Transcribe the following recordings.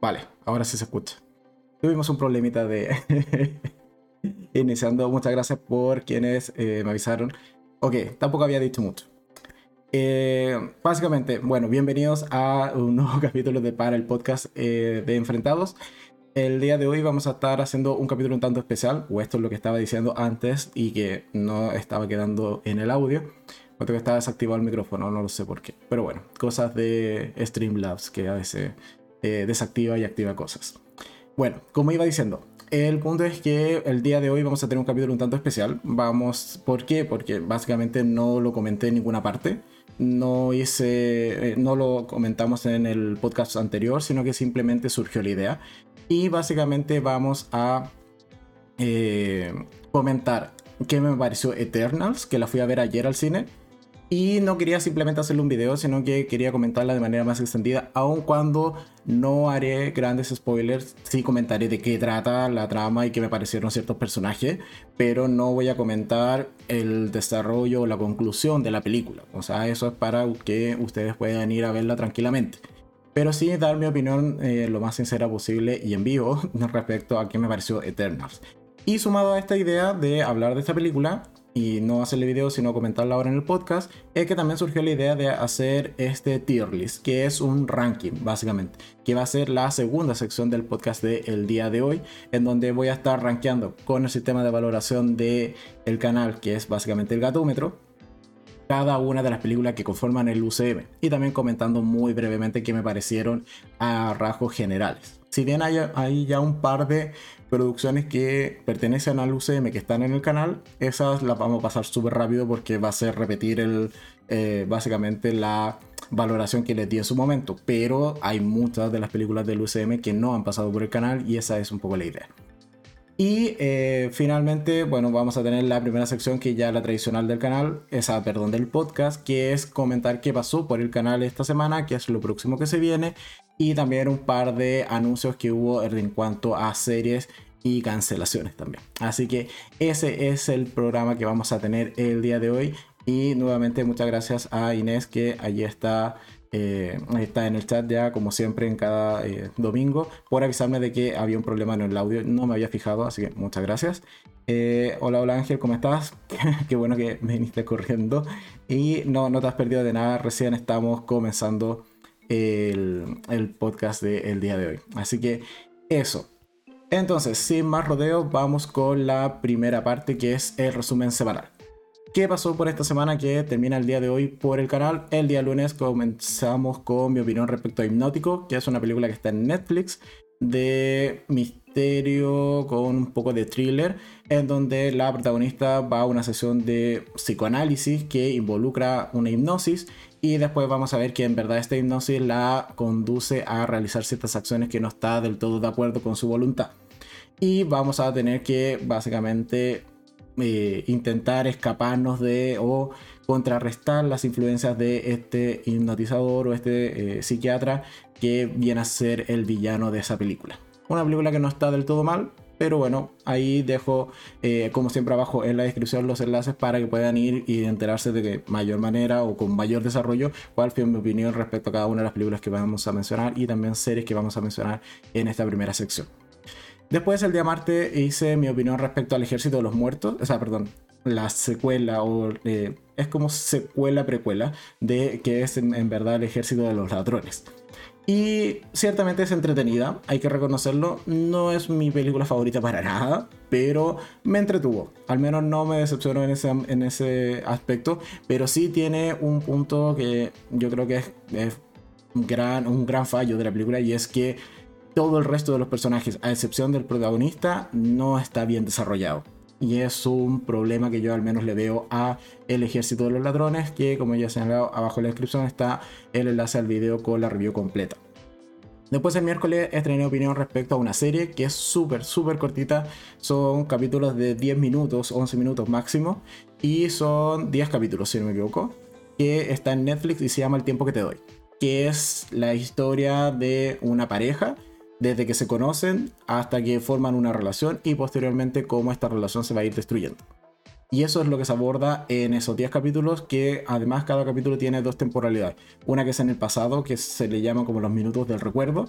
Vale, ahora sí se escucha. Tuvimos un problemita de iniciando. Muchas gracias por quienes eh, me avisaron. Ok, tampoco había dicho mucho. Eh, básicamente, bueno, bienvenidos a un nuevo capítulo de Para el Podcast eh, de Enfrentados. El día de hoy vamos a estar haciendo un capítulo un tanto especial, o esto es lo que estaba diciendo antes y que no estaba quedando en el audio, porque estaba desactivado el micrófono, no lo sé por qué. Pero bueno, cosas de Streamlabs que a veces eh, desactiva y activa cosas. Bueno, como iba diciendo, el punto es que el día de hoy vamos a tener un capítulo un tanto especial. Vamos, ¿por qué? Porque básicamente no lo comenté en ninguna parte no hice, eh, no lo comentamos en el podcast anterior, sino que simplemente surgió la idea. Y básicamente vamos a eh, comentar qué me pareció Eternals, que la fui a ver ayer al cine. Y no quería simplemente hacerle un video, sino que quería comentarla de manera más extendida, aun cuando no haré grandes spoilers, sí comentaré de qué trata la trama y qué me parecieron ciertos personajes, pero no voy a comentar el desarrollo o la conclusión de la película. O sea, eso es para que ustedes puedan ir a verla tranquilamente pero sí dar mi opinión eh, lo más sincera posible y en vivo respecto a qué me pareció Eternals. Y sumado a esta idea de hablar de esta película y no hacerle video sino comentarla ahora en el podcast, es que también surgió la idea de hacer este tier list, que es un ranking básicamente, que va a ser la segunda sección del podcast del día de hoy, en donde voy a estar rankeando con el sistema de valoración del el canal, que es básicamente el gatómetro, cada una de las películas que conforman el UCM y también comentando muy brevemente qué me parecieron a rasgos generales. Si bien hay, ya un par de producciones que pertenecen al UCM que están en el canal, esas las vamos a pasar súper rápido porque va a ser repetir eh, básicamente la valoración que les di en su momento. Pero hay muchas de las películas del UCM que no han pasado por el canal y esa es un poco la idea. Y eh, finalmente, bueno, vamos a tener la primera sección que ya la tradicional del canal, esa, perdón, del podcast, que es comentar qué pasó por el canal esta semana, qué es lo próximo que se viene, y también un par de anuncios que hubo en cuanto a series y cancelaciones también. Así que ese es el programa que vamos a tener el día de hoy. Y nuevamente muchas gracias a Inés que allí está eh, está en el chat ya, como siempre, en cada eh, domingo, por avisarme de que había un problema en el audio. No me había fijado, así que muchas gracias. Eh, hola, hola Ángel, ¿cómo estás? Qué bueno que me viniste corriendo. Y no, no te has perdido de nada, recién estamos comenzando el, podcast del día de hoy. Así que eso. Entonces, sin más rodeos, vamos con la primera parte que es el resumen semanal. ¿Qué pasó por esta semana que termina el día de hoy por el canal? El día lunes comenzamos con mi opinión respecto a Hipnótico, que es una película que está en Netflix de misterio con un poco de thriller, en donde la protagonista va a una sesión de psicoanálisis que involucra una hipnosis y después vamos a ver que en verdad esta hipnosis la conduce a realizar ciertas acciones que no está del todo de acuerdo con su voluntad. Y vamos a tener que básicamente eh, intentar escaparnos de o contrarrestar las influencias de este hipnotizador o este eh, psiquiatra que viene a ser el villano de esa película. Una película que no está del todo mal, pero bueno, ahí dejo, eh, como siempre abajo en la descripción, los enlaces para que puedan ir y enterarse de mayor manera o con mayor desarrollo cuál fue mi opinión respecto a cada una de las películas que vamos a mencionar y también series que vamos a mencionar en esta primera sección. Después, el día martes, hice mi opinión respecto al Ejército de los Muertos. O sea, perdón, la secuela o eh, es como secuela precuela de que es en, verdad el Ejército de los Ladrones. Y ciertamente es entretenida, hay que reconocerlo. No es mi película favorita para nada, pero me entretuvo. Al menos no me decepcionó en ese, en ese aspecto, pero sí tiene un punto que yo creo que es, es gran, un gran fallo de la película y es que todo el resto de los personajes, a excepción del protagonista, no está bien desarrollado. Y es un problema que yo al menos le veo a El Ejército de los Ladrones, que como ya señalado abajo en la descripción está el enlace al video con la review completa. Después el miércoles estrené opinión respecto a una serie que es súper, súper cortita. Son capítulos de 10 minutos, 11 minutos máximo. Y son 10 capítulos, si no me equivoco. Que está en Netflix y se llama El tiempo que te doy. Que es la historia de una pareja desde que se conocen hasta que forman una relación y posteriormente cómo esta relación se va a ir destruyendo. Y eso es lo que se aborda en esos 10 capítulos, que además cada capítulo tiene dos temporalidades. Una que es en el pasado, que se le llama como los minutos del recuerdo,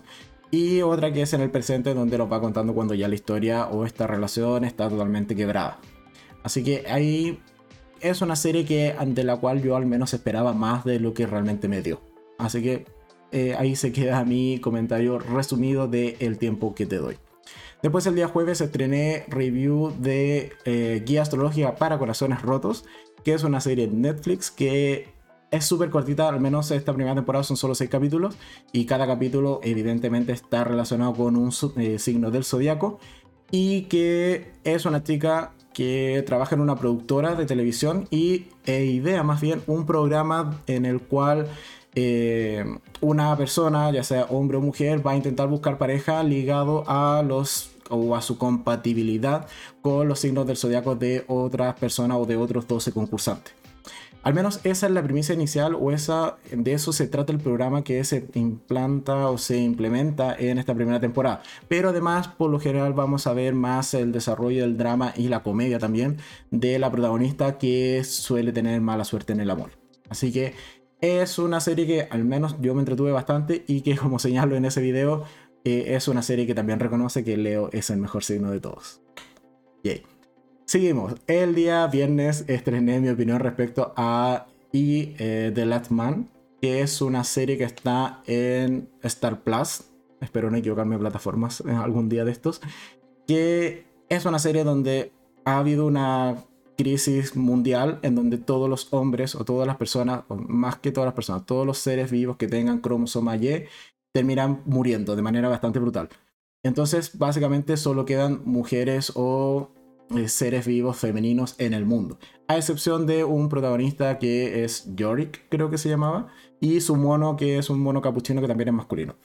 y otra que es en el presente, donde nos va contando cuando ya la historia o esta relación está totalmente quebrada. Así que ahí es una serie que ante la cual yo al menos esperaba más de lo que realmente me dio. Así que eh, ahí se queda mi comentario resumido del tiempo que te doy. Después el día jueves estrené review de eh, Guía Astrológica para Corazones Rotos, que es una serie en Netflix que es súper cortita, al menos esta primera temporada son solo 6 capítulos y cada capítulo evidentemente está relacionado con un eh, signo del zodiaco y que es una chica que trabaja en una productora de televisión y e idea más bien un programa en el cual eh, una persona, ya sea hombre o mujer, va a intentar buscar pareja ligado a los o a su compatibilidad con los signos del zodiaco de otras personas o de otros 12 concursantes. Al menos esa es la premisa inicial o esa, de eso se trata el programa que se implanta o se implementa en esta primera temporada. Pero además, por lo general, vamos a ver más el desarrollo del drama y la comedia también de la protagonista que suele tener mala suerte en el amor. Así que es una serie que al menos yo me entretuve bastante y que como señalo en ese video, eh, es una serie que también reconoce que Leo es el mejor signo de todos. Yay. Seguimos. El día viernes estrené mi opinión respecto a y, eh, The Last Man, que es una serie que está en Star Plus. Espero no equivocarme de plataformas en algún día de estos. Que es una serie donde ha habido una crisis mundial en donde todos los hombres o todas las personas, o más que todas las personas, todos los seres vivos que tengan cromosoma Y terminan muriendo de manera bastante brutal. Entonces, básicamente solo quedan mujeres o eh, seres vivos femeninos en el mundo. A excepción de un protagonista que es Yorick, creo que se llamaba, y su mono que es un mono capuchino que también es masculino.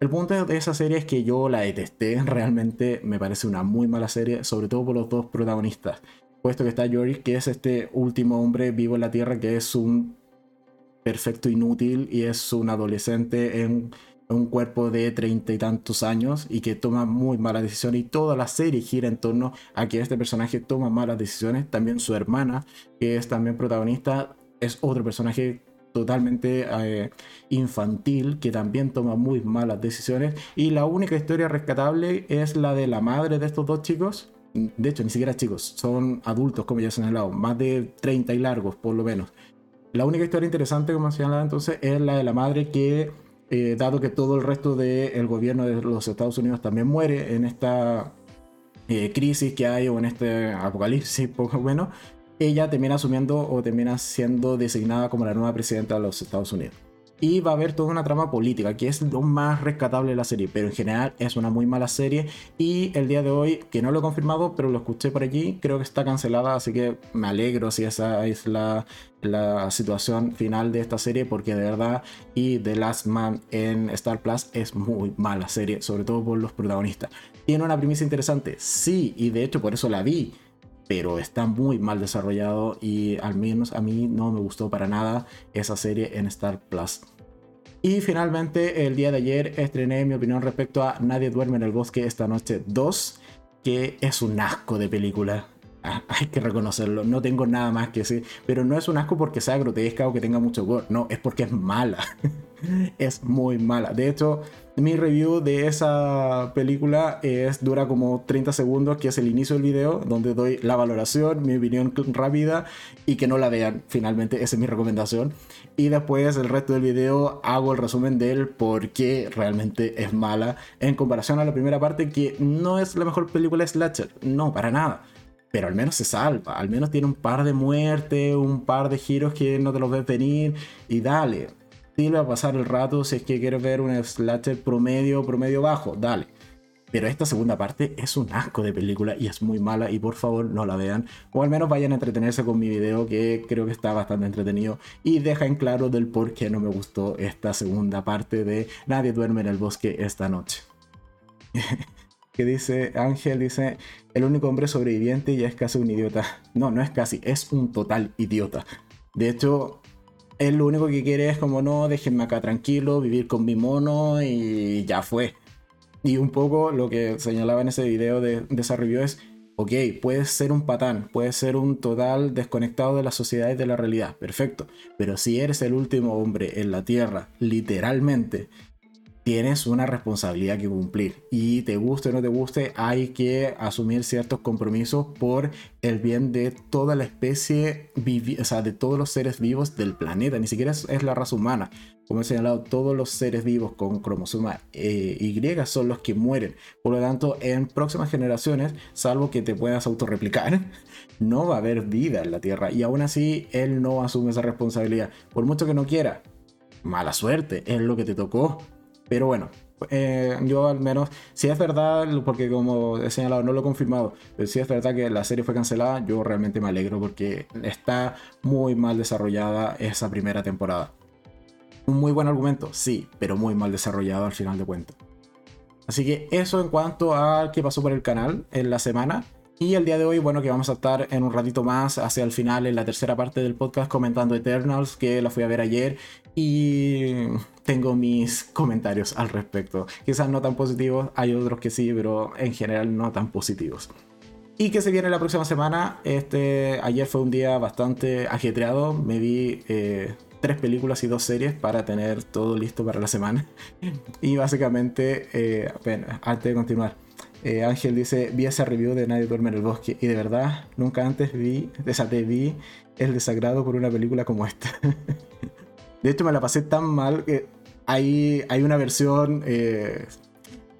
El punto de esa serie es que yo la detesté, realmente me parece una muy mala serie, sobre todo por los dos protagonistas puesto que está Yorick, que es este último hombre vivo en la Tierra, que es un perfecto inútil y es un adolescente en un cuerpo de treinta y tantos años y que toma muy malas decisiones y toda la serie gira en torno a que este personaje toma malas decisiones. También su hermana, que es también protagonista, es otro personaje totalmente eh, infantil que también toma muy malas decisiones y la única historia rescatable es la de la madre de estos dos chicos de hecho, ni siquiera chicos, son adultos, como ya he señalado, más de 30 y largos, por lo menos. La única historia interesante, como señalado entonces, es la de la madre que, eh, dado que todo el resto del gobierno de los Estados Unidos también muere en esta eh, crisis que hay o en este apocalipsis, poco bueno, ella termina asumiendo o termina siendo designada como la nueva presidenta de los Estados Unidos y va a haber toda una trama política, que es lo más rescatable de la serie, pero en general es una muy mala serie y el día de hoy, que no lo he confirmado, pero lo escuché por allí, creo que está cancelada, así que me alegro si esa es la, la situación final de esta serie, porque de verdad, y The Last Man en Star Plus es muy mala serie, sobre todo por los protagonistas. Tiene una premisa interesante, sí, y de hecho por eso la vi pero está muy mal desarrollado y al menos a mí no me gustó para nada esa serie en Star Plus. Y finalmente el día de ayer estrené mi opinión respecto a Nadie duerme en el bosque esta noche 2, que es un asco de película. Ah, hay que reconocerlo, no tengo nada más que decir, pero no es un asco porque sea grotesca o que tenga mucho gore, no, es porque es mala. es muy mala. De hecho, mi review de esa película es, dura como 30 segundos, que es el inicio del video, donde doy la valoración, mi opinión rápida y que no la vean. Finalmente, esa es mi recomendación. Y después el resto del video hago el resumen del por qué realmente es mala en comparación a la primera parte, que no es la mejor película de Slasher. No, para nada. Pero al menos se salva, al menos tiene un par de muertes, un par de giros que no te los ves venir y dale a pasar el rato si es que quieres ver un slasher promedio, promedio bajo, dale. Pero esta segunda parte es un asco de película y es muy mala y por favor no la vean. O al menos vayan a entretenerse con mi video que creo que está bastante entretenido y deja en claro del por qué no me gustó esta segunda parte de Nadie duerme en el bosque esta noche. que dice, Ángel dice, el único hombre sobreviviente ya es casi un idiota. No, no es casi, es un total idiota. De hecho, él lo único que quiere es como no, déjenme acá tranquilo, vivir con mi mono y ya fue. Y un poco lo que señalaba en ese video de, de review es, Ok, puedes ser un patán, puedes ser un total desconectado de la sociedad y de la realidad, perfecto. Pero si eres el último hombre en la Tierra, literalmente, tienes una responsabilidad que cumplir. Y te guste o no te guste, hay que asumir ciertos compromisos por el bien de toda la especie, o sea, de todos los seres vivos del planeta. Ni siquiera es, la raza humana. Como he señalado, todos los seres vivos con cromosoma eh, Y son los que mueren. Por lo tanto, en próximas generaciones, salvo que te puedas autorreplicar, no va a haber vida en la Tierra. Y aún así, él no asume esa responsabilidad. Por mucho que no quiera, mala suerte, es lo que te tocó pero bueno, eh, yo al menos, si es verdad, porque como he señalado, no lo he confirmado, pero si es verdad que la serie fue cancelada, yo realmente me alegro porque está muy mal desarrollada esa primera temporada. Un muy buen argumento, sí, pero muy mal desarrollado al final de cuentas. Así que eso en cuanto a qué pasó por el canal en la semana. Y el día de hoy, bueno, que vamos a estar en un ratito más hacia el final, en la tercera parte del podcast, comentando Eternals, que la fui a ver ayer y tengo mis comentarios al respecto. Quizás no tan positivos, hay otros que sí, pero en general no tan positivos. Y que se viene la próxima semana. Este, ayer fue un día bastante ajetreado. Me vi eh, tres películas y dos series para tener todo listo para la semana. Y básicamente, eh, antes de continuar, eh, Ángel dice, vi ese review de Nadie duerme en el bosque y de verdad nunca antes vi, desaté vi el desagrado por una película como esta. de hecho me la pasé tan mal que hay, hay una versión eh,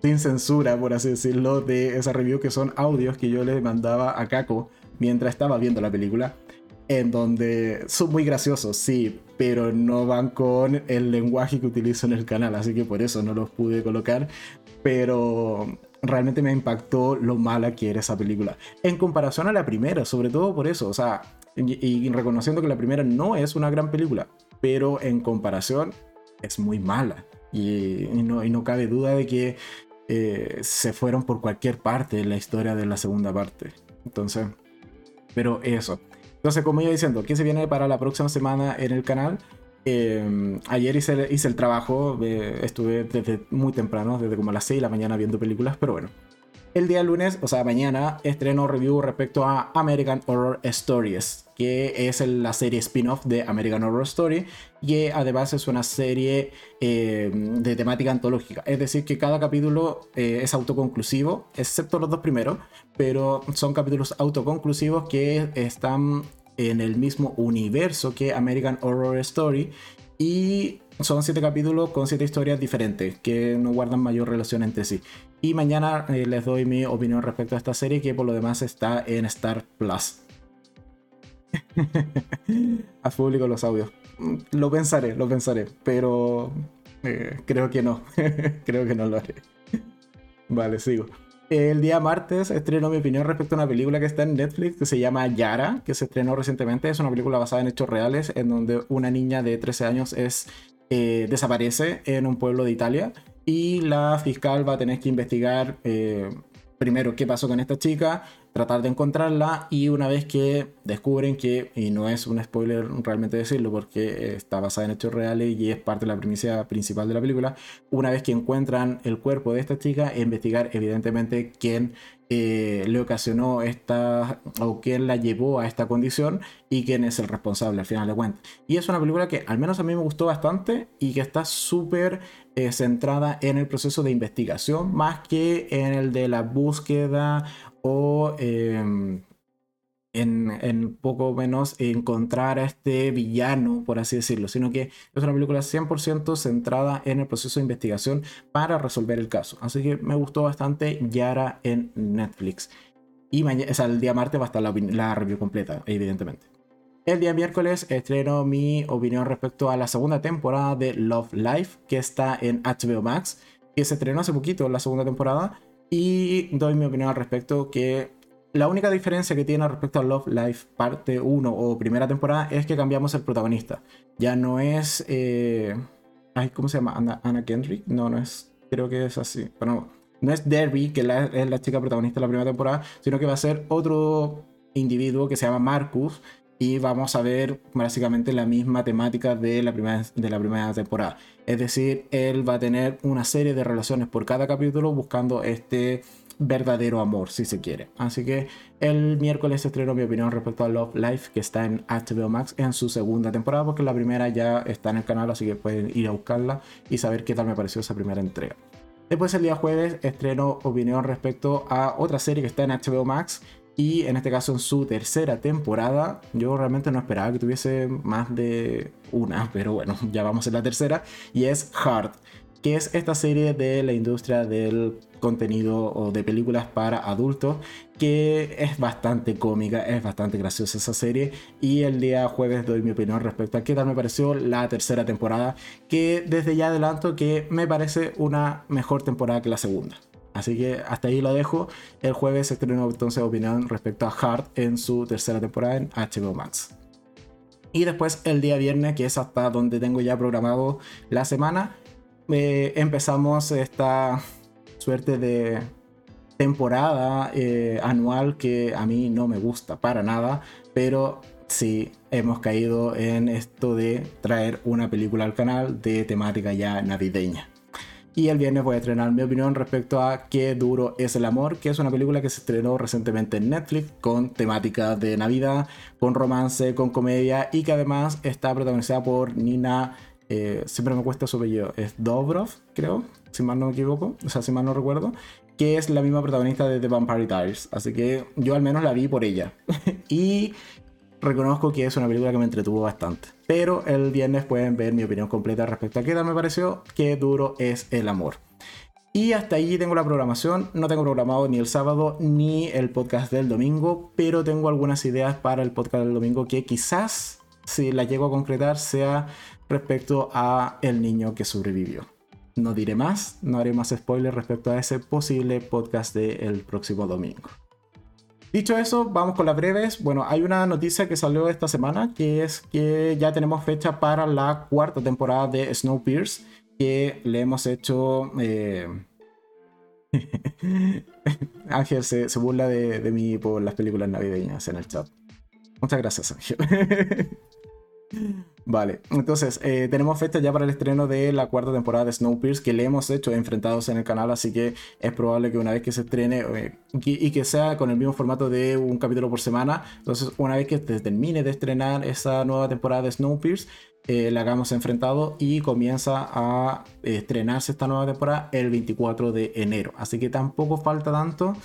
sin censura, por así decirlo, de esa review que son audios que yo le mandaba a Kako mientras estaba viendo la película, en donde son muy graciosos, sí, pero no van con el lenguaje que utilizo en el canal, así que por eso no los pude colocar. Pero realmente me impactó lo mala que era esa película. En comparación a la primera, sobre todo por eso, o sea, y, reconociendo que la primera no es una gran película, pero en comparación es muy mala. Y, no, no, cabe duda de que eh, se fueron por cualquier parte en la historia de la segunda parte. Entonces, pero eso. Entonces, como iba diciendo, ¿qué se viene para la próxima semana en el canal? Em, ayer hice, hice, el trabajo, eh, estuve desde muy temprano, desde como a las 6 de la mañana viendo películas, pero bueno. El día lunes, o sea, mañana, estreno review respecto a American Horror Stories, que es la serie spin-off de American Horror Story, y además es una serie em, de temática antológica. Es decir, que cada capítulo eh, es autoconclusivo, excepto los dos primeros, pero son capítulos autoconclusivos que están en el mismo universo que American Horror Story y son siete capítulos con siete historias diferentes que no guardan mayor relación entre sí. Y mañana eh, les doy mi opinión respecto a esta serie que por lo demás está en Star Plus. Haz público los audios. Lo pensaré, lo pensaré, pero eh, creo que no. creo que no lo haré. vale, sigo. El día martes estreno mi opinión respecto a una película que está en Netflix que se llama Yara, que se estrenó recientemente. Es una película basada en hechos reales en donde una niña de 13 años es, eh, desaparece en un pueblo de Italia y la fiscal va a tener que investigar eh, primero qué pasó con esta chica, tratar de encontrarla y una vez que descubren que, y no es un spoiler realmente decirlo porque está basada en hechos reales y es parte de la primicia principal de la película, una vez que encuentran el cuerpo de esta chica, investigar evidentemente quién eh, le ocasionó esta o quién la llevó a esta condición y quién es el responsable al final de cuentas. Y es una película que al menos a mí me gustó bastante y que está súper eh, centrada en el proceso de investigación más que en el de la búsqueda o em, en, poco menos encontrar a este villano, por así decirlo, sino que es una película 100% centrada en el proceso de investigación para resolver el caso. Así que me gustó bastante Yara en Netflix. Y mañana, o el día martes va a estar la, la review completa, evidentemente. El día miércoles estreno mi opinión respecto a la segunda temporada de Love Life, que está en HBO Max, que se estrenó hace poquito la segunda temporada. Y doy mi opinión al respecto que la única diferencia que tiene respecto a Love Life parte 1 o primera temporada es que cambiamos el protagonista. Ya no es... Eh, ¿Cómo se llama? Anna, Kendrick. No, no es... Creo que es así. Bueno, no es Derby, que es la chica protagonista de la primera temporada, sino que va a ser otro individuo que se llama Marcus, y vamos a ver básicamente la misma temática de la primera, de la primera temporada. Es decir, él va a tener una serie de relaciones por cada capítulo buscando este verdadero amor, si se quiere. Así que el miércoles estrenó mi opinión respecto a Love Life, que está en HBO Max en su segunda temporada, porque la primera ya está en el canal, así que pueden ir a buscarla y saber qué tal me pareció esa primera entrega. Después el día jueves estreno opinión respecto a otra serie que está en HBO Max y en este caso en su tercera temporada. Yo realmente no esperaba que tuviese más de una, pero bueno, ya vamos en la tercera y es Hard que es esta serie de la industria del contenido o de películas para adultos, que es bastante cómica, es bastante graciosa esa serie. Y el día jueves doy mi opinión respecto a qué tal me pareció la tercera temporada, que desde ya adelanto que me parece una mejor temporada que la segunda. Así que hasta ahí lo dejo. El jueves estrenó entonces opinión respecto a Hard en su tercera temporada en HBO Max. Y después el día viernes, que es hasta donde tengo ya programado la semana, eh, empezamos esta suerte de temporada eh, anual que a mí no me gusta para nada, pero sí hemos caído en esto de traer una película al canal de temática ya navideña. Y el viernes voy a estrenar mi opinión respecto a Qué duro es el amor, que es una película que se estrenó recientemente en Netflix con temática de Navidad, con romance, con comedia y que además está protagonizada por Nina eh, siempre me cuesta su apellido, es Dobrov, creo, si mal no me equivoco, o sea, si mal no recuerdo, que es la misma protagonista de The Vampire Diaries, así que yo al menos la vi por ella. y reconozco que es una película que me entretuvo bastante. Pero el viernes pueden ver mi opinión completa respecto a qué tal me pareció, qué duro es el amor. Y hasta ahí tengo la programación. No tengo programado ni el sábado ni el podcast del domingo, pero tengo algunas ideas para el podcast del domingo que quizás, si la llego a concretar, sea respecto a el niño que sobrevivió. No diré más, no haré más spoilers respecto a ese posible podcast del próximo domingo. Dicho eso, vamos con las breves. Bueno, hay una noticia que salió esta semana que es que ya tenemos fecha para la cuarta temporada de Snowpiercer que le hemos hecho... Eh, Ángel se, burla de, de, mí por las películas navideñas en el chat. Muchas gracias, Ángel. Vale, entonces eh, tenemos fecha ya para el estreno de la cuarta temporada de Snowpiercer que le hemos hecho enfrentados en el canal, así que es probable que una vez que se estrene eh, y que sea con el mismo formato de un capítulo por semana, entonces una vez que se termine de estrenar esa nueva temporada de Snowpiercer, eh, la hagamos enfrentado y comienza a estrenarse esta nueva temporada el 24 de enero, así que tampoco falta tanto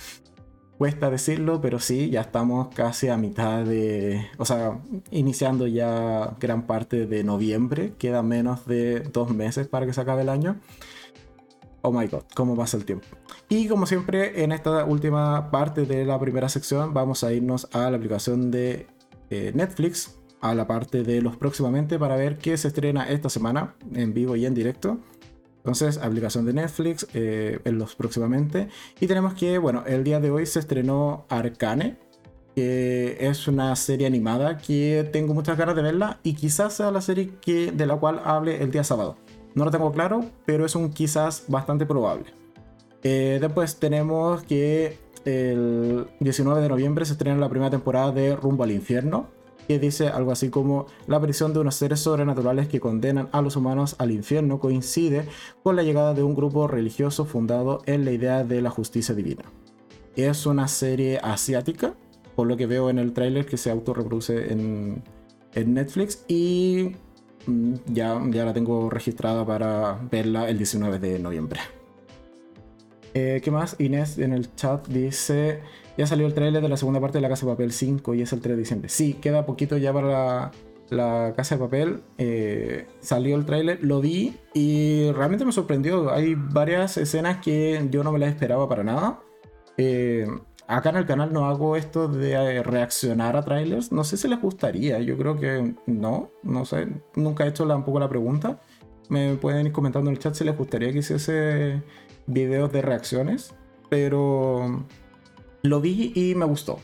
cuesta decirlo, pero sí, ya estamos casi a mitad de, o sea, iniciando ya gran parte de noviembre, queda menos de dos meses para que se acabe el año. Oh my god, cómo pasa el tiempo. Y como siempre, en esta última parte de la primera sección, vamos a irnos a la aplicación de eh, Netflix, a la parte de los próximamente, para ver qué se estrena esta semana en vivo y en directo. Entonces, aplicación de Netflix eh, en los próximamente. Y tenemos que, bueno, el día de hoy se estrenó Arcane, que es una serie animada que tengo muchas ganas de verla y quizás sea la serie que, de la cual hable el día sábado. No lo tengo claro, pero es un quizás bastante probable. Eh, después tenemos que el 19 de noviembre se estrena la primera temporada de Rumbo al Infierno que dice algo así como la aparición de unos seres sobrenaturales que condenan a los humanos al infierno coincide con la llegada de un grupo religioso fundado en la idea de la justicia divina. Es una serie asiática, por lo que veo en el tráiler que se autorreproduce en, en Netflix y mm, ya, ya la tengo registrada para verla el 19 de noviembre. Eh, ¿Qué más? Inés en el chat dice ya salió el trailer de la segunda parte de La Casa de Papel 5 y es el 3 de diciembre. Sí, queda poquito ya para la, Casa de Papel. Eh, salió el trailer, lo vi y realmente me sorprendió. Hay varias escenas que yo no me las esperaba para nada. Eh, acá en el canal no hago esto de eh, reaccionar a trailers. No sé si les gustaría. Yo creo que no. No sé. Nunca he hecho tampoco la pregunta. Me pueden ir comentando en el chat si les gustaría que hiciese videos de reacciones. Pero lo vi y me gustó.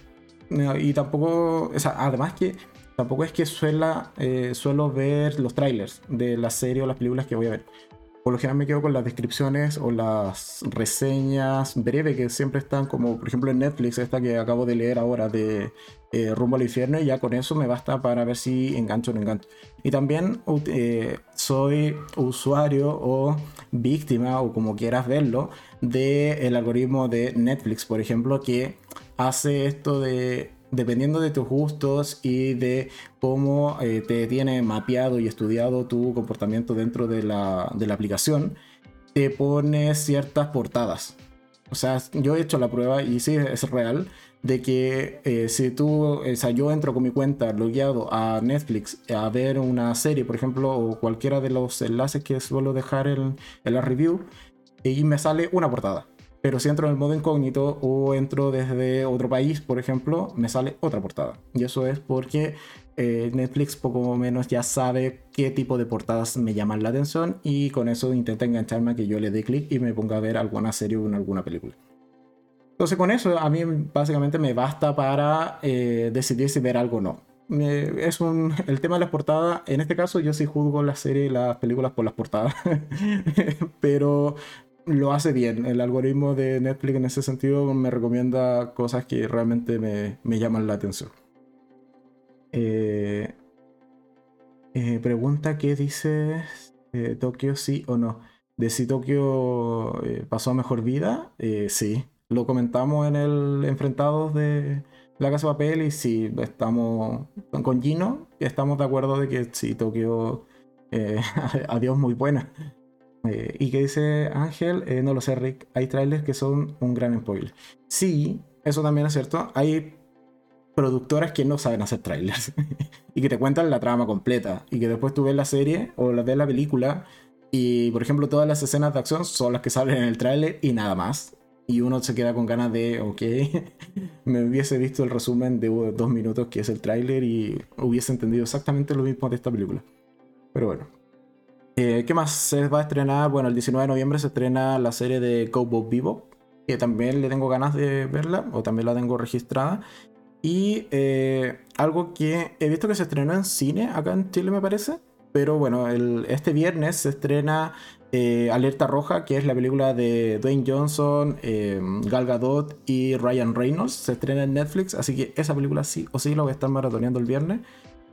Y tampoco, además que tampoco es que suela, eh, suelo ver los trailers de la serie o las películas que voy a ver. Por lo general me quedo con las descripciones o las reseñas breves que siempre están, como por ejemplo en Netflix, esta que acabo de leer ahora de eh, Rumbo al Infierno, y ya con eso me basta para ver si engancho o no engancho. Y también eh, soy usuario o víctima, o como quieras verlo, del algoritmo de Netflix, por ejemplo, que hace esto de dependiendo de tus gustos y de cómo eh, te tiene mapeado y estudiado tu comportamiento dentro de la, aplicación, te pone ciertas portadas. O sea, yo he hecho la prueba y sí es real de que eh, si tú, o sea, yo entro con mi cuenta logueado a Netflix a ver una serie, por ejemplo, o cualquiera de los enlaces que suelo dejar en, en la review, y me sale una portada. Pero si entro en el modo incógnito o entro desde otro país, por ejemplo, me sale otra portada. Y eso es porque eh, Netflix poco o menos ya sabe qué tipo de portadas me llaman la atención y con eso intenta engancharme a que yo le dé clic y me ponga a ver alguna serie o alguna película. Entonces con eso a mí básicamente me basta para eh, decidir si ver algo o no. es un, el tema de las portadas, en este caso yo sí juzgo las series y las películas por las portadas, pero lo hace bien. El algoritmo de Netflix en ese sentido me recomienda cosas que realmente me, llaman la atención. Eh, eh, pregunta qué dice eh, Tokio sí o no. De si Tokio pasó a mejor vida, sí. Lo comentamos en el Enfrentados de la Casa de Papel y sí, estamos con Gino, estamos de acuerdo de que sí, Tokio, adiós, muy buena. Eh, y que dice Ángel, eh, no lo sé, Rick, hay trailers que son un gran spoiler. Sí, eso también es cierto. Hay productoras que no saben hacer trailers y que te cuentan la trama completa y que después tú ves la serie o la ves la película y, por ejemplo, todas las escenas de acción son las que salen en el trailer y nada más. Y uno se queda con ganas de, ok, me hubiese visto el resumen de dos minutos que es el tráiler y hubiese entendido exactamente lo mismo de esta película. Pero bueno, eh, ¿Qué más se va a estrenar? Bueno, el 19 de noviembre se estrena la serie de Cowboy Vivo, que también le tengo ganas de verla, o también la tengo registrada. Y eh, algo que he visto que se estrenó en cine acá en Chile, me parece. Pero bueno, este viernes se estrena eh, Alerta Roja, que es la película de Dwayne Johnson, Gal Gadot y Ryan Reynolds. Se estrena en Netflix, así que esa película sí o sí lo voy a estar maratoneando el viernes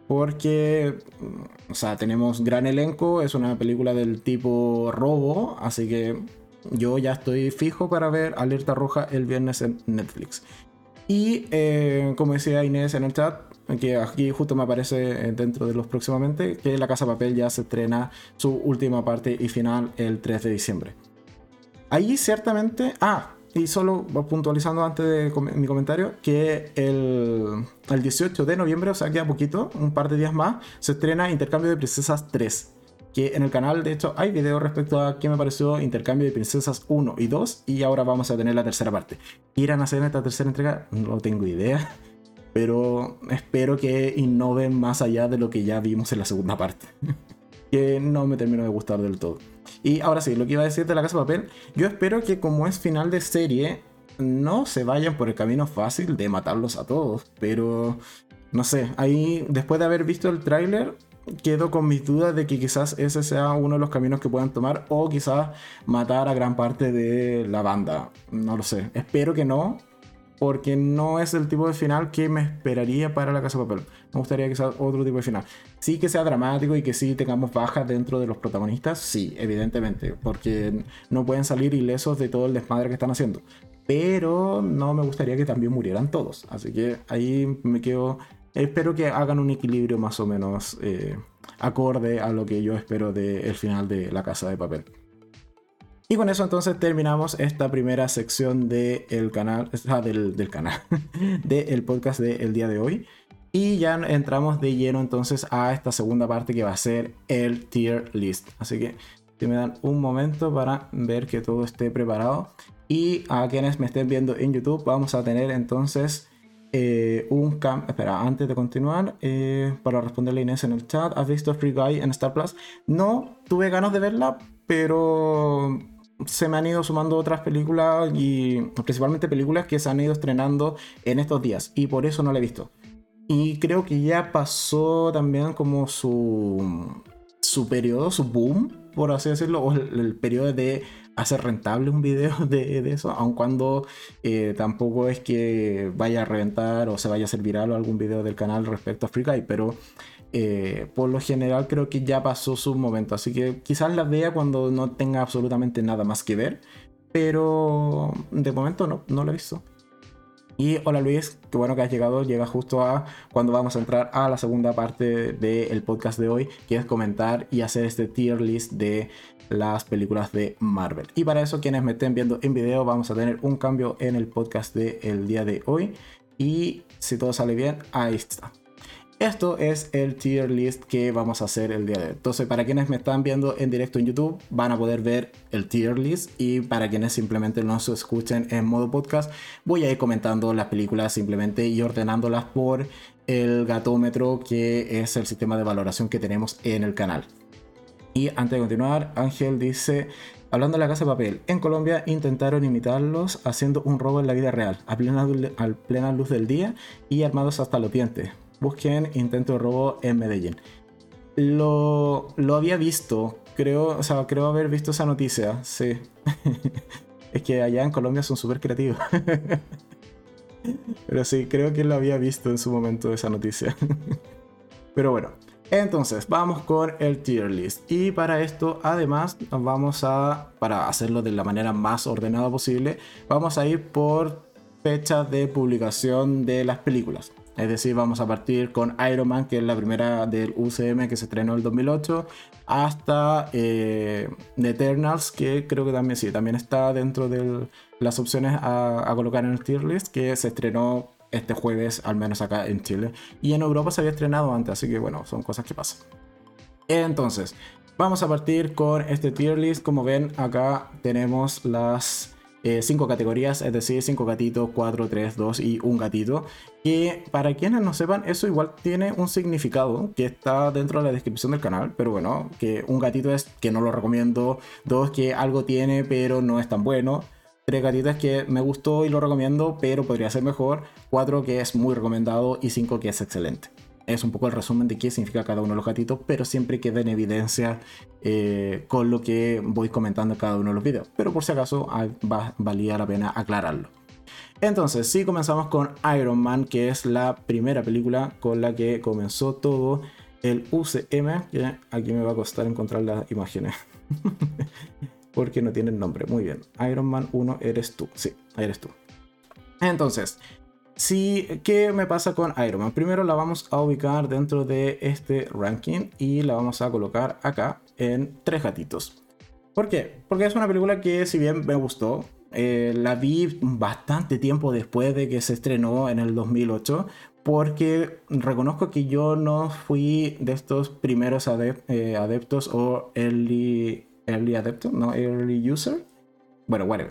porque, o sea, tenemos gran elenco, es una película del tipo robo, así que yo ya estoy fijo para ver Alerta Roja el viernes en Netflix. Y eh, como decía Inés en el chat, que aquí justo me aparece dentro de los próximamente, que La Casa Papel ya se estrena su última parte y final el 3 de diciembre. Ahí ciertamente... Ah, y solo puntualizando antes de mi comentario, que el, el 18 de noviembre, o sea, queda poquito, un par de días más, se estrena Intercambio de Princesas 3 que en el canal de hecho hay videos respecto a qué me pareció Intercambio de Princesas 1 y 2 y ahora vamos a tener la tercera parte. ¿Qué irán a hacer en esta tercera entrega? No tengo idea, pero espero que innoven más allá de lo que ya vimos en la segunda parte, que no me terminó de gustar del todo. Y ahora sí, lo que iba a decir de la casa de papel, yo espero que como es final de serie, no se vayan por el camino fácil de matarlos a todos. Pero, no sé, ahí después de haber visto el tráiler, quedo con mis dudas de que quizás ese sea uno de los caminos que puedan tomar o quizás matar a gran parte de la banda. No lo sé. Espero que no, porque no es el tipo de final que me esperaría para la Casa de Papel. Me gustaría que sea otro tipo de final. Sí que sea dramático y que sí tengamos bajas dentro de los protagonistas, sí, evidentemente, porque no pueden salir ilesos de todo el desmadre que están haciendo. Pero no me gustaría que también murieran todos. Así que ahí me quedo... Espero que hagan un equilibrio más o menos eh, acorde a lo que yo espero del final de la Casa de Papel. Y con eso entonces terminamos esta primera sección del canal, del, del canal, del podcast del día de hoy. Y ya entramos de lleno entonces a esta segunda parte que va a ser el tier list. Así que si me dan un momento para ver que todo esté preparado. Y a quienes me estén viendo en YouTube vamos a tener entonces eh, un cam... Espera, antes de continuar, eh, para responderle a Inés en el chat, ¿has visto Free Guy en Star Plus? No, tuve ganas de verla, pero se me han ido sumando otras películas y principalmente películas que se han ido estrenando en estos días y por eso no la he visto. Y creo que ya pasó también como su, su periodo, su boom por así decirlo, o el, periodo de hacer rentable un video de, eso, aun cuando eh, tampoco es que vaya a reventar o se vaya a hacer viral o algún video del canal respecto a Free Guy, pero eh, por lo general creo que ya pasó su momento, así que quizás la vea cuando no tenga absolutamente nada más que ver, pero de momento no, no lo he visto. Y hola Luis, qué bueno que has llegado. Llega justo a cuando vamos a entrar a la segunda parte del podcast de hoy, que es comentar y hacer este tier list de las películas de Marvel. Y para eso, quienes me estén viendo en video, vamos a tener un cambio en el podcast del día de hoy. Y si todo sale bien, ahí está. Esto es el tier list que vamos a hacer el día de hoy. Entonces, para quienes me están viendo en directo en YouTube, van a poder ver el tier list. Y para quienes simplemente no se escuchen en modo podcast, voy a ir comentando las películas simplemente y ordenándolas por el gatómetro, que es el sistema de valoración que tenemos en el canal. Y antes de continuar, Ángel dice, hablando de la casa de papel, en Colombia intentaron imitarlos haciendo un robo en la vida real, a plena, a plena luz del día y armados hasta los dientes busquen intento de robo en Medellín. Lo, lo había visto, creo, o sea, creo haber visto esa noticia, sí. es que allá en Colombia son súper creativos. Pero sí, creo que lo había visto en su momento esa noticia. Pero bueno, entonces vamos con el tier list. Y para esto, además, vamos a, para hacerlo de la manera más ordenada posible, vamos a ir por fecha de publicación de las películas. Es decir, vamos a partir con Iron Man, que es la primera del UCM que se estrenó en el 2008, hasta eh, Eternals, que creo que también sí, también está dentro de las opciones a, colocar en el tier list, que se estrenó este jueves, al menos acá en Chile. Y en Europa se había estrenado antes, así que bueno, son cosas que pasan. Entonces, vamos a partir con este tier list. Como ven, acá tenemos las eh, cinco categorías, es decir, cinco gatitos, 4, 3, 2 y un gatito. Que para quienes no sepan, eso igual tiene un significado que está dentro de la descripción del canal, pero bueno, que un gatito es que no lo recomiendo, dos que algo tiene pero no es tan bueno, tres gatitos que me gustó y lo recomiendo pero podría ser mejor, cuatro que es muy recomendado y cinco que es excelente es un poco el resumen de qué significa cada uno de los gatitos, pero siempre queda en evidencia eh, con lo que voy comentando en cada uno de los videos. Pero por si acaso va, valía la pena aclararlo. Entonces, sí comenzamos con Iron Man, que es la primera película con la que comenzó todo el UCM, que aquí me va a costar encontrar las imágenes. Porque no tiene nombre. Muy bien. Iron Man 1 eres tú. Sí, eres tú. Entonces, Sí, ¿qué me pasa con Iron Man? Primero la vamos a ubicar dentro de este ranking y la vamos a colocar acá en tres gatitos. ¿Por qué? Porque es una película que si bien me gustó, eh, la vi bastante tiempo después de que se estrenó en el 2008, porque reconozco que yo no fui de estos primeros eh, adeptos o early, early adeptos, no early user. Bueno, bueno,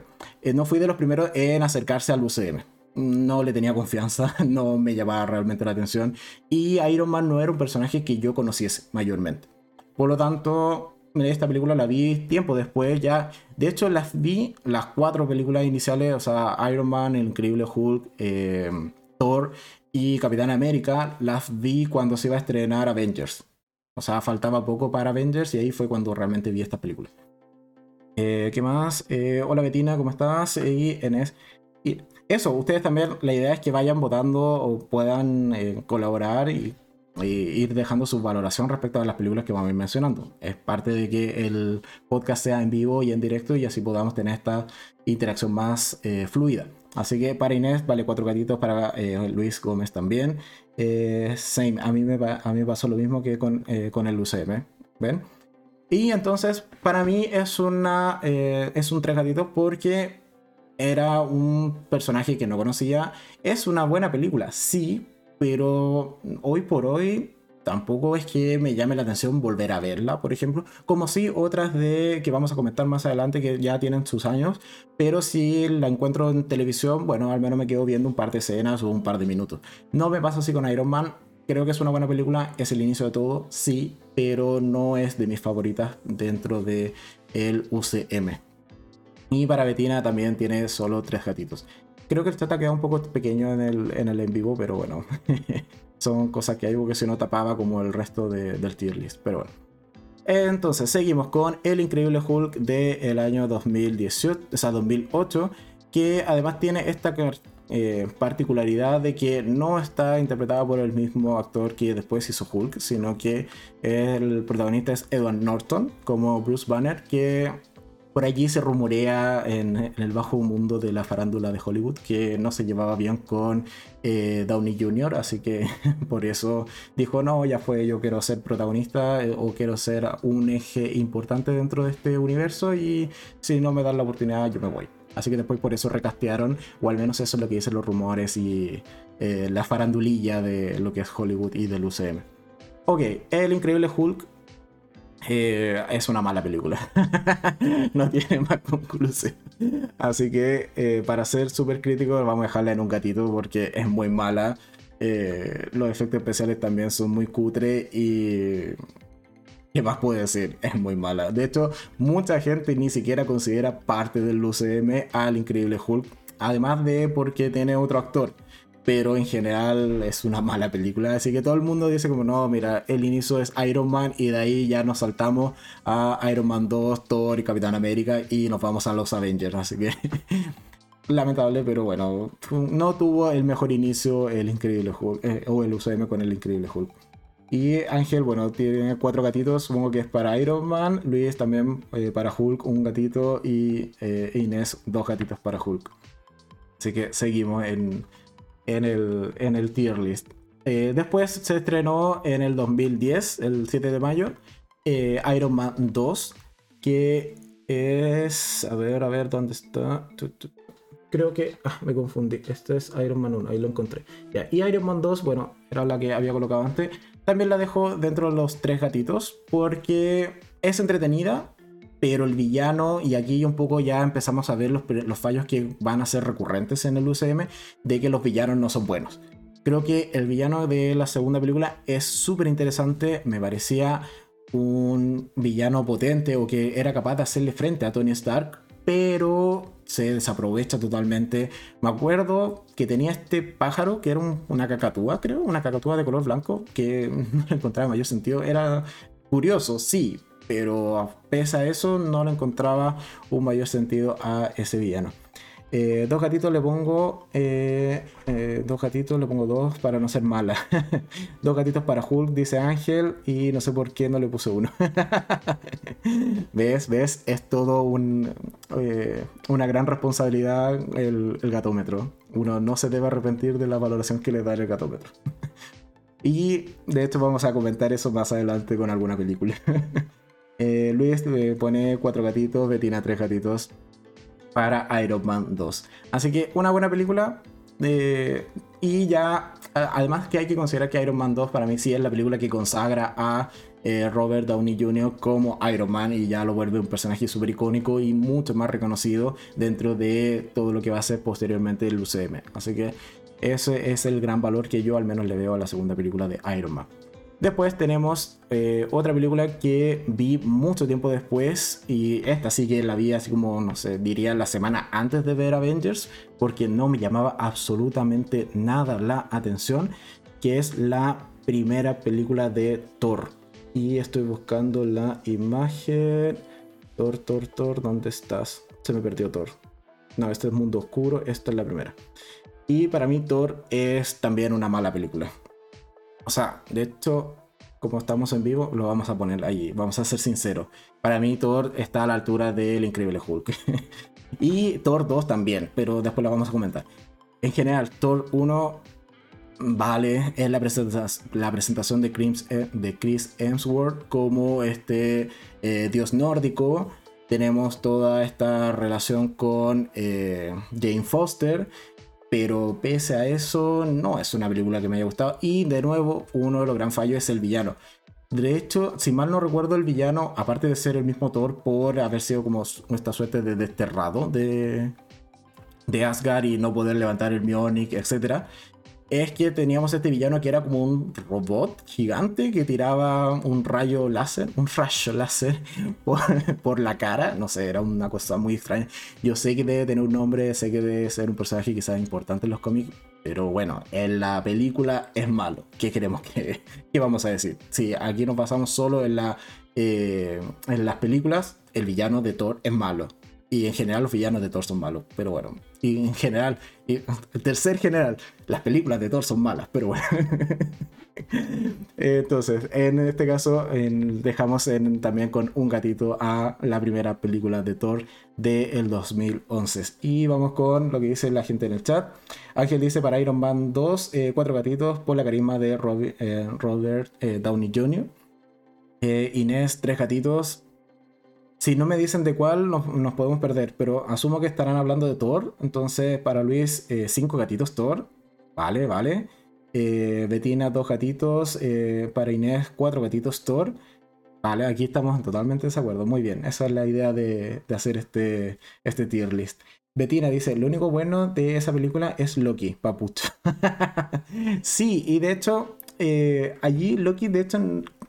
eh, no fui de los primeros en acercarse al UCM no le tenía confianza, no me llamaba realmente la atención y Iron Man no era un personaje que yo conociese mayormente. Por lo tanto, esta película la vi tiempo después ya. De hecho, las vi, las cuatro películas iniciales, o sea, Iron Man, El Increíble Hulk, eh, Thor y Capitán América, las vi cuando se iba a estrenar Avengers. O sea, faltaba poco para Avengers y ahí fue cuando realmente vi esta película. Eh, ¿Qué más? Eh, hola Betina, ¿cómo estás? Y eso, ustedes también, la idea es que vayan votando o puedan eh, colaborar y, ir dejando su valoración respecto a las películas que vamos a ir mencionando. Es parte de que el podcast sea en vivo y en directo y así podamos tener esta interacción más eh, fluida. Así que para Inés vale cuatro gatitos, para eh, Luis Gómez también. same, a mí, me, a mí pasó lo mismo que con, con el UCM. ¿Ven? Y entonces, para mí es, una, es un tres gatitos porque era un personaje que no conocía. Es una buena película, sí, pero hoy por hoy tampoco es que me llame la atención volver a verla, por ejemplo, como si otras de que vamos a comentar más adelante que ya tienen sus años, pero si la encuentro en televisión, bueno, al menos me quedo viendo un par de escenas o un par de minutos. No me pasa así con Iron Man, creo que es una buena película, es el inicio de todo, sí, pero no es de mis favoritas dentro de el UCM. Y para Betina también tiene solo tres gatitos. Creo que el chat ha un poco pequeño en el en, el en vivo, pero bueno. son cosas que hay porque si no tapaba como el resto del tier list. Pero bueno. Entonces, seguimos con El Increíble Hulk del año 2018, o sea, 2008, que además tiene esta eh, particularidad de que no está interpretada por el mismo actor que después hizo Hulk, sino que el protagonista es Edward Norton como Bruce Banner, que por allí se rumorea en, el bajo mundo de la farándula de Hollywood que no se llevaba bien con eh, Downey Jr., así que por eso dijo, no, ya fue, yo quiero ser protagonista eh, o quiero ser un eje importante dentro de este universo y si no me dan la oportunidad yo me voy. Así que después por eso recastearon, o al menos eso es lo que dicen los rumores y eh, la farandulilla de lo que es Hollywood y del UCM. Ok, El Increíble Hulk eh, es una mala película. no tiene más conclusión. Así que eh, para ser súper crítico vamos a dejarla en un gatito porque es muy mala. Eh, los efectos especiales también son muy cutre y... ¿Qué más puedo decir? Es muy mala. De hecho, mucha gente ni siquiera considera parte del UCM al Increíble Hulk. Además de porque tiene otro actor pero en general es una mala película. Así que todo el mundo dice como, no, mira, el inicio es Iron Man y de ahí ya nos saltamos a Iron Man 2, Thor y Capitán América y nos vamos a los Avengers. Así que lamentable, pero bueno, no tuvo el mejor inicio el Increíble Hulk, eh, o el UCM con el Increíble Hulk. Y Ángel, bueno, tiene cuatro gatitos, supongo que es para Iron Man. Luis también eh, para Hulk, un gatito. Y eh, Inés, dos gatitos para Hulk. Así que seguimos en en el, en el tier list. Eh, después se estrenó en el 2010, el 7 de mayo, eh, Iron Man 2, que es... A ver, a ver, ¿dónde está? Creo que... Ah, me confundí. Este es Iron Man 1, ahí lo encontré. Y Iron Man 2, bueno, era la que había colocado antes. También la dejo dentro de los tres gatitos porque es entretenida, pero el villano, y aquí un poco ya empezamos a ver los, los, fallos que van a ser recurrentes en el UCM, de que los villanos no son buenos. Creo que el villano de la segunda película es súper interesante, me parecía un villano potente o que era capaz de hacerle frente a Tony Stark, pero se desaprovecha totalmente. Me acuerdo que tenía este pájaro que era una cacatúa, creo, una cacatúa de color blanco, que no le encontraba mayor sentido. Era curioso, sí, pero pese a eso no le encontraba un mayor sentido a ese villano. Eh, dos gatitos le pongo. Eh, eh, dos gatitos le pongo dos para no ser mala. dos gatitos para Hulk, dice Ángel. Y no sé por qué no le puse uno. ¿Ves? ¿Ves? Es todo un, una gran responsabilidad el, el, gatómetro. Uno no se debe arrepentir de la valoración que le da el gatómetro. y de hecho, vamos a comentar eso más adelante con alguna película. Eh, Luis pone cuatro gatitos, Betina tres gatitos para Iron Man 2. Así que una buena película. Eh, y ya, además que hay que considerar que Iron Man 2 para mí sí es la película que consagra a eh, Robert Downey Jr. como Iron Man y ya lo vuelve un personaje súper icónico y mucho más reconocido dentro de todo lo que va a ser posteriormente el UCM. Así que ese es el gran valor que yo al menos le veo a la segunda película de Iron Man. Después tenemos eh, otra película que vi mucho tiempo después y esta sí que la vi así como, no sé, diría la semana antes de ver Avengers porque no me llamaba absolutamente nada la atención, que es la primera película de Thor. Y estoy buscando la imagen. Thor, Thor, Thor, ¿dónde estás? Se me perdió Thor. No, este es Mundo Oscuro, esta es la primera. Y para mí Thor es también una mala película. O sea, de hecho, como estamos en vivo, lo vamos a poner ahí. Vamos a ser sinceros. Para mí, Thor está a la altura del Increíble Hulk. y Thor 2 también, pero después lo vamos a comentar. En general, Thor 1 vale, es la, la presentación de eh, de Chris Hemsworth como este eh, dios nórdico. Tenemos toda esta relación con eh, Jane Foster pero pese a eso, no es una película que me haya gustado. Y de nuevo, uno de los gran fallos es el villano. De hecho, si mal no recuerdo, el villano, aparte de ser el mismo Thor, por haber sido como esta suerte de desterrado de, de Asgard y no poder levantar el Mjolnir, etc., es que teníamos este villano que era como un robot gigante que tiraba un rayo láser, un rayo láser por, la cara. No sé, era una cosa muy extraña. Yo sé que debe tener un nombre, sé que debe ser un personaje quizás importante en los cómics, pero bueno, en la película es malo. ¿Qué queremos que qué vamos a decir? Sí, aquí nos basamos solo en, la, eh, en las películas. El villano de Thor es malo. Y en general los villanos de Thor son malos. Pero bueno, y en general, y tercer general, las películas de Thor son malas, pero bueno. Entonces, en este caso, dejamos también con un gatito a la primera película de Thor del 2011. Y vamos con lo que dice la gente en el chat. Ángel dice para Iron Man 2, eh, cuatro gatitos por la carisma de eh, Robert eh, Downey Jr. Inés, tres gatitos si no me dicen de cuál, nos, podemos perder, pero asumo que estarán hablando de Thor. Entonces, para Luis, eh, cinco gatitos Thor. Vale, vale. Eh, Betina, dos gatitos. Eh, para Inés, cuatro gatitos Thor. Vale, aquí estamos totalmente de desacuerdo. Muy bien, esa es la idea de, hacer este, este tier list. Betina dice, lo único bueno de esa película es Loki, papucho. sí, y de hecho, eh, allí Loki, de hecho,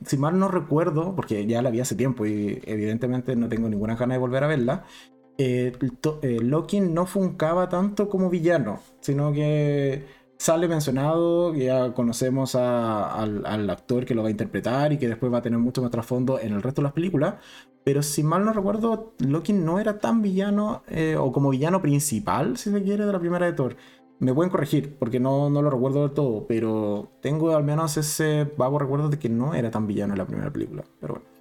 si mal no recuerdo, porque ya la vi hace tiempo y evidentemente no tengo ninguna gana de volver a verla, eh, eh, Loki no funcaba tanto como villano, sino que sale mencionado, ya conocemos al, actor que lo va a interpretar y que después va a tener mucho más trasfondo en el resto de las películas, pero si mal no recuerdo, Loki no era tan villano o como villano principal, si se quiere, de la primera de Thor me pueden corregir porque no, no lo recuerdo del todo, pero tengo al menos ese vago recuerdo de que no era tan villano en la primera película. Pero bueno.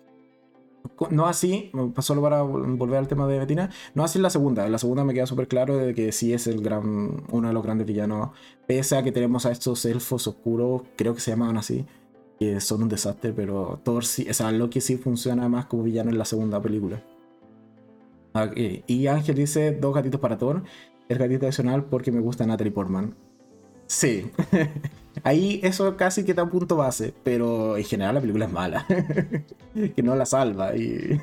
No así, solo para volver al tema de Betina, no así en la segunda. En la segunda me queda súper claro de que sí es el gran, uno de los grandes villanos. Pese a que tenemos a estos elfos oscuros, creo que se llamaban así, que son un desastre, pero Thor sí, o sea, Loki sí funciona más como villano en la segunda película. Y Ángel dice dos gatitos para Thor el gatito adicional porque me gusta Natalie Portman. Sí. Ahí eso casi que da punto base, pero en general la película es mala. que no la salva. Y...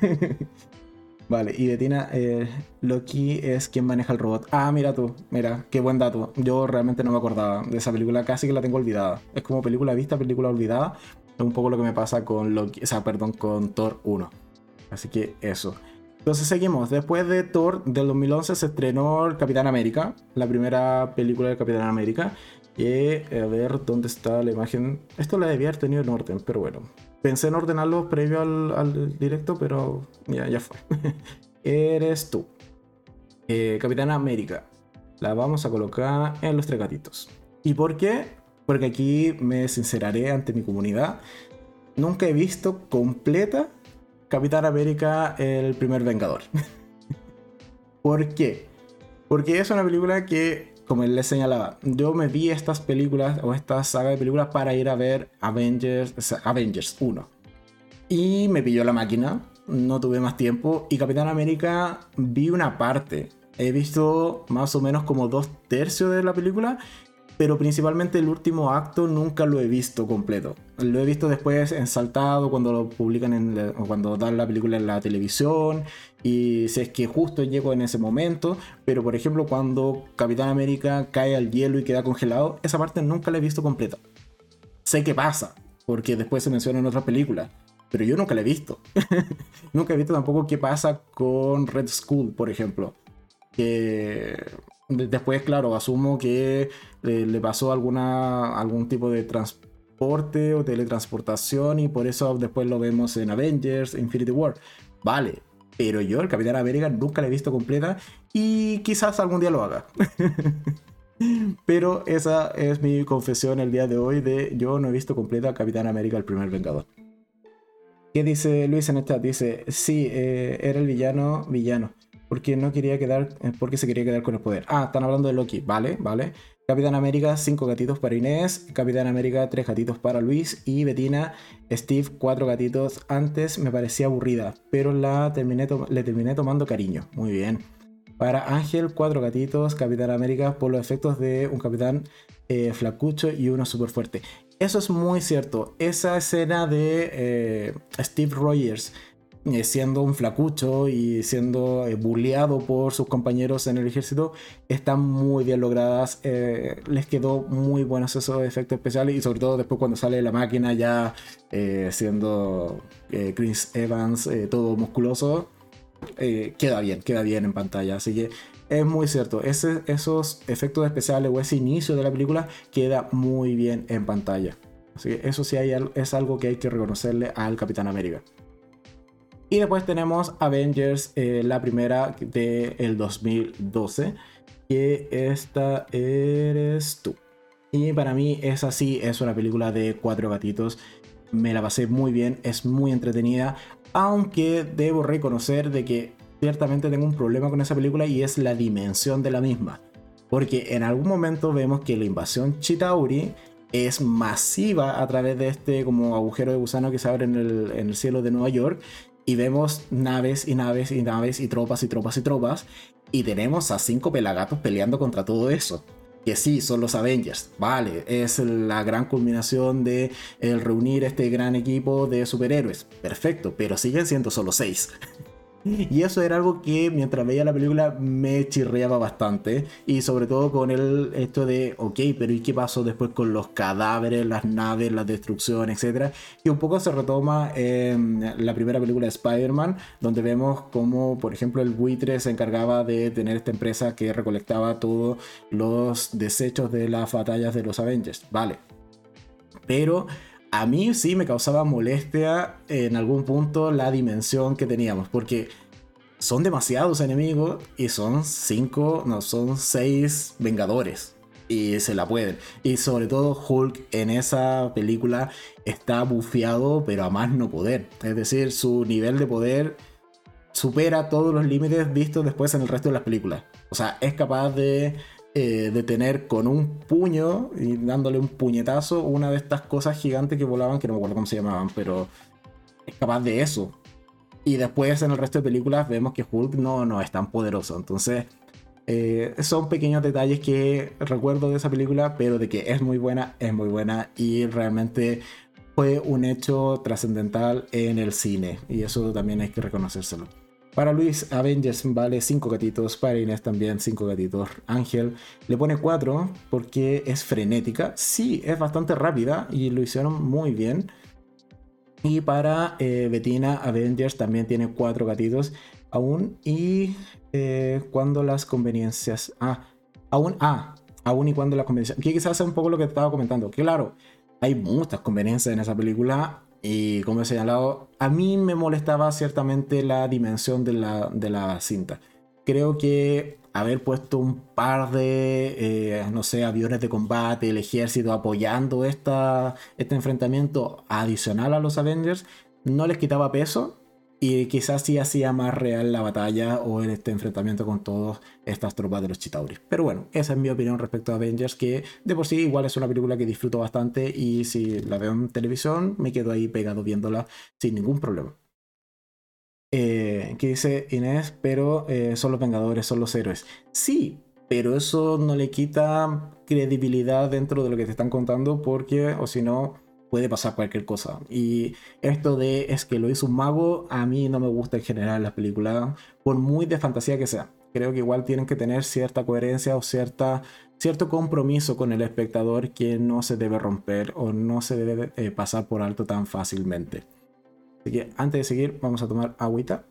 vale, y Betina, eh, Loki es quien maneja el robot. Ah, mira tú, mira, qué buen dato. Yo realmente no me acordaba de esa película, casi que la tengo olvidada. Es como película vista, película olvidada. Es un poco lo que me pasa con Loki, o sea, perdón, con Thor 1. Así que eso. Entonces seguimos. Después de Thor del 2011 se estrenó Capitán América, la primera película de Capitán América. Y a ver dónde está la imagen. Esto la debía haber tenido en orden, pero bueno. Pensé en ordenarlo previo al, directo, pero ya, ya fue. Eres tú. Eh, Capitán América. La vamos a colocar en los tres gatitos. ¿Y por qué? Porque aquí me sinceraré ante mi comunidad. Nunca he visto completa Capitán América, el primer Vengador. ¿Por qué? Porque es una película que, como les señalaba, yo me vi estas películas o esta saga de películas para ir a ver Avengers, Avengers 1. Y me pilló la máquina, no tuve más tiempo y Capitán América vi una parte. He visto más o menos como dos tercios de la película pero principalmente el último acto nunca lo he visto completo. Lo he visto después en saltado cuando lo publican en cuando dan la película en la televisión y si es que justo llego en ese momento, pero por ejemplo cuando Capitán América cae al hielo y queda congelado, esa parte nunca la he visto completa. Sé qué pasa, porque después se menciona en otras películas, pero yo nunca la he visto. nunca he visto tampoco qué pasa con Red Skull, por ejemplo. Que Después, claro, asumo que le, pasó alguna, algún tipo de o teletransportación y por eso después lo vemos en Avengers, Infinity War. Vale, pero yo el Capitán América nunca la he visto completa y quizás algún día lo haga. pero esa es mi confesión el día de hoy de yo no he visto completa Capitán América el primer Vengador. ¿Qué dice Luis en el chat? Dice, sí, eh, era el villano, villano porque no quería quedar, eh, porque se quería quedar con el poder. Ah, están hablando de Loki, vale, vale. Capitán América, 5 gatitos para Inés. Capitán América, 3 gatitos para Luis. Y Betina, Steve, 4 gatitos. Antes me parecía aburrida, pero la terminé le terminé tomando cariño. Muy bien. Para Ángel, 4 gatitos. Capitán América, por los efectos de un capitán eh, flacucho y uno súper fuerte. Eso es muy cierto. Esa escena de eh, Steve Rogers siendo un flacucho y siendo eh, bulleado por sus compañeros en el ejército, están muy bien logradas. Eh, les quedó muy buenos esos efectos especiales y sobre todo después cuando sale la máquina ya siendo Chris Evans todo musculoso, queda bien, queda bien en pantalla. Así que es muy cierto, esos efectos especiales o ese inicio de la película queda muy bien en pantalla. Así que eso sí hay, es algo que hay que reconocerle al Capitán América. Y después tenemos Avengers, eh, la primera del el 2012, que esta eres tú. Y para mí es así, es una película de cuatro gatitos. Me la pasé muy bien, es muy entretenida, aunque debo reconocer de que ciertamente tengo un problema con esa película y es la dimensión de la misma. Porque en algún momento vemos que la invasión Chitauri es masiva a través de este como agujero de gusano que se abre en el cielo de Nueva York y vemos naves y naves y naves y tropas y tropas y tropas y tenemos a cinco pelagatos peleando contra todo eso. Que sí, son los Avengers, vale, es la gran culminación de el reunir este gran equipo de superhéroes, perfecto, pero siguen siendo solo seis. Y eso era algo que mientras veía la película me chirreaba bastante. Y sobre todo con el esto de, ok, pero ¿y qué pasó después con los cadáveres, las naves, la destrucción, etcétera? Y un poco se retoma en la primera película de Spider-Man, donde vemos como, por ejemplo, el buitre se encargaba de tener esta empresa que recolectaba todos los desechos de las batallas de los Avengers. Vale. Pero a mí sí me causaba molestia en algún punto la dimensión que teníamos, porque son demasiados enemigos y son cinco, no, son seis vengadores. Y se la pueden. Y sobre todo Hulk en esa película está bufeado, pero a más no poder. Es decir, su nivel de poder supera todos los límites vistos después en el resto de las películas. O sea, es capaz de eh, de tener con un puño y dándole un puñetazo una de estas cosas gigantes que volaban, que no me acuerdo cómo se llamaban, pero es capaz de eso. Y después en el resto de películas vemos que Hulk no, no es tan poderoso. Entonces, eh, son pequeños detalles que recuerdo de esa película, pero de que es muy buena, es muy buena y realmente fue un hecho trascendental en el cine. Y eso también hay que reconocérselo. Para Luis, Avengers vale 5 gatitos. Para Inés también 5 gatitos. Ángel le pone 4 porque es frenética. Sí, es bastante rápida y lo hicieron muy bien. Y para eh, Bettina, Avengers también tiene 4 gatitos. Aún y eh, cuando las conveniencias. Ah, aún. Ah, aún y cuando las conveniencias. Que quizás sea un poco lo que estaba comentando. Claro, hay muchas conveniencias en esa película y como he señalado, a mí me molestaba ciertamente la dimensión de la, de la cinta. Creo que haber puesto un par de, eh, no sé, aviones de combate, el ejército apoyando esta, este enfrentamiento adicional a los Avengers, no les quitaba peso y quizás sí hacía más real la batalla o este enfrentamiento con todas estas tropas de los Chitauris. Pero bueno, esa es mi opinión respecto a Avengers, que de por sí igual es una película que disfruto bastante y si la veo en televisión me quedo ahí pegado viéndola sin ningún problema. Eh, ¿Qué dice Inés? Pero eh, son los Vengadores, son los héroes. Sí, pero eso no le quita credibilidad dentro de lo que te están contando porque, o si no, puede pasar cualquier cosa. Y esto de es que lo hizo un mago, a mí no me gusta en general las películas, por muy de fantasía que sea. Creo que igual tienen que tener cierta coherencia o cierta, cierto compromiso con el espectador que no se debe romper o no se debe eh, pasar por alto tan fácilmente. Así que antes de seguir, vamos a tomar agüita.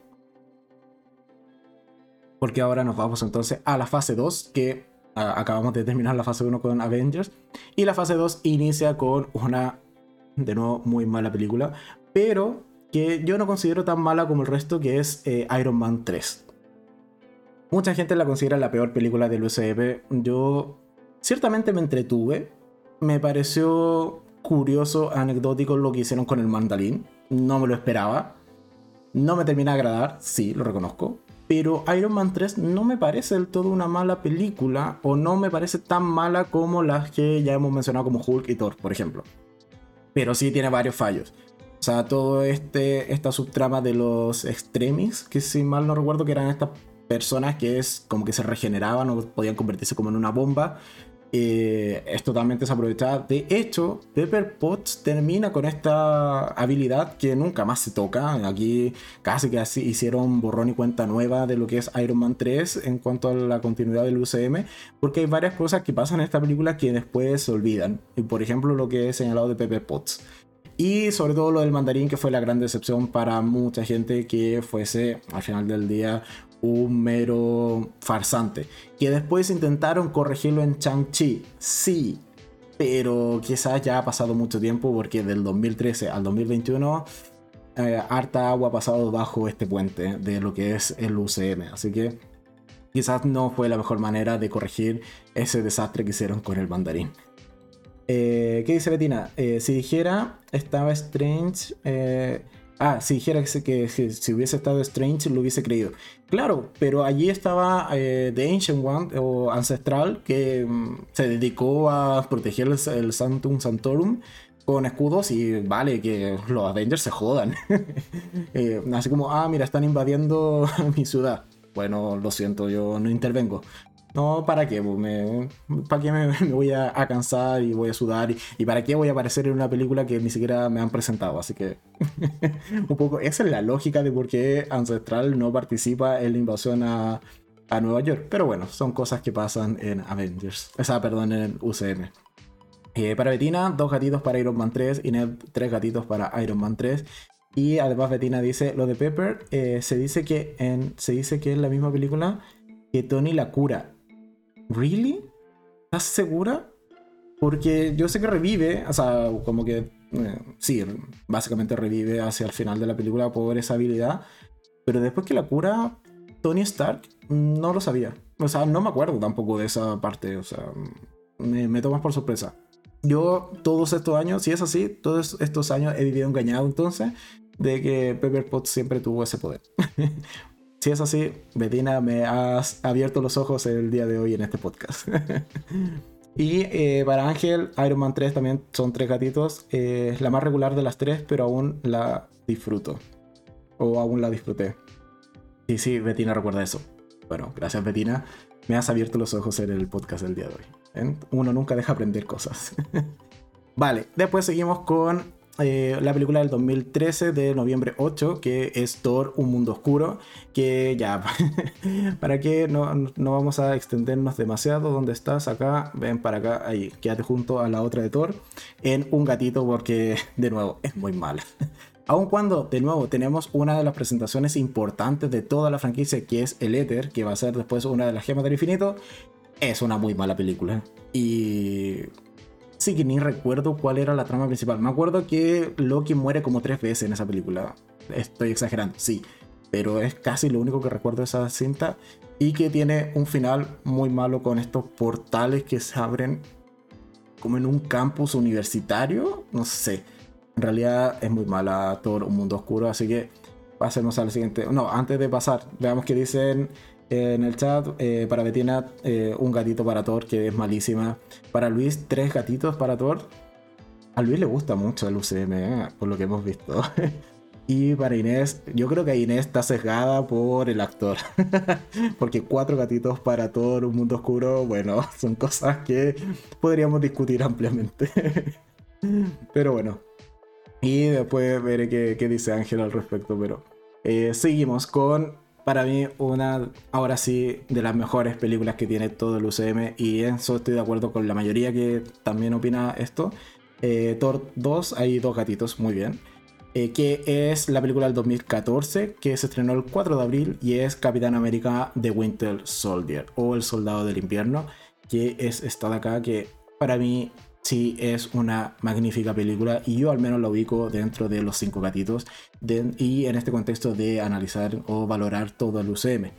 Porque ahora nos vamos entonces a la fase 2, que acabamos de terminar la fase 1 con Avengers. Y la fase 2 inicia con una de nuevo, muy mala película. Pero que yo no considero tan mala como el resto, que es eh, Iron Man 3. Mucha gente la considera la peor película del UCM. Yo ciertamente me entretuve. Me pareció curioso, anecdótico lo que hicieron con el mandalín. No me lo esperaba. No me termina de agradar, sí, lo reconozco. Pero Iron Man 3 no me parece del todo una mala película. O no me parece tan mala como las que ya hemos mencionado como Hulk y Thor, por ejemplo pero sí tiene varios fallos. O sea, todo este, esta subtrama de los extremis, que si mal no recuerdo que eran estas personas que es como que se regeneraban o podían convertirse como en una bomba. Eh, es totalmente desaprovechada. De hecho, Pepper Potts termina con esta habilidad que nunca más se toca. Aquí casi que hicieron borrón y cuenta nueva de lo que es Iron Man 3 en cuanto a la continuidad del UCM, porque hay varias cosas que pasan en esta película que después se olvidan. Por ejemplo, lo que he señalado de Pepper Potts. Y sobre todo lo del mandarín, que fue la gran decepción para mucha gente que fuese al final del día un mero farsante. Que después intentaron corregirlo en Chang-Chi, sí, pero quizás ya ha pasado mucho tiempo porque del 2013 al 2021 eh, harta agua ha pasado bajo este puente de lo que es el UCM. Así que quizás no fue la mejor manera de corregir ese desastre que hicieron con el mandarín. Eh, ¿Qué dice Betina? Eh, si dijera estaba Strange Ah, si dijera que, si hubiese estado Strange lo hubiese creído. Claro, pero allí estaba eh, The Ancient One o Ancestral que mm, se dedicó a proteger el, Santum Santorum con escudos y vale, que los Avengers se jodan. Eh, así como, ah, mira, están invadiendo mi ciudad. Bueno, lo siento, yo no intervengo. No, ¿para qué? Me, ¿Para qué me, voy a, cansar y voy a sudar? Y, para qué voy a aparecer en una película que ni siquiera me han presentado? Así que un poco esa es la lógica de por qué Ancestral no participa en la invasión a, a Nueva York. Pero bueno, son cosas que pasan en Avengers. O sea, perdón, en UCM. Eh, para Betina, dos gatitos para Iron Man 3 y Ned, tres gatitos para Iron Man 3. Y además Betina dice, lo de Pepper, eh, se, dice que en, se dice que en la misma película que Tony la cura ¿Really? ¿Estás segura? Porque yo sé que revive, o sea, como que eh, sí, básicamente revive hacia el final de la película por esa habilidad. Pero después que la cura Tony Stark, no lo sabía. O sea, no me acuerdo tampoco de esa parte. O sea, me, me tomas por sorpresa. Yo todos estos años, si es así, todos estos años he vivido engañado entonces de que Pepper Potts siempre tuvo ese poder. Si es así, Betina, me has abierto los ojos el día de hoy en este podcast. y eh, para Ángel, Iron Man 3 también son tres gatitos. Eh, es la más regular de las tres, pero aún la disfruto. O aún la disfruté. Y sí, Betina recuerda eso. Bueno, gracias Betina. Me has abierto los ojos en el podcast del día de hoy. Uno nunca deja aprender cosas. vale, después seguimos con eh, la película del 2013 de noviembre 8, que es Thor, un mundo oscuro, que ya, para que no, no, vamos a extendernos demasiado, ¿dónde estás? Acá, ven para acá, ahí, quédate junto a la otra de Thor, en un gatito porque, de nuevo, es muy mala. Aun cuando, de nuevo, tenemos una de las presentaciones importantes de toda la franquicia, que es el Ether, que va a ser después una de las gemas del infinito, es una muy mala película. Y Sí, que ni recuerdo cuál era la trama principal. Me acuerdo que Loki muere como tres veces en esa película. Estoy exagerando, sí. Pero es casi lo único que recuerdo de esa cinta. Y que tiene un final muy malo con estos portales que se abren como en un campus universitario. No sé. En realidad es muy mala todo un mundo oscuro. Así que pasemos al siguiente. No, antes de pasar, veamos qué dicen en el chat, eh, para Betina, eh, un gatito para Thor, que es malísima. Para Luis, tres gatitos para Thor. A Luis le gusta mucho el UCM, eh, por lo que hemos visto. y para Inés, yo creo que Inés está sesgada por el actor. Porque cuatro gatitos para Thor, un mundo oscuro, bueno, son cosas que podríamos discutir ampliamente. pero bueno. Y después veré qué, qué dice Ángel al respecto, pero... seguimos con para mí una, ahora sí, de las mejores películas que tiene todo el UCM y en eso estoy de acuerdo con la mayoría que también opina esto. Eh, Thor 2, hay dos gatitos, muy bien. Eh, que es la película del 2014 que se estrenó el 4 de abril y es Capitán América The Winter Soldier o El Soldado del Invierno, que es esta de acá que para mí sí es una magnífica película y yo al menos la ubico dentro de los cinco gatitos y en este contexto de analizar o valorar todo el UCM.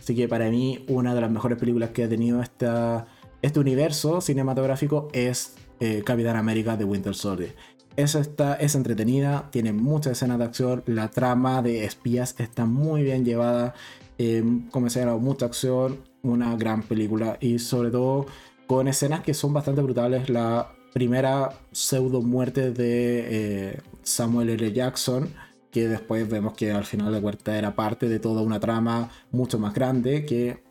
Así que para mí una de las mejores películas que ha tenido esta, este universo cinematográfico es eh, Capitán América de Winter Soldier. Es, está, es entretenida, tiene muchas escenas de acción, la trama de espías está muy bien llevada, eh, como se mucha acción, una gran película y sobre todo con escenas que son bastante brutales. La primera pseudo muerte de eh, Samuel L. Jackson, que después vemos que al final de cuenta era parte de toda una trama mucho más grande, que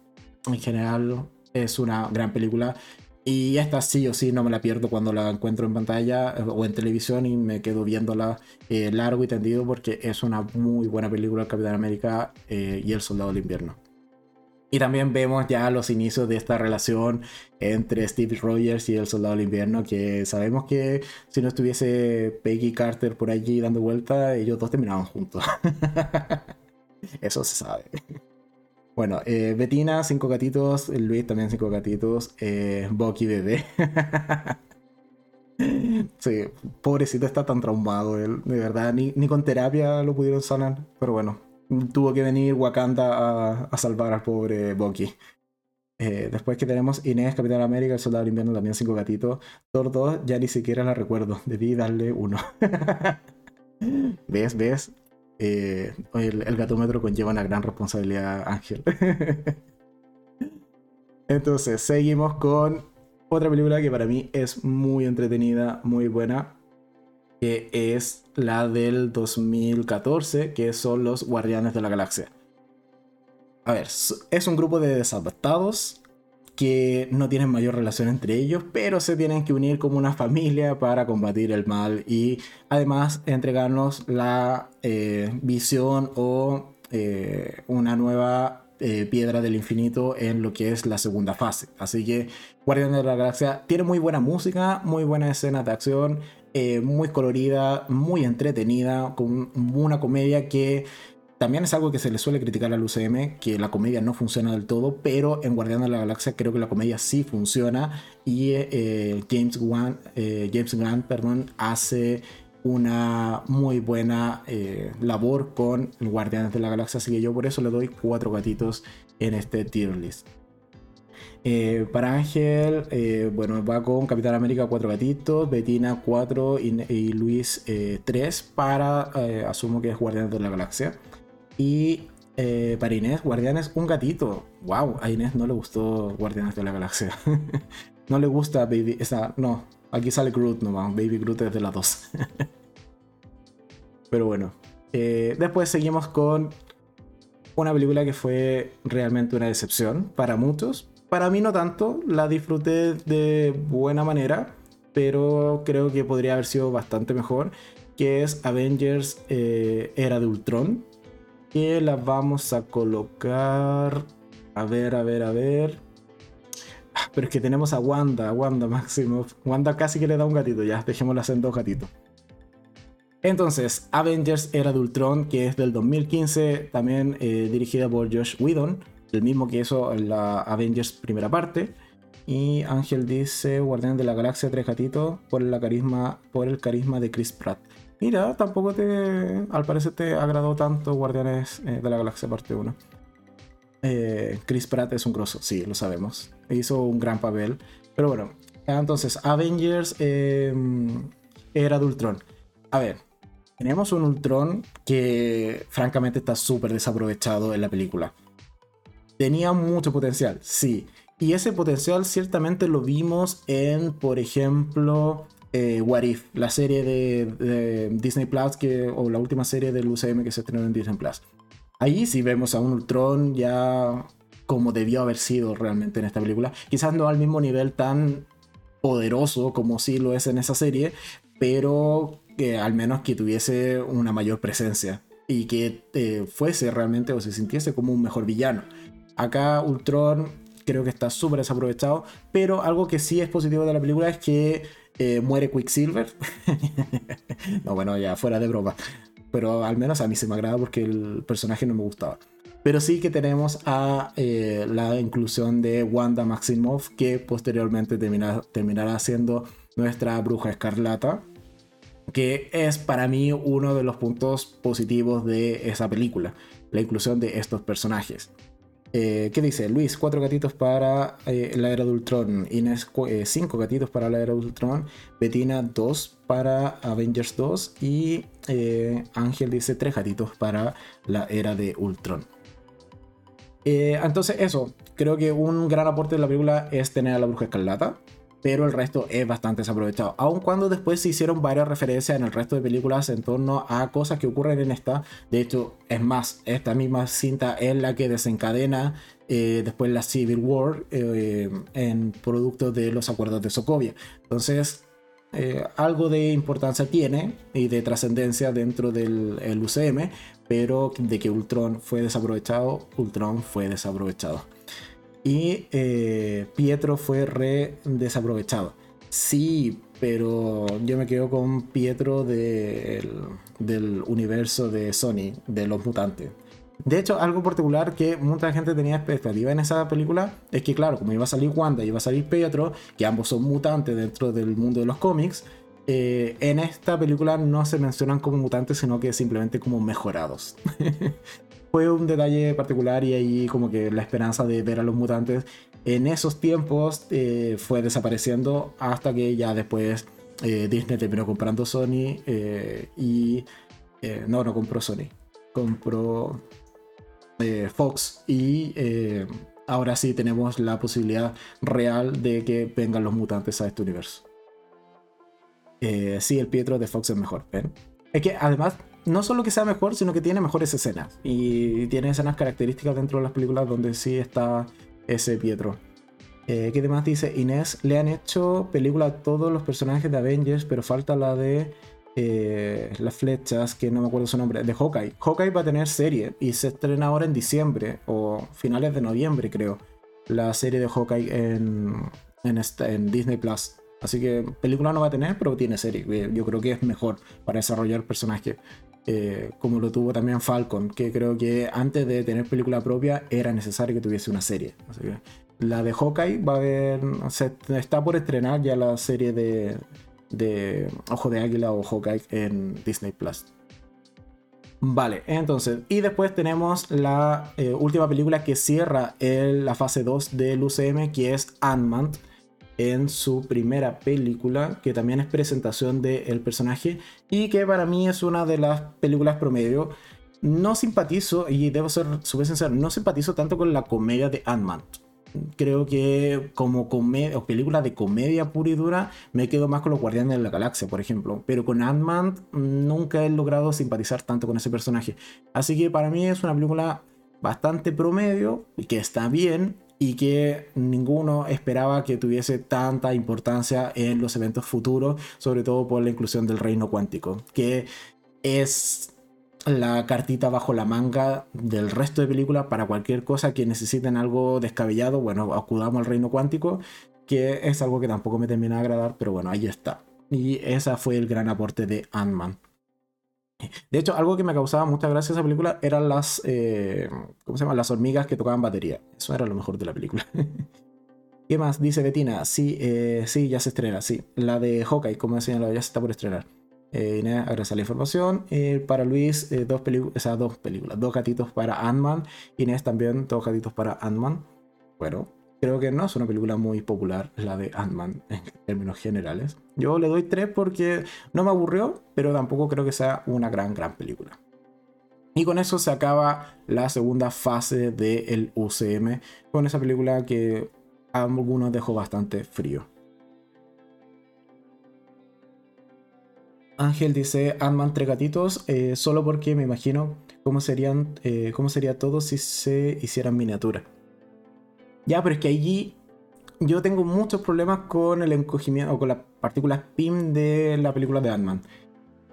en general es una gran película. Y esta sí o sí no me la pierdo cuando la encuentro en pantalla eh, o en televisión y me quedo viéndola eh, largo y tendido porque es una muy buena película el Capitán América y el Soldado del Invierno. Y también vemos ya los inicios de esta relación entre Steve Rogers y el Soldado del Invierno, que sabemos que si no estuviese Peggy Carter por allí dando vuelta, ellos dos terminaban juntos. Eso se sabe. Bueno, eh, cinco gatitos. Luis también cinco gatitos. Eh, Bucky bebé. sí, pobrecito está tan traumado él. De verdad, ni, con terapia lo pudieron sanar. Pero bueno, tuvo que venir Wakanda a, salvar al pobre Bucky. Eh, después que tenemos Inés, Capitán América, el Soldado del Invierno, también cinco gatitos. Thor 2, ya ni siquiera la recuerdo. Debí darle uno. ¿Ves? ¿Ves? Eh, el, el, gatómetro conlleva una gran responsabilidad, Ángel. Entonces, seguimos con otra película que para mí es muy entretenida, muy buena, que es la del 2014, que son los Guardianes de la Galaxia. A ver, es un grupo de desadaptados que no tienen mayor relación entre ellos, pero se tienen que unir como una familia para combatir el mal y además entregarnos la eh, visión o eh, una nueva eh, piedra del infinito en lo que es la segunda fase. Así que Guardianes de la Galaxia tiene muy buena música, muy buena escena de acción, muy colorida, muy entretenida, con una comedia que también es algo que se le suele criticar al UCM, que la comedia no funciona del todo, pero en Guardián de la Galaxia creo que la comedia sí funciona y eh, James, Wan, eh, James Grant perdón, hace una muy buena eh, labor con Guardianes de la Galaxia, así que yo por eso le doy cuatro gatitos en este tier list. Para Ángel, bueno, va con Capitán América cuatro gatitos, Betina 4 y, Luis 3 para, asumo que es Guardianes de la Galaxia. Y eh, para Inés, Guardianes, un gatito. Wow, a Inés no le gustó Guardianes de la Galaxia. no le gusta Baby. Esa, no, aquí sale Groot nomás. Baby Groot es de las dos. Pero bueno. Eh, después seguimos con una película que fue realmente una decepción para muchos. Para mí no tanto, la disfruté de buena manera, pero creo que podría haber sido bastante mejor, que es Avengers eh, Era de Ultron que la vamos a colocar. A ver, a ver, a ver. Ah, pero es que tenemos a Wanda, a Wanda Máximo. Wanda casi que le da un gatito, ya, dejémosla en dos gatitos. Entonces, Avengers Era de Ultron, que es del 2015, también eh, dirigida por Josh Whedon, el mismo que hizo la Avengers primera parte. Y Ángel dice, Guardián de la Galaxia, tres gatitos, por, carisma, por el carisma de Chris Pratt. Mira, tampoco te. Al parecer te agradó tanto Guardianes eh, de la Galaxia Parte 1. Eh, Chris Pratt es un grosso, sí, lo sabemos. Hizo un gran papel. Pero bueno, entonces, Avengers em, era de Ultron. A ver, tenemos un Ultron que francamente está súper desaprovechado en la película. Tenía mucho potencial, sí. Y ese potencial ciertamente lo vimos en, por ejemplo, eh, What If, la serie de, Disney Plus, que, o la última serie del UCM que se estrenó en Disney Plus. Ahí sí vemos a un Ultron ya como debió haber sido realmente en esta película. Quizás no al mismo nivel tan poderoso como sí lo es en esa serie, pero que al menos que tuviese una mayor presencia y que eh, fuese realmente o se sintiese como un mejor villano. Acá Ultron creo que está súper desaprovechado, pero algo que sí es positivo de la película es que eh, muere Quicksilver. no, bueno, ya fuera de broma. Pero al menos a mí se me agrada porque el personaje no me gustaba. Pero sí que tenemos a eh, la inclusión de Wanda Maximoff, que posteriormente terminará siendo nuestra bruja escarlata, que es para mí uno de los puntos positivos de esa película, la inclusión de estos personajes. Eh, ¿Qué dice? Luis, cuatro gatitos para eh, la era de Ultron. Inés, eh, cinco gatitos para la era de Ultron. Betina, dos para Avengers 2. Y Ángel dice tres gatitos para la era de Ultron. entonces, eso. Creo que un gran aporte de la película es tener a la Bruja Escarlata. Pero el resto es bastante desaprovechado. Aun cuando después se hicieron varias referencias en el resto de películas en torno a cosas que ocurren en esta. De hecho, es más, esta misma cinta es la que desencadena eh, después la Civil War eh, en producto de los acuerdos de Sokovia. Entonces, eh, algo de importancia tiene y de trascendencia dentro del UCM, pero de que Ultron fue desaprovechado, Ultron fue desaprovechado y eh, Pietro fue re desaprovechado. Sí, pero yo me quedo con Pietro del universo de Sony, de los mutantes. De hecho, algo particular que mucha gente tenía expectativa en esa película es que, claro, como iba a salir Wanda y iba a salir Pietro, que ambos son mutantes dentro del mundo de los cómics, eh, en esta película no se mencionan como mutantes, sino que simplemente como mejorados. fue un detalle particular y ahí como que la esperanza de ver a los mutantes en esos tiempos eh, fue desapareciendo hasta que ya después eh, Disney terminó comprando Sony eh, y no, no compró Sony, compró Fox y ahora sí tenemos la posibilidad real de que vengan los mutantes a este universo. sí, el Pietro de Fox es mejor, ¿ven? Es que además no solo que sea mejor, sino que tiene mejores escenas. Y tiene escenas características dentro de las películas donde sí está ese Pietro. Eh, ¿Qué demás dice Inés? Le han hecho película a todos los personajes de Avengers, pero falta la de eh, las flechas, que no me acuerdo su nombre, de Hawkeye. Hawkeye va a tener serie y se estrena ahora en diciembre o finales de noviembre, creo. La serie de Hawkeye en, en, en Disney Plus. Así que película no va a tener, pero tiene serie. Yo creo que es mejor para desarrollar personajes. Eh, como lo tuvo también Falcon, que creo que antes de tener película propia era necesario que tuviese una serie. la de Hawkeye va a haber, está por estrenar ya la serie de, de Ojo de Águila o Hawkeye en Disney Plus. Vale, entonces, y después tenemos la eh, última película que cierra la fase 2 del UCM, que es Ant-Man en su primera película, que también es presentación del personaje y que para mí es una de las películas promedio. No simpatizo, y debo ser súper sincero, no simpatizo tanto con la comedia de Ant-Man. Creo que como comedia, o película de comedia pura y dura, me quedo más con los Guardianes de la Galaxia, por ejemplo. Pero con Ant-Man nunca he logrado simpatizar tanto con ese personaje. Así que para mí es una película bastante promedio y que está bien, y que ninguno esperaba que tuviese tanta importancia en los eventos futuros, sobre todo por la inclusión del reino cuántico, que es la cartita bajo la manga del resto de películas para cualquier cosa que necesiten algo descabellado, bueno, acudamos al reino cuántico, que es algo que tampoco me termina de agradar, pero bueno, ahí está. Y ese fue el gran aporte de Ant-Man. De hecho, algo que me causaba mucha gracia esa película eran las, eh, ¿cómo se llama? Las hormigas que tocaban batería. Eso era lo mejor de la película. ¿Qué más? Dice Betina. Sí, eh, sí, ya se estrena, sí. La de Hawkeye, como decía, ya se está por estrenar. Eh, Inés agradece la información. para Luis, dos, películas, o dos películas. Dos gatitos para Ant-Man. Inés también, dos gatitos para Ant-Man. Bueno, creo que no es una película muy popular, la de Ant-Man en términos generales. Yo le doy 3 porque no me aburrió, pero tampoco creo que sea una gran, gran película. Y con eso se acaba la segunda fase del UCM, con esa película que a algunos dejó bastante frío. Ángel dice Ant-Man tres gatitos, eh, solo porque me imagino cómo, serían, eh, cómo sería todo si se hicieran miniatura. Ya, pero es que allí yo tengo muchos problemas con el encogimiento o con las partículas PIM de la película de Ant-Man.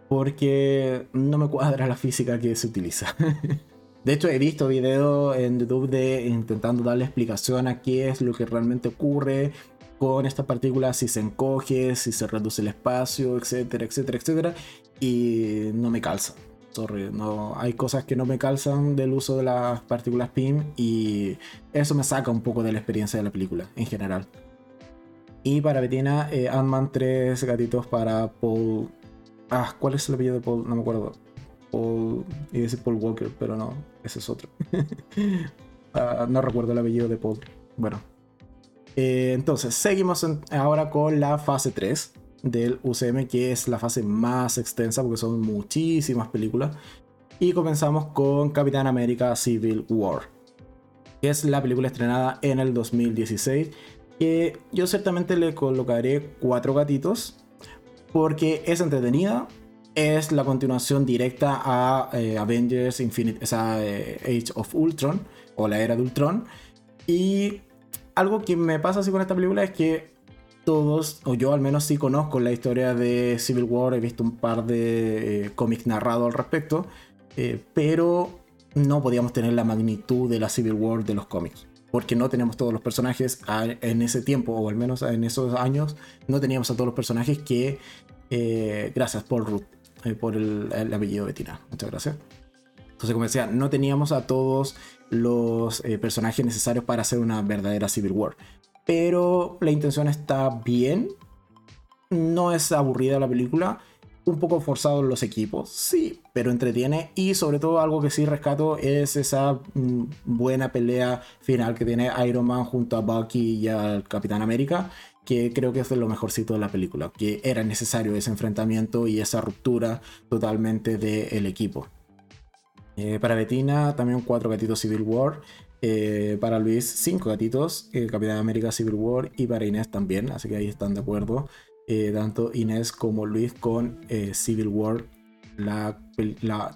Porque no me cuadra la física que se utiliza. de hecho, he visto videos en YouTube de intentando darle explicación a qué es lo que realmente ocurre con estas partículas, si se encoge, si se reduce el espacio, etcétera, etcétera, etcétera. Y no me calza no, hay cosas que no me calzan del uso de las partículas PIM y eso me saca un poco de la experiencia de la película en general. Y para Betina, eh, Ant-Man 3 gatitos para Paul. Ah, ¿cuál es el apellido de Paul? No me acuerdo. Paul. Y dice Paul Walker, pero no, ese es otro. Ah, no recuerdo el apellido de Paul. Bueno. Eh, entonces, seguimos ahora con la fase 3 del UCM, que es la fase más extensa porque son muchísimas películas. Y comenzamos con Capitán América Civil War, que es la película estrenada en el 2016 que yo ciertamente le colocaré cuatro gatitos porque es entretenida, es la continuación directa a eh, Avengers Infinite, esa eh, Age of Ultron o la era de Ultron. Y algo que me pasa así con esta película es que todos, o yo al menos sí conozco la historia de Civil War, he visto un par de eh, cómics narrados al respecto, pero no podíamos tener la magnitud de la Civil War de los cómics porque no tenemos todos los personajes en ese tiempo, o al menos en esos años, no teníamos a todos los personajes que, eh, gracias por Ruth, eh, por el, apellido Betina, muchas gracias. Entonces, como decía, no teníamos a todos los eh, personajes necesarios para hacer una verdadera Civil War. Pero la intención está bien, no es aburrida la película, un poco forzado los equipos, sí, pero entretiene y sobre todo algo que sí rescato es esa mm, buena pelea final que tiene Iron Man junto a Bucky y al Capitán América, que creo que es lo mejorcito de la película, que era necesario ese enfrentamiento y esa ruptura totalmente del equipo. Eh, para Betina también cuatro gatitos Civil War. Eh, para Luis, cinco gatitos, eh, Capitán América Civil War y para Inés también, así que ahí están de acuerdo. Eh, tanto Inés como Luis con eh, Civil War, la,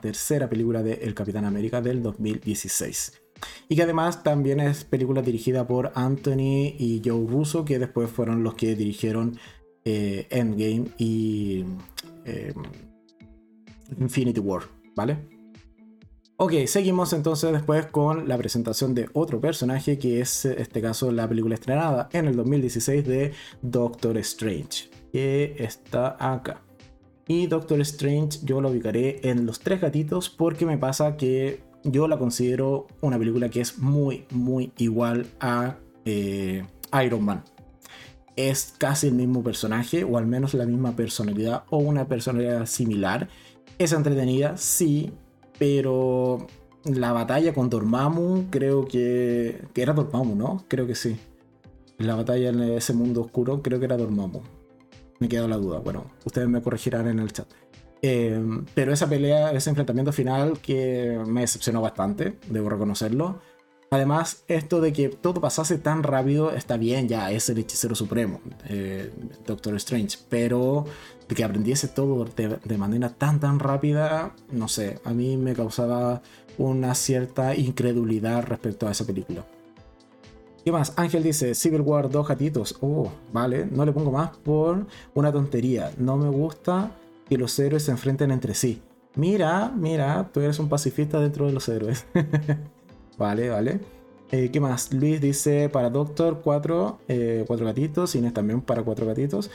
tercera película de El Capitán América del 2016. Y que además también es película dirigida por Anthony y Joe Russo, que después fueron los que dirigieron Endgame y Infinity War, ¿vale? Ok, seguimos entonces después con la presentación de otro personaje que es, en este caso, la película estrenada en el 2016 de Doctor Strange que está acá. Y Doctor Strange yo lo ubicaré en Los Tres Gatitos porque me pasa que yo la considero una película que es muy, muy igual a eh, Iron Man. Es casi el mismo personaje, o al menos la misma personalidad, o una personalidad similar. Es entretenida, sí, pero la batalla con Dormammu, creo que, que era Dormammu, ¿no? Creo que sí. La batalla en ese mundo oscuro, creo que era Dormammu me queda la duda. Bueno, ustedes me corregirán en el chat. Eh, pero esa pelea, ese enfrentamiento final que me decepcionó bastante, debo reconocerlo. Además, esto de que todo pasase tan rápido está bien, ya es el hechicero supremo, eh, Doctor Strange, pero de que aprendiese todo de, manera tan tan rápida, no sé, a mí me causaba una cierta incredulidad respecto a esa película. ¿Qué más? Ángel dice, Civil War, dos gatitos. Oh, vale, no le pongo más por una tontería. No me gusta que los héroes se enfrenten entre sí. Mira, mira, tú eres un pacifista dentro de los héroes. vale, vale. Eh, ¿Qué más? Luis dice, para Doctor, cuatro, eh, cuatro gatitos. Inés también para cuatro gatitos.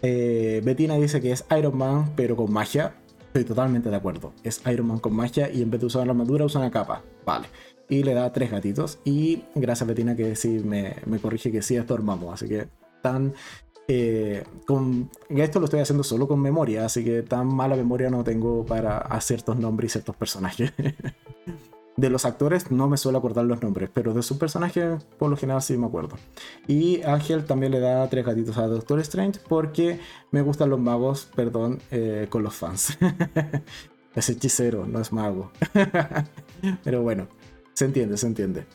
Eh, Bettina dice que es Iron Man, pero con magia. Estoy totalmente de acuerdo. Es Iron Man con magia y en vez de usar la armadura usa una capa. Vale y le da tres gatitos. Y gracias Betina que sí me, corrige que sí es Dormammu, así que tan... Eh, con, esto lo estoy haciendo solo con memoria, así que tan mala memoria no tengo para hacer ciertos nombres y ciertos personajes. de los actores no me suelo acordar los nombres, pero de sus personajes por lo general sí me acuerdo. Y Ángel también le da tres gatitos a Doctor Strange porque me gustan los magos, perdón, eh, con los fans. es hechicero, no es mago. pero bueno. Se entiende, se entiende.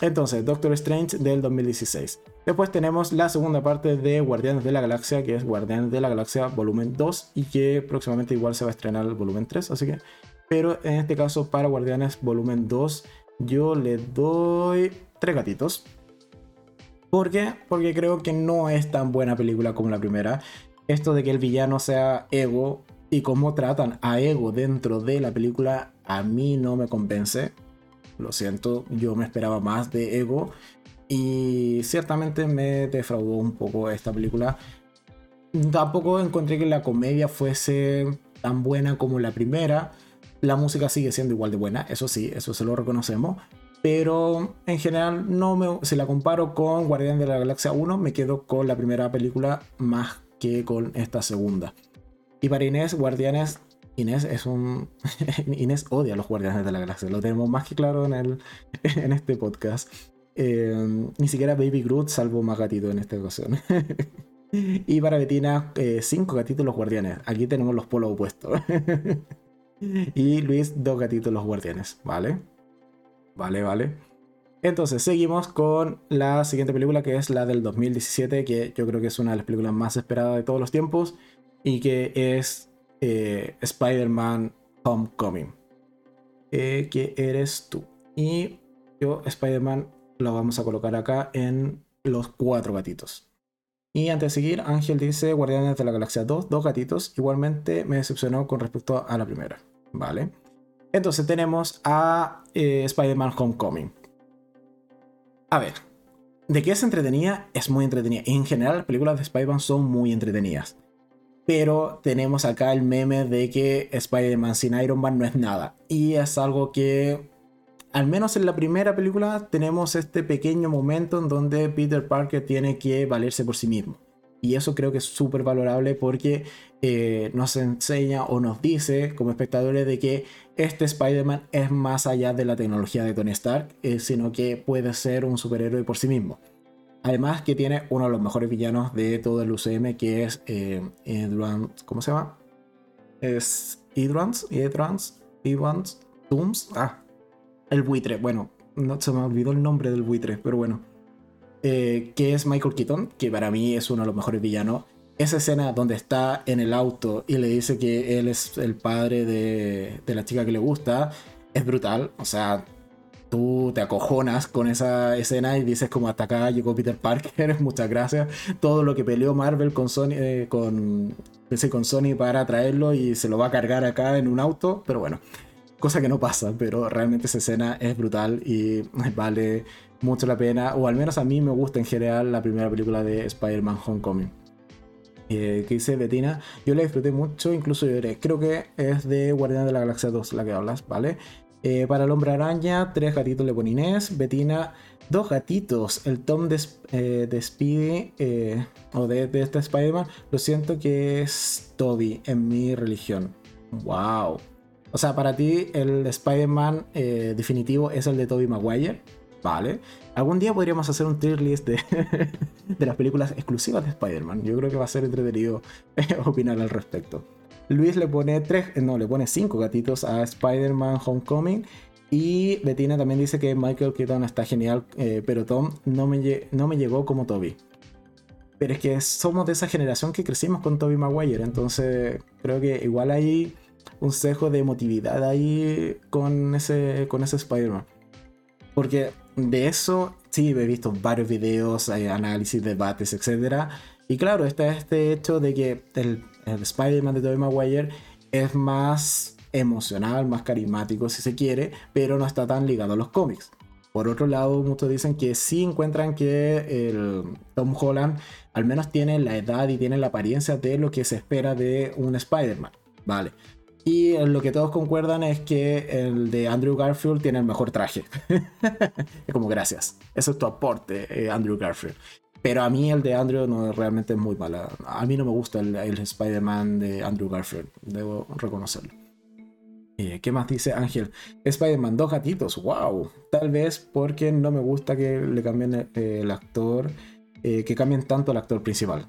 Entonces, Doctor Strange del 2016. Después tenemos la segunda parte de Guardianes de la Galaxia, que es Guardianes de la Galaxia volumen 2 y que próximamente igual se va a estrenar el volumen 3, así que... Pero en este caso para Guardianes volumen 2 yo le doy tres gatitos. ¿Por qué? Porque creo que no es tan buena película como la primera. Esto de que el villano sea Ego y cómo tratan a Ego dentro de la película a mí no me convence lo siento, yo me esperaba más de Ego y ciertamente me defraudó un poco esta película. Tampoco encontré que la comedia fuese tan buena como la primera. La música sigue siendo igual de buena, eso sí, eso se lo reconocemos. Pero en general, no me, si la comparo con Guardián de la Galaxia 1, me quedo con la primera película más que con esta segunda. Y para Inés, Guardianes Inés es un. Inés odia a los Guardianes de la Galaxia, lo tenemos más que claro en, el, en este podcast. Eh, ni siquiera Baby Groot salvo más gatito en esta ocasión. y para Betina, eh, cinco gatitos los guardianes. Aquí tenemos los polos opuestos. y Luis, dos gatitos los guardianes. ¿Vale? Vale, vale. Entonces, seguimos con la siguiente película que es la del 2017, que yo creo que es una de las películas más esperadas de todos los tiempos y que es eh, Spider-Man Homecoming. Eh, que eres tú. Y yo, Spider-Man, lo vamos a colocar acá en los cuatro gatitos. Y antes de seguir, Ángel dice Guardianes de la Galaxia 2, dos gatitos. Igualmente me decepcionó con respecto a la primera. Vale. Entonces tenemos a eh, Spider-Man Homecoming. A ver, ¿de qué es entretenida? Es muy entretenida. En general, las películas de Spider-Man son muy entretenidas. Pero tenemos acá el meme de que Spider-Man sin Iron Man no es nada. Y es algo que, al menos en la primera película, tenemos este pequeño momento en donde Peter Parker tiene que valerse por sí mismo. Y eso creo que es súper valorable porque eh, nos enseña o nos dice como espectadores de que este Spider-Man es más allá de la tecnología de Tony Stark, eh, sino que puede ser un superhéroe por sí mismo. Además que tiene uno de los mejores villanos de todo el UCM que es eh, ¿cómo se llama? Es Dooms, ah, el buitre, bueno, no se me olvidó el nombre del buitre, pero bueno eh, que es Michael Keaton, que para mí es uno de los mejores villanos. Esa escena donde está en el auto y le dice que él es el padre de, la chica que le gusta, es brutal. O sea, tú te acojonas con esa escena y dices como hasta acá llegó Peter Parker, muchas gracias. Todo lo que peleó Marvel con Sony, eh, con, Sony para traerlo y se lo va a cargar acá en un auto, pero bueno, cosa que no pasa, pero realmente esa escena es brutal y vale mucho la pena, o al menos a mí me gusta en general la primera película de Spider-Man Homecoming. Eh, que dice Betina, yo la disfruté mucho, incluso lloré. Creo que es de Guardián de la Galaxia 2 la que hablas, ¿vale? Eh, para el hombre araña, tres gatitos le pone. Betina, dos gatitos. El Tom de, eh, Speedy, eh, o de, de este Spider-Man, lo siento que es Toby en mi religión. ¡Wow! O sea, para ti el Spider-Man definitivo es el de Toby Maguire. Vale. Algún día podríamos hacer un tier list de, de las películas exclusivas de Spider-Man. Yo creo que va a ser entretenido opinar al respecto. Luis le pone tres, eh, no, le pone cinco gatitos a Spider-Man Homecoming. Y Bettina también dice que Michael Keaton está genial, eh, pero Tom no me, no me llegó como Toby. Pero es que somos de esa generación que crecimos con Toby Maguire, entonces creo que igual hay un cejo de emotividad ahí con ese, con ese Spider-Man. Porque de eso, sí, he visto varios videos, hay análisis, debates, etc. Y claro, está este hecho de que el, Spider-Man de Tobey Maguire es más emocional, más carismático si se quiere, pero no está tan ligado a los cómics. Por otro lado, muchos dicen que sí encuentran que el Tom Holland al menos tiene la edad y tiene la apariencia de lo que se espera de un Spider-Man. Vale. Y lo que todos concuerdan es que el de Andrew Garfield tiene el mejor traje. es como gracias. Eso es tu aporte, eh, Andrew Garfield. Pero a mí el de Andrew no realmente es muy mala. A mí no me gusta el, Spider-Man de Andrew Garfield. Debo reconocerlo. Eh, ¿Qué más dice Ángel? Spider-Man, dos gatitos. ¡Wow! Tal vez porque no me gusta que le cambien el, actor. Eh, que cambien tanto el actor principal.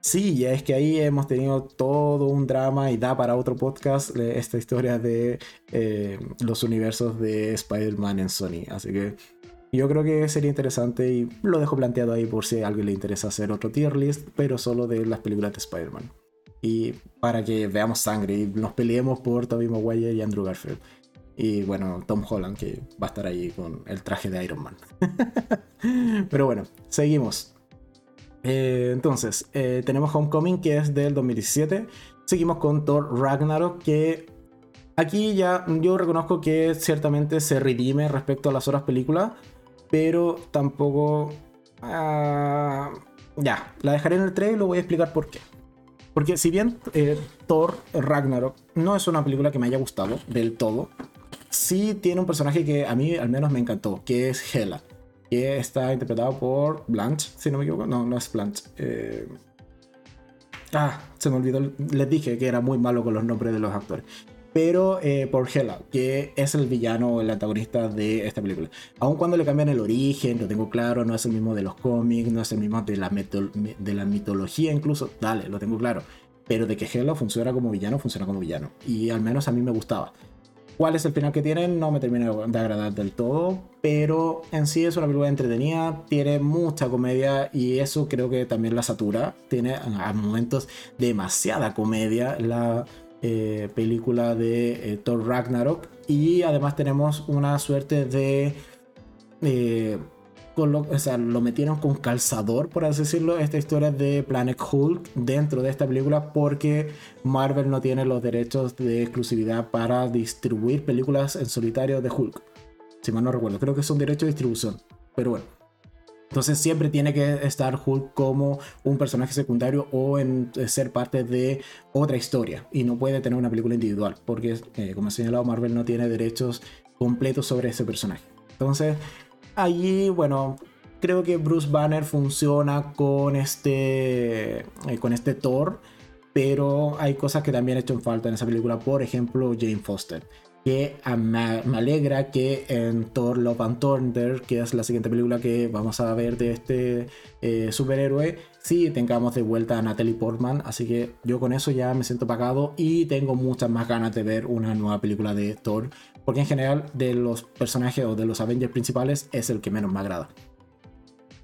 Sí, ya es que ahí hemos tenido todo un drama y da para otro podcast esta historia de eh, los universos de Spider-Man en Sony. Así que yo creo que sería interesante y lo dejo planteado ahí por si a alguien le interesa hacer otro tier list, pero solo de las películas de Spider-Man. Y para que veamos sangre y nos peleemos por Tobey Maguire y Andrew Garfield. Y bueno, Tom Holland que va a estar ahí con el traje de Iron Man. pero bueno, seguimos. Eh, entonces, eh, tenemos Homecoming, que es del 2017. Seguimos con Thor Ragnarok, que aquí ya yo reconozco que ciertamente se redime respecto a las otras películas, pero tampoco... Ah, ya, la dejaré en el trailer y lo voy a explicar por qué. Porque si bien eh, Thor Ragnarok no es una película que me haya gustado del todo, sí tiene un personaje que a mí al menos me encantó, que es Hela que está interpretado por Blanche, si no me equivoco. No, no es Blanche. Eh, ah, se me olvidó. Les dije que era muy malo con los nombres de los actores. Pero eh, por Hela, que es el villano o el antagonista de esta película. Aun cuando le cambian el origen, lo tengo claro, no es el mismo de los cómics, no es el mismo de la, de la mitología incluso, dale, lo tengo claro. Pero de que Hela funciona como villano, funciona como villano. Y al menos a mí me gustaba. Cuál es el final que tiene no me termina de agradar del todo, pero en sí es una película entretenida, tiene mucha comedia y eso creo que también la satura, tiene a momentos demasiada comedia la eh, película de eh, Thor Ragnarok y además tenemos una suerte de... Eh, lo, o sea, lo metieron con calzador, por así decirlo, esta historia de Planet Hulk dentro de esta película porque Marvel no tiene los derechos de exclusividad para distribuir películas en solitario de Hulk. Si mal no recuerdo, creo que son derechos de distribución. Pero bueno. Entonces siempre tiene que estar Hulk como un personaje secundario o en eh, ser parte de otra historia. Y no puede tener una película individual. Porque, eh, como he señalado, Marvel no tiene derechos completos sobre ese personaje. Entonces, allí, bueno, creo que Bruce Banner funciona con este, eh, con este Thor, pero hay cosas que también he hecho falta en esa película, por ejemplo, Jane Foster. Que me, alegra que en Thor Love and Thunder, que es la siguiente película que vamos a ver de este eh, superhéroe, sí tengamos de vuelta a Natalie Portman. Así que yo con eso ya me siento pagado y tengo muchas más ganas de ver una nueva película de Thor porque en general de los personajes o de los Avengers principales es el que menos me agrada.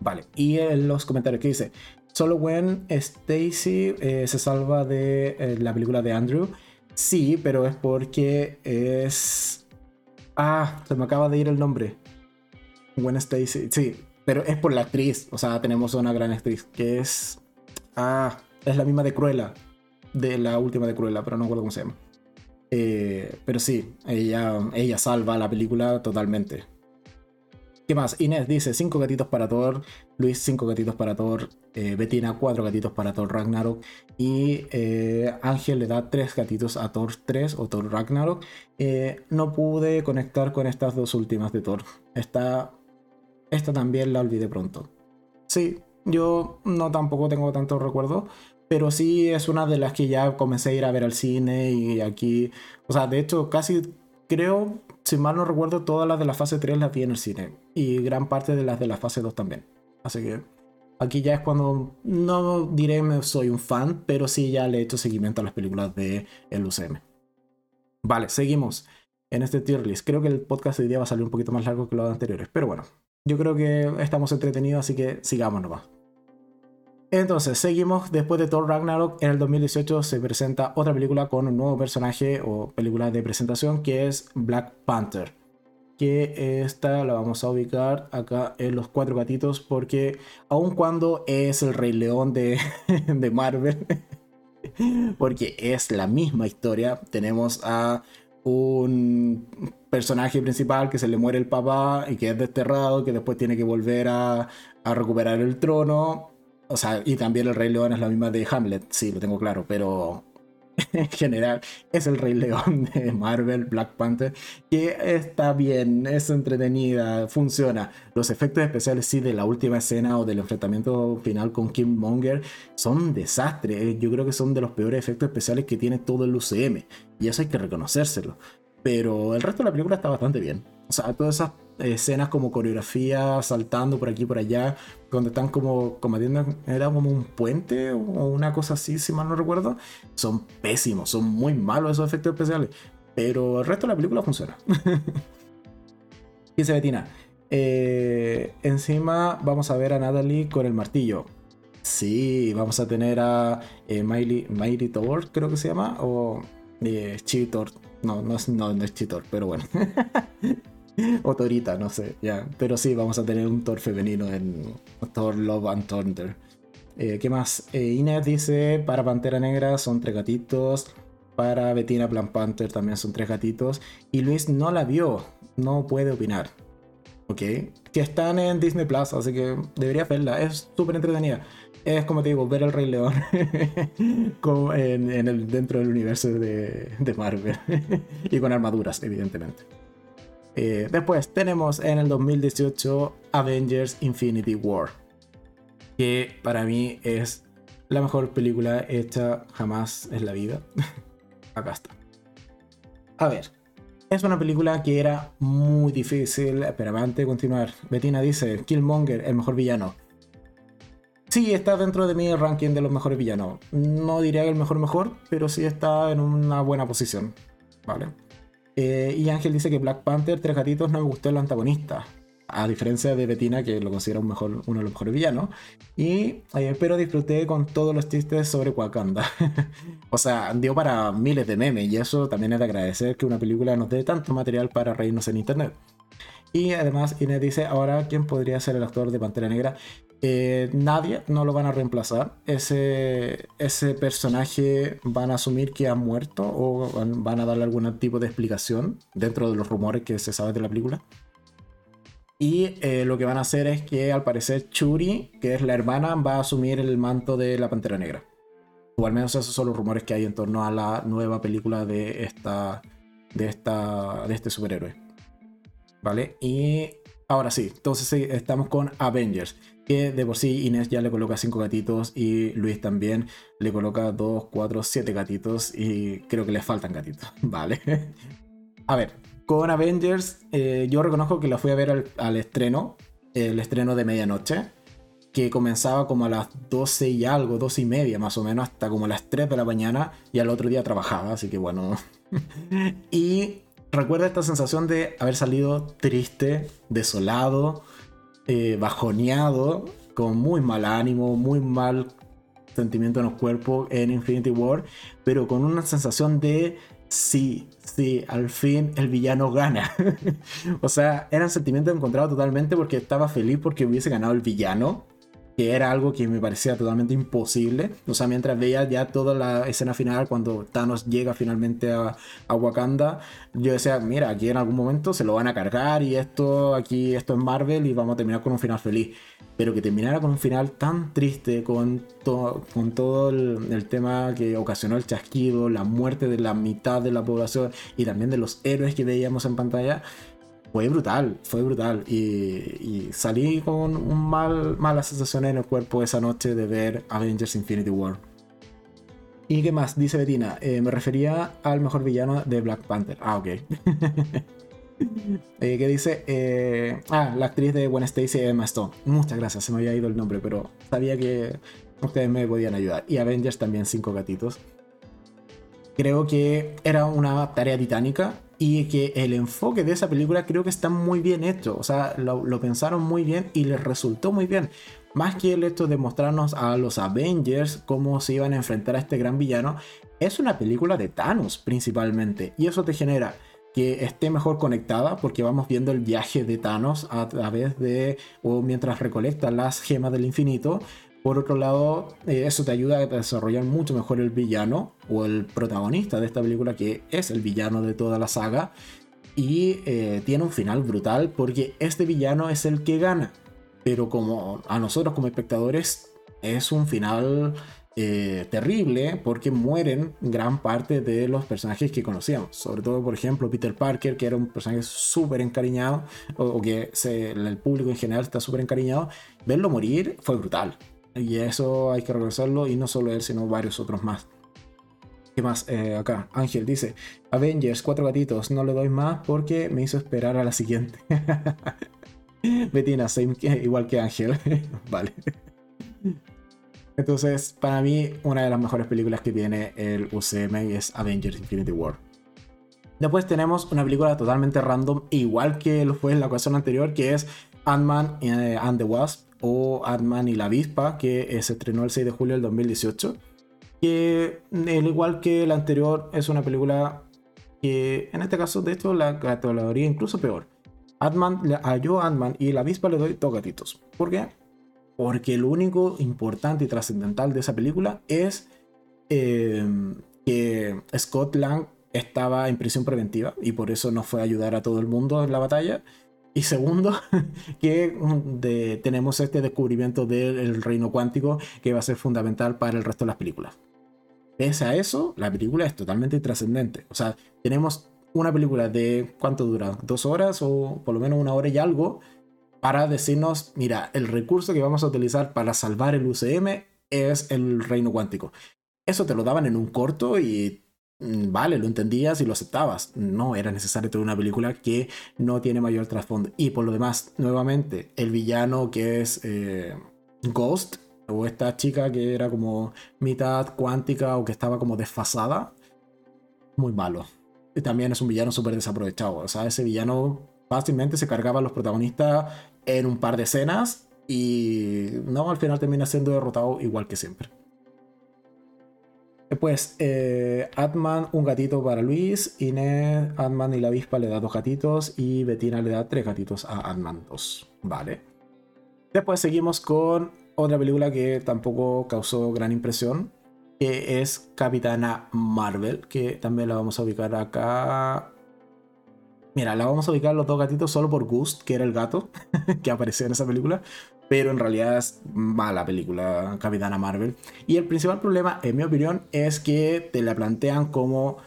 Vale, y en los comentarios que dice, solo when Stacy eh, se salva de eh, la película de Andrew. Sí, pero es porque es... Ah, se me acaba de ir el nombre. Gwen Stacy, sí, pero es por la actriz. O sea, tenemos una gran actriz que es... Ah, es la misma de Cruella, de la última de Cruella, pero no recuerdo cómo se llama. Eh, pero sí, ella, ella salva la película totalmente. ¿Qué más? Inés dice 5 gatitos para Thor, Luis 5 gatitos para Thor, eh, Bettina 4 gatitos para Thor Ragnarok y eh, Ángel le da 3 gatitos a Thor 3 o Thor Ragnarok. no pude conectar con estas dos últimas de Thor. Esta, esta también la olvidé pronto. Sí, yo no tampoco tengo tanto recuerdo, pero sí es una de las que ya comencé a ir a ver al cine y aquí, o sea, de hecho casi creo, si mal no recuerdo, todas las de la fase 3 las vi en el cine y gran parte de las de la fase 2 también. Así que aquí ya es cuando no diré que soy un fan, pero sí ya le he hecho seguimiento a las películas de el UCM. Vale, seguimos en este tier list. Creo que el podcast de hoy día va a salir un poquito más largo que los anteriores, pero bueno, yo creo que estamos entretenidos, así que sigamos nomás. Entonces, seguimos después de Thor Ragnarok. En el 2018 se presenta otra película con un nuevo personaje o película de presentación que es Black Panther. Que esta la vamos a ubicar acá en los cuatro gatitos porque aun cuando es el Rey León de, de Marvel, porque es la misma historia, tenemos a un personaje principal que se le muere el papá y que es desterrado, que después tiene que volver a, recuperar el trono. O sea, y también el Rey León es la misma de Hamlet, sí, lo tengo claro, pero en general es el Rey León de Marvel, Black Panther, que está bien, es entretenida, funciona. Los efectos especiales, sí, de la última escena o del enfrentamiento final con Kim Monger son un desastre. Yo creo que son de los peores efectos especiales que tiene todo el UCM, y eso hay que reconocérselo. Pero el resto de la película está bastante bien. O sea, todas esas escenas como coreografía, saltando por aquí y por allá, donde están como combatiendo, era como un puente o una cosa así, si mal no recuerdo, son pésimos, son muy malos esos efectos especiales, pero el resto de la película funciona. Dice Betina, eh, encima vamos a ver a Natalie con el martillo. Sí, vamos a tener a eh, Miley, Thor, creo que se llama, o eh. No, no es, no, no es Cheetor, pero bueno. o Torita, no sé, ya. Pero sí, vamos a tener un Thor femenino en Thor Love and Thunder. Eh, ¿Qué más? Eh, Inés dice, para Pantera Negra son tres gatitos. Para Bettina Plan Panther también son tres gatitos. Y Luis no la vio, no puede opinar. ¿Ok? Que están en Disney Plus, así que debería verla. Es súper entretenida. Es como te digo, ver el Rey León en, el, dentro del universo de, de Marvel. y con armaduras, evidentemente. Eh, después tenemos en el 2018 Avengers Infinity War, que para mí es la mejor película hecha jamás en la vida. Acá está. A ver, es una película que era muy difícil, pero antes de continuar, Bettina dice, Killmonger, el mejor villano. Sí, está dentro de mi ranking de los mejores villanos. No diría que el mejor mejor, pero sí está en una buena posición. ¿Vale? Eh, y Ángel dice que Black Panther, Tres Gatitos, no me gustó el antagonista. A diferencia de Bettina, que lo considera uno de los mejores villanos. Y, eh, pero disfruté con todos los chistes sobre Wakanda. o sea, dio para miles de memes. Y eso también es de agradecer que una película nos dé tanto material para reírnos en internet. Y además Inés dice, ahora, ¿quién podría ser el actor de Pantera Negra? Eh, nadie, no lo van a reemplazar. Ese, ese personaje van a asumir que ha muerto o van a darle algún tipo de explicación dentro de los rumores que se sabe de la película. Y eh, lo que van a hacer es que al parecer Churi, que es la hermana, va a asumir el manto de la Pantera Negra. O al menos esos son los rumores que hay en torno a la nueva película de esta. de esta. de este superhéroe. ¿Vale? Y ahora sí, entonces estamos con Avengers que de por sí Inés ya le coloca 5 gatitos y Luis también le coloca 2, 4, 7 gatitos y creo que le faltan gatitos, ¿vale? a ver, con Avengers eh, yo reconozco que la fui a ver al, estreno, el estreno de medianoche, que comenzaba como a las 12 y algo, 12 y media más o menos, hasta como las 3 de la mañana y al otro día trabajaba, así que bueno. y recuerda esta sensación de haber salido triste, desolado, eh, bajoneado, con muy mal ánimo, muy mal sentimiento en el cuerpo en Infinity War, pero con una sensación de sí, sí, al fin el villano gana. o sea, era un sentimiento encontrado totalmente porque estaba feliz porque hubiese ganado el villano, que era algo que me parecía totalmente imposible. O sea, mientras veía ya toda la escena final, cuando Thanos llega finalmente a, Wakanda, yo decía, mira, aquí en algún momento se lo van a cargar y esto, aquí, esto es Marvel y vamos a terminar con un final feliz. Pero que terminara con un final tan triste, con, con todo el, el tema que ocasionó el chasquido, la muerte de la mitad de la población y también de los héroes que veíamos en pantalla, fue brutal, fue brutal. Y, salí con un mal, mala sensación en el cuerpo esa noche de ver Avengers Infinity War. ¿Y qué más? Dice Bettina, eh, me refería al mejor villano de Black Panther. Ah, ok. eh, ¿Qué dice? Eh, ah, la actriz de Gwen Stacy, Emma Stone. Muchas gracias, se me había ido el nombre, pero sabía que ustedes me podían ayudar. Y Avengers también, cinco gatitos. Creo que era una tarea titánica y que el enfoque de esa película creo que está muy bien hecho. O sea, lo, pensaron muy bien y les resultó muy bien. Más que el hecho de mostrarnos a los Avengers cómo se iban a enfrentar a este gran villano, es una película de Thanos principalmente. Y eso te genera que esté mejor conectada porque vamos viendo el viaje de Thanos a través de o mientras recolecta las gemas del infinito por otro lado, eh, eso te ayuda a desarrollar mucho mejor el villano o el protagonista de esta película, que es el villano de toda la saga. Y eh, tiene un final brutal porque este villano es el que gana. Pero como a nosotros como espectadores es un final eh, terrible porque mueren gran parte de los personajes que conocíamos. Sobre todo, por ejemplo, Peter Parker, que era un personaje súper encariñado, o, que el público en general está súper encariñado. Verlo morir fue brutal. Y eso hay que reconocerlo, y no solo él, sino varios otros más. ¿Qué más? Eh, acá, Ángel dice: Avengers, cuatro gatitos, no le doy más porque me hizo esperar a la siguiente. Betina, igual que Ángel. vale. Entonces, para mí, una de las mejores películas que tiene el UCM es Avengers Infinity War. Después tenemos una película totalmente random, igual que lo fue en la ocasión anterior, que es Ant-Man eh, and the Wasp o Ant-Man y la avispa, que se estrenó el 6 de julio del 2018. Que, al igual que la anterior, es una película que, en este caso, de hecho, la categoría incluso peor. Ant-Man, a yo Ant-Man y la avispa le doy dos gatitos. ¿Por qué? Porque lo único importante y trascendental de esa película es em, que Scott Lang estaba en prisión preventiva y por eso no fue a ayudar a todo el mundo en la batalla. Y segundo, que mm, tenemos este descubrimiento del reino cuántico que va a ser fundamental para el resto de las películas. Pese a eso, la película es totalmente trascendente. O sea, tenemos una película de cuánto dura, dos horas o por lo menos una hora y algo, para decirnos, mira, el recurso que vamos a utilizar para salvar el UCM es el reino cuántico. Eso te lo daban en un corto y vale, lo entendías y lo aceptabas. No era necesario tener una película que no tiene mayor trasfondo. Y por lo demás, nuevamente, el villano que es eh, Ghost, o esta chica que era como mitad cuántica o que estaba como desfasada, muy malo. también es un villano súper desaprovechado. O sea, ese villano fácilmente se cargaba a los protagonistas en un par de escenas y no, al final termina siendo derrotado igual que siempre. Después, eh, Atman, un gatito para Luis. Inés, Atman y la avispa le da dos gatitos. Y Bettina le da tres gatitos a Atman 2. Vale. Después seguimos con otra película que tampoco causó gran impresión. Que es Capitana Marvel. Que también la vamos a ubicar acá. Mira, la vamos a ubicar los dos gatitos solo por Gust, que era el gato que aparecía en esa película pero en realidad es mala película Capitana Marvel. Y el principal problema, en mi opinión, es que te la plantean como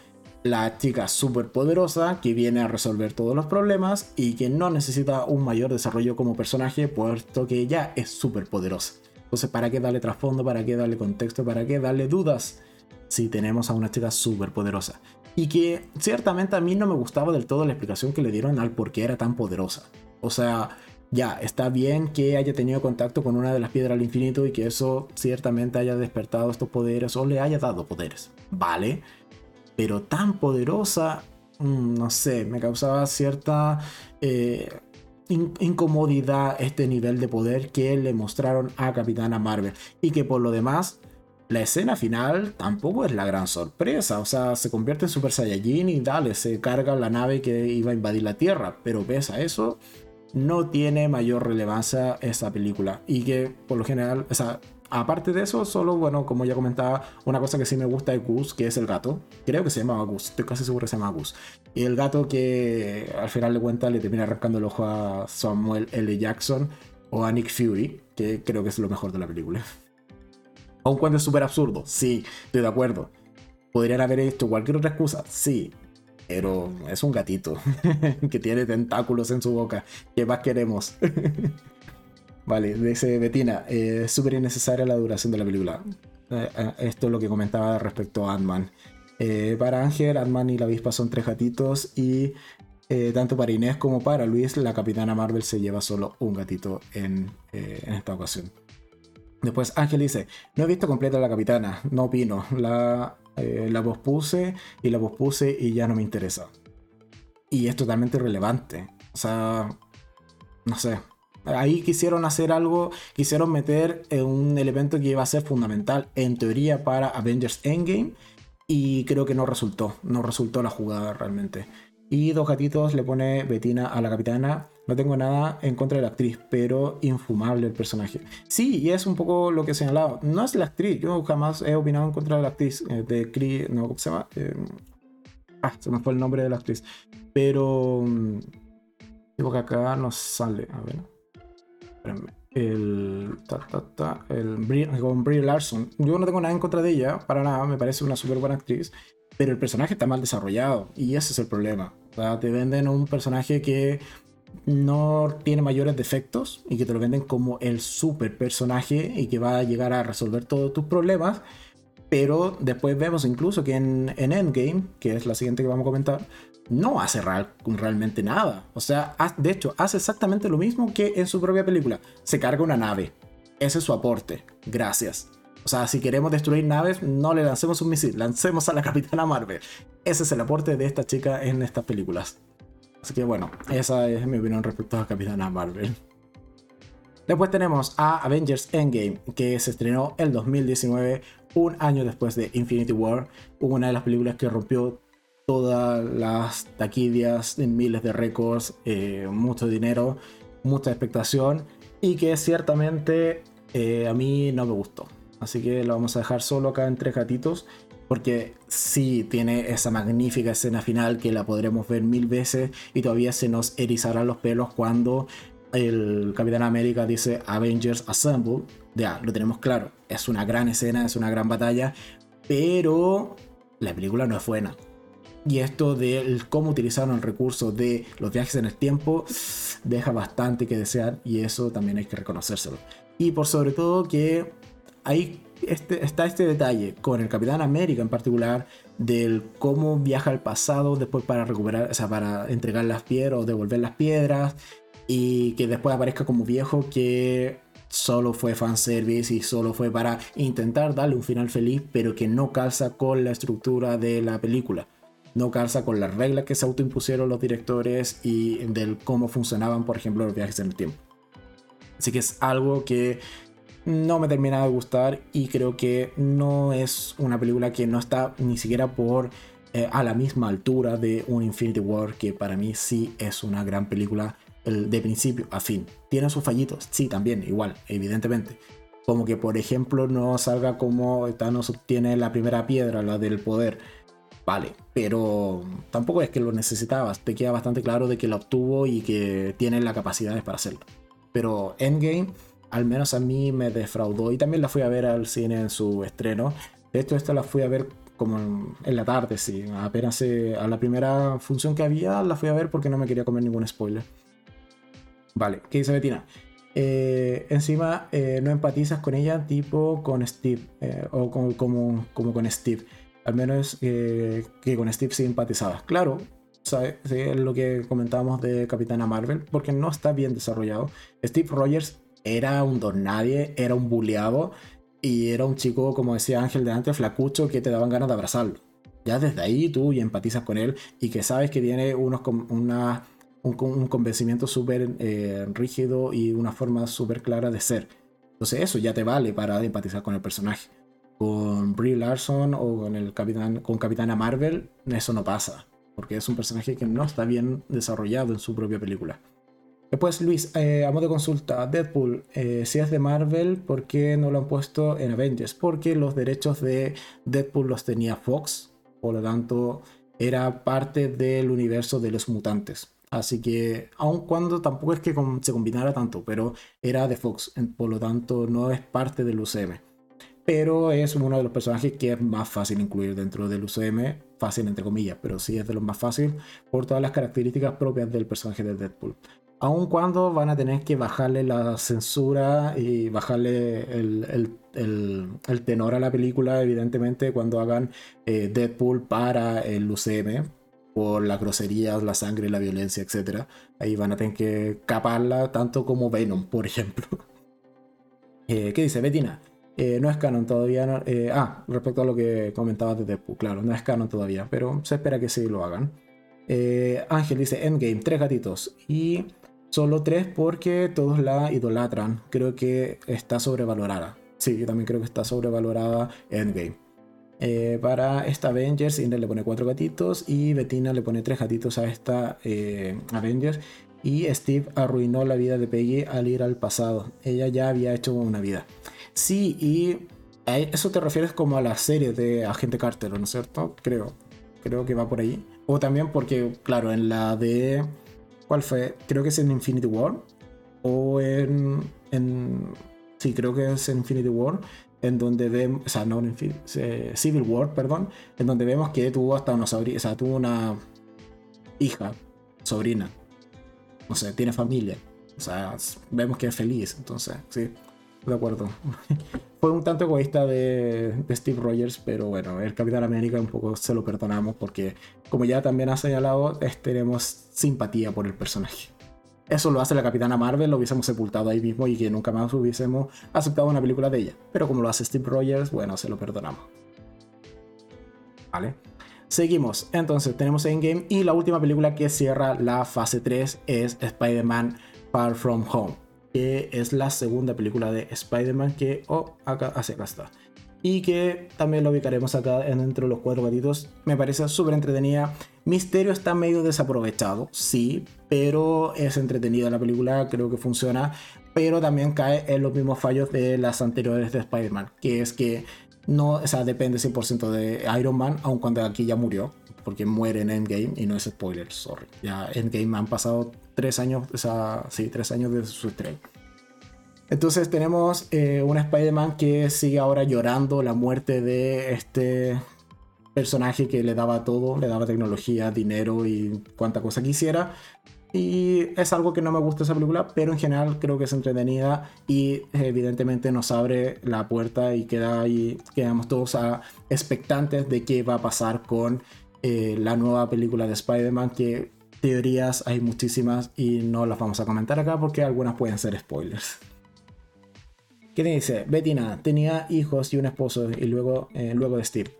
la chica súper poderosa que viene a resolver todos los problemas y que no necesita un mayor desarrollo como personaje, puesto que ya es súper poderosa. Entonces, ¿para qué darle trasfondo? ¿Para qué darle contexto? ¿Para qué darle dudas? Si tenemos a una chica súper poderosa. Y que ciertamente a mí no me gustaba del todo la explicación que le dieron al por qué era tan poderosa. O sea, ya, está bien que haya tenido contacto con una de las piedras del infinito y que eso ciertamente haya despertado estos poderes o le haya dado poderes. Vale, pero tan poderosa, mm, no sé, me causaba cierta eh, incomodidad este nivel de poder que le mostraron a Capitana Marvel. Y que por lo demás, la escena final tampoco es la gran sorpresa. O sea, se convierte en Super Saiyajin y dale, se carga la nave que iba a invadir la Tierra. Pero pese a eso, no tiene mayor relevancia esa película. Y que por lo general, o sea, aparte de eso, solo, bueno, como ya comentaba, una cosa que sí me gusta de Gus, que es el gato. Creo que se llama Gus, estoy casi seguro que se llama Gus. Y el gato que al final de cuentas le termina arrancando el ojo a Samuel L. Jackson o a Nick Fury, que creo que es lo mejor de la película. Aun cuando es súper absurdo, sí, estoy de acuerdo. ¿Podrían haber hecho cualquier otra excusa? Sí, pero es un gatito que tiene tentáculos en su boca. ¿Qué más queremos? vale, dice Betina, es eh, súper innecesaria la duración de la película. Eh, eh, esto es lo que comentaba respecto a Ant-Man. para Ángel, Ant-Man y la avispa son tres gatitos y tanto para Inés como para Luis, la capitana Marvel se lleva solo un gatito en, en esta ocasión. Después Ángel dice, no he visto completa la capitana, no opino. La eh, la pospuse y la pospuse y ya no me interesa. Y es totalmente irrelevante. O sea, no sé. Ahí quisieron hacer algo, quisieron meter un elemento que iba a ser fundamental en teoría para Avengers Endgame y creo que no resultó, no resultó la jugada realmente. Y dos gatitos le pone Betina a la capitana no tengo nada en contra de la actriz, pero infumable el personaje. Sí, y es un poco lo que he señalado. No es la actriz, yo jamás he opinado en contra de la actriz. Eh, de Chris, no, ¿cómo se llama? Eh, ah, se me fue el nombre de la actriz. Pero. Mm, digo que acá nos sale. A ver. Espérenme. El. Ta, ta, ta, el con Brie Larson. Yo no tengo nada en contra de ella, para nada. Me parece una súper buena actriz. Pero el personaje está mal desarrollado. Y ese es el problema. O sea, te venden un personaje que no tiene mayores defectos y que te lo venden como el super personaje y que va a llegar a resolver todos tus problemas. Pero después vemos incluso que en, Endgame, que es la siguiente que vamos a comentar, no hace realmente nada. O sea, de hecho, hace exactamente lo mismo que en su propia película. Se carga una nave. Ese es su aporte. Gracias. O sea, si queremos destruir naves, no le lancemos un misil, lancemos a la Capitana Marvel. Ese es el aporte de esta chica en estas películas. Así que bueno, esa es mi opinión respecto a Capitana Marvel. Después tenemos a Avengers Endgame, que se estrenó el 2019, un año después de Infinity War, una de las películas que rompió todas las taquillas, miles de récords, eh, mucho dinero, mucha expectación, y que ciertamente eh, a mí no me gustó. Así que lo vamos a dejar solo acá en tres gatitos porque sí tiene esa magnífica escena final que la podremos ver mil veces y todavía se nos erizarán los pelos cuando el Capitán América dice Avengers Assemble. Ya, lo tenemos claro. Es una gran escena, es una gran batalla, pero la película no es buena. Y esto de cómo utilizaron el recurso de los viajes en el tiempo deja bastante que desear y eso también hay que reconocérselo. Y por sobre todo que hay este, está este detalle con el Capitán América en particular del cómo viaja al pasado después para recuperar, o sea, para entregar las piedras o devolver las piedras y que después aparezca como viejo que solo fue fanservice y solo fue para intentar darle un final feliz pero que no calza con la estructura de la película. no calza con las reglas que se autoimpusieron los directores y del cómo funcionaban, por ejemplo, los viajes en el tiempo. Así que es algo que no me termina de gustar y creo que no es una película que no está ni siquiera por eh, a la misma altura de un Infinity War que para mí sí es una gran película de principio a fin. Tiene sus fallitos, sí, también, igual, evidentemente. Como que, por ejemplo, no salga como Thanos obtiene la primera piedra, la del poder. Vale, pero tampoco es que lo necesitabas. Te queda bastante claro de que la obtuvo y que tiene las capacidades para hacerlo. Pero Endgame, al menos a mí me defraudó y también la fui a ver al cine en su estreno. De hecho, esta la fui a ver como en, la tarde, sí. Apenas eh, a la primera función que había la fui a ver porque no me quería comer ningún spoiler. Vale, ¿qué dice Betina? Eh, encima eh, no empatizas con ella tipo con Steve o como, como, con Steve. Al menos que con Steve sí empatizabas. Claro, ¿sabes? es lo que comentábamos de Capitana Marvel, porque no está bien desarrollado. Steve Rogers era un don nadie, era un buleado y era un chico, como decía Ángel de antes, flacucho que te daban ganas de abrazarlo. Ya desde ahí tú y empatizas con él y que sabes que tiene unos, una, un, convencimiento súper eh, rígido y una forma súper clara de ser. Entonces eso ya te vale para empatizar con el personaje. Con Brie Larson o con, el Capitán, con Capitana Marvel, eso no pasa. Porque es un personaje que no está bien desarrollado en su propia película. Después, Luis, eh, a modo de consulta, Deadpool, eh, si es de Marvel, ¿por qué no lo han puesto en Avengers? Porque los derechos de Deadpool los tenía Fox, por lo tanto, era parte del universo de los mutantes. Así que, aun cuando tampoco es que se combinara tanto, pero era de Fox, por lo tanto, no es parte del UCM. Pero es uno de los personajes que es más fácil incluir dentro del UCM, fácil entre comillas, pero sí es de los más fácil por todas las características propias del personaje de Deadpool aun cuando van a tener que bajarle la censura y bajarle el, tenor a la película, evidentemente, cuando hagan eh, Deadpool para el UCM, por las groserías, la sangre, la violencia, etc. Ahí van a tener que caparla tanto como Venom, por ejemplo. Eh, ¿Qué dice Bettina? Eh, no es canon todavía. ah, respecto a lo que comentabas de Deadpool, claro, no es canon todavía, pero se espera que sí lo hagan. Ángel dice Endgame, tres gatitos. Y Solo tres porque todos la idolatran. Creo que está sobrevalorada. Sí, yo también creo que está sobrevalorada Endgame. Eh, para esta Avengers, Indra le pone cuatro gatitos y Bettina le pone tres gatitos a esta eh, Avengers. Y Steve arruinó la vida de Peggy al ir al pasado. Ella ya había hecho una vida. Sí, y eso te refieres como a la serie de Agente Carter, ¿no es cierto? Creo. Creo que va por ahí. O también porque, claro, en la de ¿Cuál fue? Creo que es en Infinity War. O en. sí, creo que es en Infinity War. En donde vemos. O sea, no en Infinity, Civil War, perdón. En donde vemos que tuvo hasta una sobrina. O sea, tuvo una hija, sobrina. O sea, tiene familia. O sea, vemos que es feliz. Entonces, sí, de acuerdo. Fue un tanto egoísta de, Steve Rogers, pero bueno, el Capitán América un poco se lo perdonamos porque, como ya también ha señalado, tenemos simpatía por el personaje. Eso lo hace la Capitana Marvel, lo hubiésemos sepultado ahí mismo y que nunca más hubiésemos aceptado una película de ella. Pero como lo hace Steve Rogers, bueno, se lo perdonamos. Vale. Seguimos. Entonces tenemos Endgame y la última película que cierra la fase 3 es Spider-Man Far From Home que es la segunda película de Spider-Man que, oh, acá, hacia acá está. Y que también lo ubicaremos acá dentro de los cuatro gatitos. Me parece súper entretenida. Misterio está medio desaprovechado, sí, pero es entretenida la película, creo que funciona. Pero también cae en los mismos fallos de las anteriores de Spider-Man, que es que no, o sea, depende 100% de Iron Man, aun cuando aquí ya murió, porque muere en Endgame y no es spoiler, sorry. Ya Endgame han pasado tres años, o sea, sí, tres años de su estreno. Entonces tenemos eh, un Spider-Man que sigue ahora llorando la muerte de este personaje que le daba todo, le daba tecnología, dinero y cuanta cosa quisiera. Y es algo que no me gusta esa película, pero en general creo que es entretenida y evidentemente nos abre la puerta y queda ahí, quedamos todos expectantes de qué va a pasar con eh, la nueva película de Spider-Man, que teorías hay muchísimas y no las vamos a comentar acá porque algunas pueden ser spoilers. ¿Qué dice? Bettina tenía hijos y un esposo y luego, eh, luego de Steve.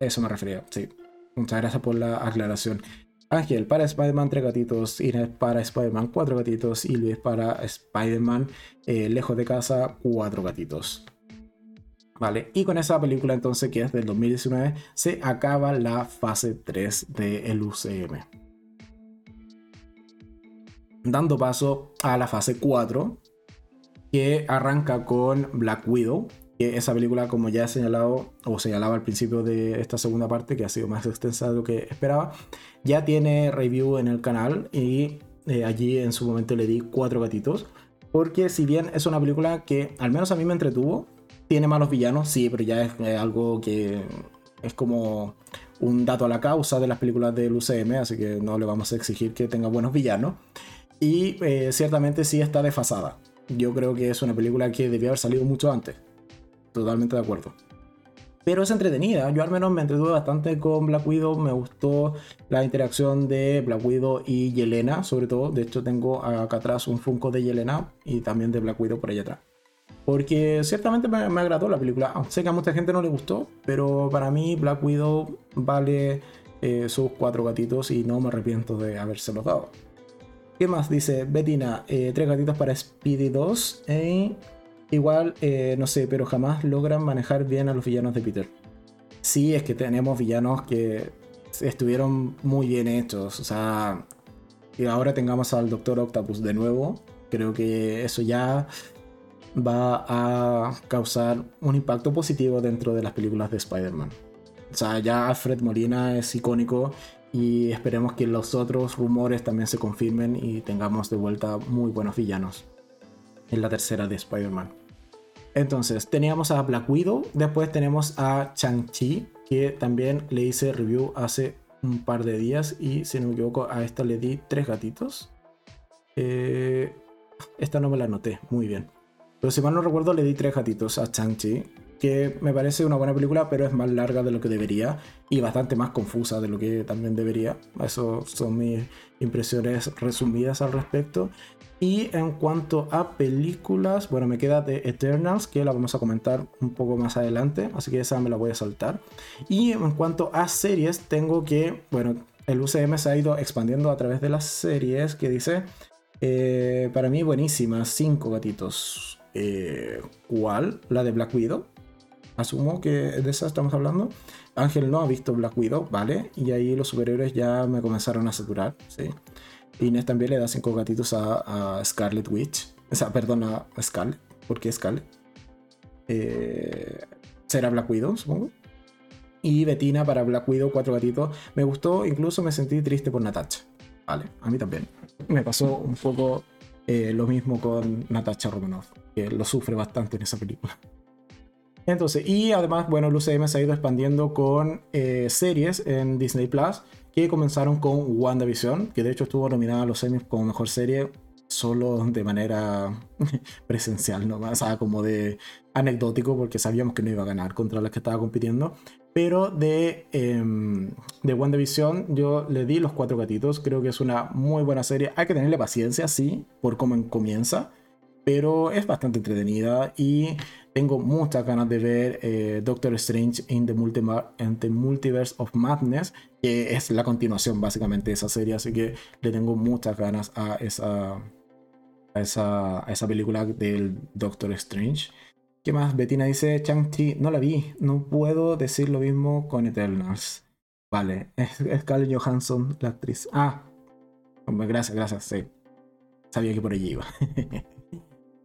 Eso me refería, sí. Muchas gracias por la aclaración. Ángel para Spider-Man 3 gatitos, Inés para Spider-Man 4 gatitos y Luis para Spider-Man eh, lejos de casa 4 gatitos. Vale, y con esa película entonces que es del 2019 se acaba la fase 3 del UCM. Dando paso a la fase 4 que arranca con Black Widow, esa película, como ya he señalado, o señalaba al principio de esta segunda parte, que ha sido más extensa de lo que esperaba, ya tiene review en el canal y eh, allí en su momento le di cuatro gatitos. Porque si bien es una película que al menos a mí me entretuvo, tiene malos villanos, sí, pero ya es algo que es como un dato a la causa de las películas del UCM, así que no le vamos a exigir que tenga buenos villanos. Y eh, ciertamente sí está desfasada. Yo creo que es una película que debió haber salido mucho antes totalmente de acuerdo. Pero es entretenida, yo al menos me entretuve bastante con Black Widow, me gustó la interacción de Black Widow y Yelena, sobre todo, de hecho tengo acá atrás un Funko de Yelena y también de Black Widow por allá atrás. Porque ciertamente me, agradó la película, sé que a mucha gente no le gustó, pero para mí Black Widow vale eh, sus cuatro gatitos y no me arrepiento de habérselos dado. ¿Qué más? Dice Bettina, eh, tres gatitos para Speedy 2. Eh, igual, eh, no sé, pero jamás logran manejar bien a los villanos de Peter. Sí, es que tenemos villanos que estuvieron muy bien hechos. O sea, y ahora tengamos al Doctor Octopus de nuevo. Creo que eso ya va a causar un impacto positivo dentro de las películas de Spider-Man. O sea, ya Alfred Molina es icónico y esperemos que los otros rumores también se confirmen y tengamos de vuelta muy buenos villanos en la tercera de Spider-Man. Entonces, teníamos a Black Widow, después tenemos a Chang-Chi, que también le hice review hace un par de días y si no me equivoco, a esta le di tres gatitos. Eh, esta no me la noté, muy bien. Pero si mal no recuerdo, le di tres gatitos a Chang-Chi que me parece una buena película, pero es más larga de lo que debería y bastante más confusa de lo que también debería. Eso son mis impresiones resumidas al respecto. Y en cuanto a películas, bueno, me queda de Eternals, que la vamos a comentar un poco más adelante, así que esa me la voy a saltar. Y en cuanto a series, tengo que, bueno, el UCM se ha ido expandiendo a través de las series, que dice, eh, para mí buenísima, cinco gatitos. Eh, ¿Cuál? La de Black Widow asumo que de esa estamos hablando. Ángel no ha visto Black Widow, ¿vale? Y ahí los superhéroes ya me comenzaron a saturar, ¿sí? Inés también le da cinco gatitos a, Scarlet Witch. O sea, perdón, a Scarlet. ¿Por qué Scarlet? Eh, será Black Widow, supongo. Y Bettina para Black Widow, cuatro gatitos. Me gustó, incluso me sentí triste por Natacha. Vale, a mí también. Me pasó un poco eh, lo mismo con Natasha Romanoff, que lo sufre bastante en esa película. Entonces, y además, bueno, el UCM se ha ido expandiendo con eh, series en Disney Plus que comenzaron con WandaVision, que de hecho estuvo nominada a los Emmys como mejor serie solo de manera presencial, ¿no? O sea, como de anecdótico, porque sabíamos que no iba a ganar contra las que estaba compitiendo. Pero de, eh, de WandaVision yo le di los cuatro gatitos. Creo que es una muy buena serie. Hay que tenerle paciencia, sí, por cómo comienza. Pero es bastante entretenida y tengo muchas ganas de ver eh, Doctor Strange in the, Multiverse of Madness, que es la continuación básicamente de esa serie, así que le tengo muchas ganas a esa, a esa, esa película del Doctor Strange. ¿Qué más? Bettina dice, Chang-Chi, no la vi, no puedo decir lo mismo con Eternals. Vale, es Scarlett Johansson, la actriz. Ah, gracias, gracias, sí. Sabía que por allí iba.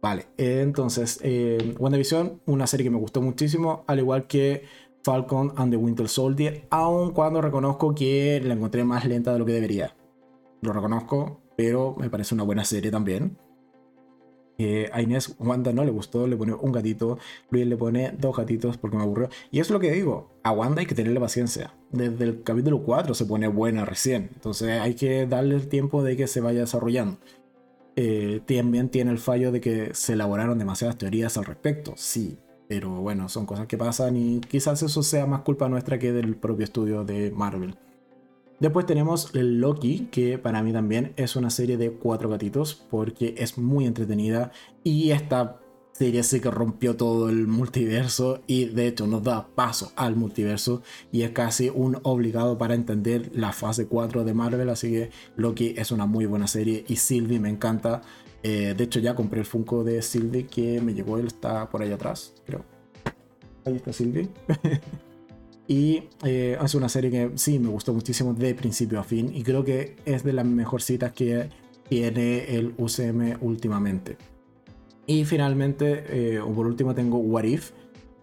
Vale, entonces, eh, WandaVision, una serie que me gustó muchísimo, al igual que Falcon and the Winter Soldier, aun cuando reconozco que la encontré más lenta de lo que debería. Lo reconozco, pero me parece una buena serie también. Eh, a Inés Wanda no le gustó, le pone un gatito, Luis le pone dos gatitos porque me aburrió. Y es lo que digo, a Wanda hay que tenerle paciencia. Desde el capítulo 4 se pone buena recién, entonces hay que darle el tiempo de que se vaya desarrollando. Eh, también tiene el fallo de que se elaboraron demasiadas teorías al respecto, sí, pero bueno, son cosas que pasan y quizás eso sea más culpa nuestra que del propio estudio de Marvel. Después tenemos el Loki, que para mí también es una serie de cuatro gatitos porque es muy entretenida y está serie sí que rompió todo el multiverso y de hecho nos da paso al multiverso y es casi un obligado para entender la fase 4 de Marvel, así que Loki es una muy buena serie y Sylvie me encanta. Eh, de hecho ya compré el Funko de Sylvie que me llegó, él está por ahí atrás, creo. Ahí está Sylvie. y eh, es una serie que sí me gustó muchísimo de principio a fin y creo que es de las mejorcitas que tiene el UCM últimamente. Y finalmente, eh, por último, tengo What If,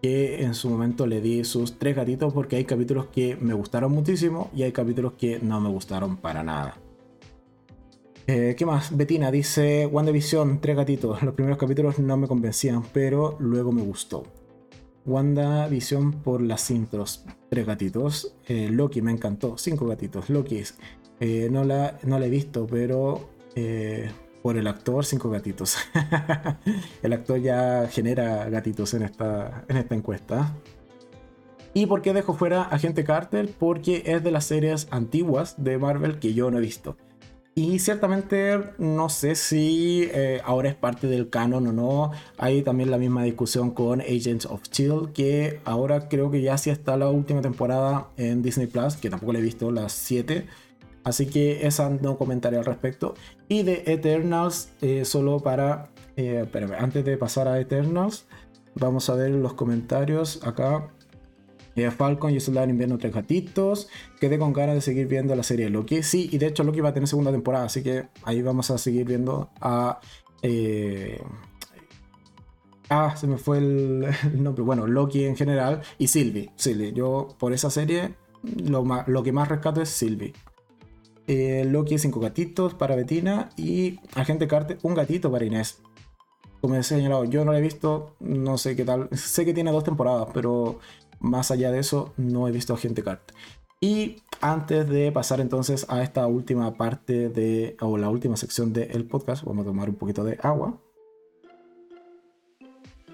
que en su momento le di sus tres gatitos porque hay capítulos que me gustaron muchísimo y hay capítulos que no me gustaron para nada. Eh, ¿Qué más? Betina dice, WandaVision, tres gatitos. Los primeros capítulos no me convencían, pero luego me gustó. WandaVision por las intros, tres gatitos. Eh, Loki me encantó, cinco gatitos. Loki, no, la, no la he visto, pero por el actor, cinco gatitos. el actor ya genera gatitos en esta, en esta encuesta. ¿Y por qué dejo fuera Agente Carter? Porque es de las series antiguas de Marvel que yo no he visto. Y ciertamente no sé si eh, ahora es parte del canon o no. Hay también la misma discusión con Agents of Shield, que ahora creo que ya sí está la última temporada en Disney Plus, que tampoco la he visto, las 7 Así que esa no comentaré al respecto. Y de Eternals, eh, solo para... Eh, antes de pasar a Eternals, vamos a ver los comentarios acá. Eh, Falcon y Soldado Invierno Tres Gatitos. Quedé con ganas de seguir viendo la serie Loki. Sí, y de hecho Loki va a tener segunda temporada, así que ahí vamos a seguir viendo a... Ah, se me fue el, nombre. Bueno, Loki en general y Sylvie. Sylvie. Yo por esa serie lo, lo que más rescato es Sylvie. Eh, Loki, cinco gatitos para Betina y Agente Carter, un gatito para Inés. Como he señalado, yo no lo he visto, no sé qué tal. Sé que tiene dos temporadas, pero más allá de eso, no he visto Agente Carter. Y antes de pasar entonces a esta última parte de, o la última sección del podcast, vamos a tomar un poquito de agua.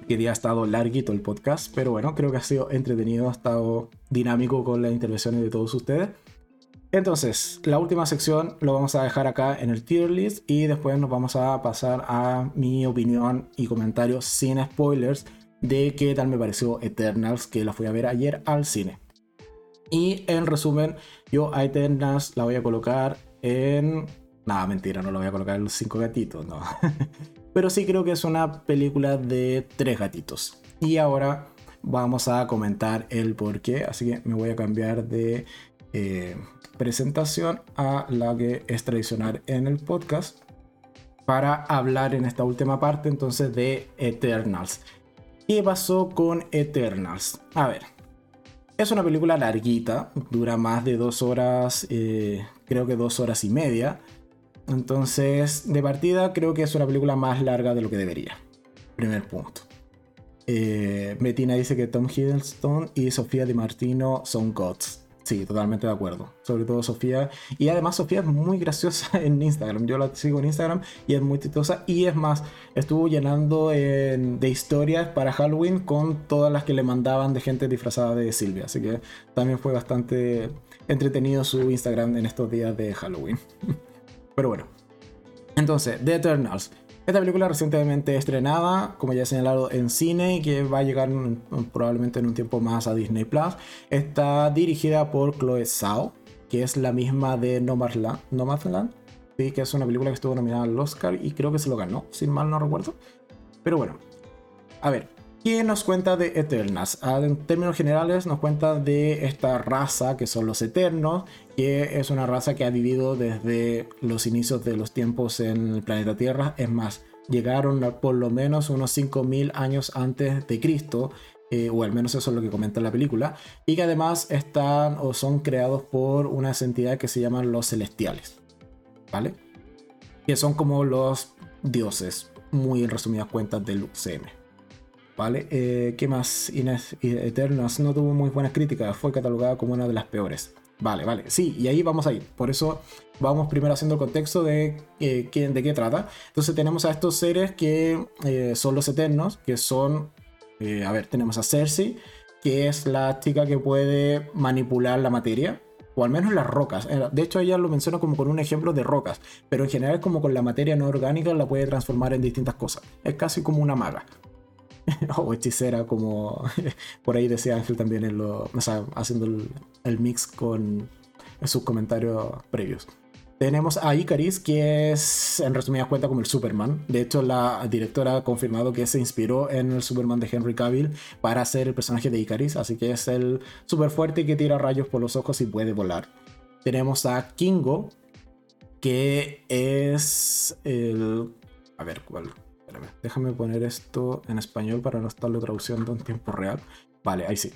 Que día ha estado larguito el podcast, pero bueno, creo que ha sido entretenido, ha estado dinámico con las intervenciones de todos ustedes. Entonces, la última sección lo vamos a dejar acá en el tier list y después nos vamos a pasar a mi opinión y comentarios sin spoilers de qué tal me pareció Eternals, que la fui a ver ayer al cine. Y en resumen, yo a Eternals la voy a colocar en... Nada, mentira, no la voy a colocar en los cinco gatitos, no. Pero sí creo que es una película de tres gatitos. Y ahora vamos a comentar el por qué, así que me voy a cambiar de... Eh, presentación a la que es tradicional en el podcast para hablar en esta última parte entonces de Eternals. ¿Qué pasó con Eternals? A ver, es una película larguita, dura más de dos horas, eh, creo que dos horas y media. Entonces, de partida, creo que es una película más larga de lo que debería. Primer punto. Eh, dice que Tom Hiddleston y Sofía Di Martino son gods. Sí, totalmente de acuerdo. Sobre todo Sofía. Y además Sofía es muy graciosa en Instagram. Yo la sigo en Instagram y es muy chistosa. Y es más, estuvo llenando de historias para Halloween con todas las que le mandaban de gente disfrazada de Silvia. Así que también fue bastante entretenido su Instagram en estos días de Halloween. Pero bueno. Entonces, The Eternals. Esta película recientemente estrenada, como ya he señalado, en cine y que va a llegar probablemente en un tiempo más a Disney Plus, está dirigida por Chloe Zhao, que es la misma de Nomadland, Nomadland sí, que es una película que estuvo nominada al Oscar y creo que se lo ganó, sin mal no recuerdo. Pero bueno, a ver, ¿qué nos cuenta de Eternals? Ah, en términos generales nos cuenta de esta raza que son los Eternos, que es una raza que ha vivido desde los inicios de los tiempos en el planeta Tierra. Es más, llegaron por lo menos unos 5.000 años antes de Cristo, eh, o al menos eso es lo que comenta la película, y que además están o son creados por unas entidades que se llaman los celestiales, ¿vale? Que son como los dioses, muy en resumidas cuentas del UCM. ¿Vale? Eh, ¿Qué más? Inés Eternals no tuvo muy buenas críticas, fue catalogada como una de las peores. Vale, vale, sí, y ahí vamos a ir. Por eso vamos primero haciendo el contexto de, eh, de qué trata. Entonces tenemos a estos seres que eh, son los eternos, que son, eh, a ver, tenemos a Cersei, que es la chica que puede manipular la materia, o al menos las rocas. De hecho, ella lo menciona como con un ejemplo de rocas, pero en general como con la materia no orgánica la puede transformar en distintas cosas. Es casi como una maga. o hechicera, como por ahí decía Ángel también, en lo, haciendo el, mix con sus comentarios previos. Tenemos a Icaris, que es en resumidas cuentas como el Superman. De hecho, la directora ha confirmado que se inspiró en el Superman de Henry Cavill para hacer el personaje de Icaris. Así que es el super fuerte que tira rayos por los ojos y puede volar. Tenemos a Kingo, que es el... A ver, ¿cuál? Déjame poner esto en español para no estarlo traduciendo en tiempo real. Vale, ahí sí.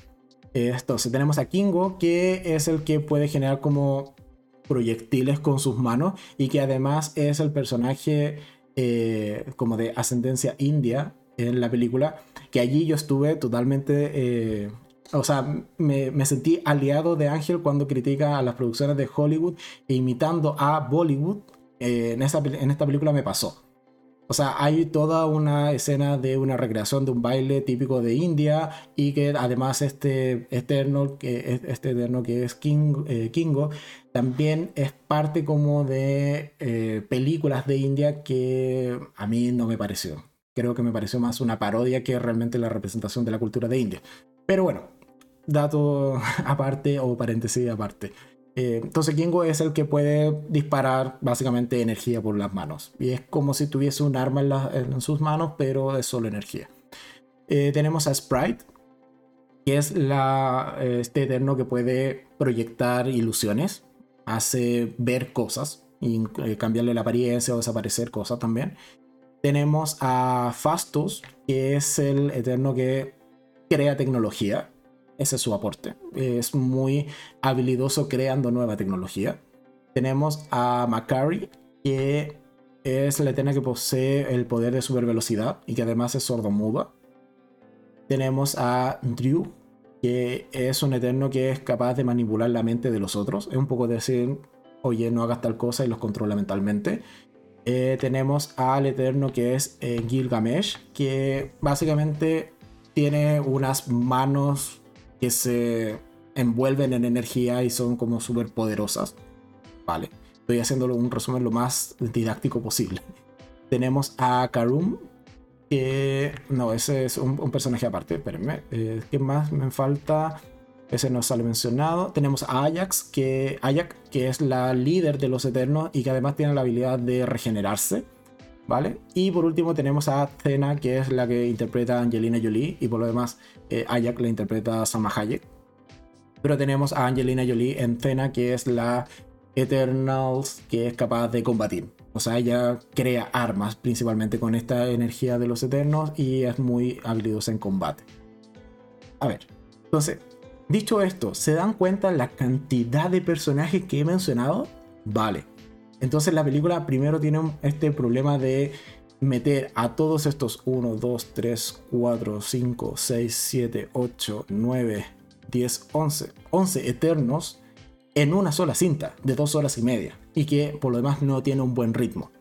Entonces tenemos a Kingo, que es el que puede generar como proyectiles con sus manos y que además es el personaje eh, como de ascendencia india en la película, que allí yo estuve totalmente... Eh, o sea, me, sentí aliado de Ángel cuando critica a las producciones de Hollywood e imitando a Bollywood. Eh, en, en esta película me pasó. O sea, hay toda una escena de una recreación de un baile típico de India y que además este eterno este eterno que es King, eh, Kingo también es parte como de eh, películas de India que a mí no me pareció. Creo que me pareció más una parodia que realmente la representación de la cultura de India. Pero bueno, dato aparte o paréntesis aparte. Eh, entonces Kingo es el que puede disparar básicamente energía por las manos. Y es como si tuviese un arma en, sus manos, pero es solo energía. Eh, tenemos a Sprite, que es la, este eterno que puede proyectar ilusiones, hace ver cosas y eh, cambiarle la apariencia o desaparecer cosas también. Tenemos a Fastos, que es el eterno que crea tecnología ese es su aporte. Es muy habilidoso creando nueva tecnología. Tenemos a Macari, que es la eterna que posee el poder de super velocidad y que además es sordomuda. Tenemos a Drew, que es un eterno que es capaz de manipular la mente de los otros. Es un poco decir, oye, no hagas tal cosa y los controla mentalmente. Eh, tenemos al eterno que es eh, Gilgamesh, que básicamente tiene unas manos que se envuelven en energía y son como súper poderosas. Vale, estoy haciéndolo un resumen lo más didáctico posible. Tenemos a Karum, que no, ese es un, personaje aparte, espérenme. Eh, ¿Qué más me falta? Ese no sale mencionado. Tenemos a Ajax, que, Ajax, que es la líder de los Eternos y que además tiene la habilidad de regenerarse. ¿Vale? Y por último tenemos a Cena, que es la que interpreta Angelina Jolie, y por lo demás eh, Ajax la interpreta Sama Hayek. Pero tenemos a Angelina Jolie en Cena, que es la Eternals que es capaz de combatir. O sea, ella crea armas principalmente con esta energía de los Eternos y es muy habilidosa en combate. A ver, entonces, dicho esto, ¿se dan cuenta la cantidad de personajes que he mencionado? Vale, entonces la película primero tiene este problema de meter a todos estos 1, 2, 3, 4, 5, 6, 7, 8, 9, 10, 11, 11 eternos en una sola cinta de dos horas y media y que por lo demás no tiene un buen ritmo.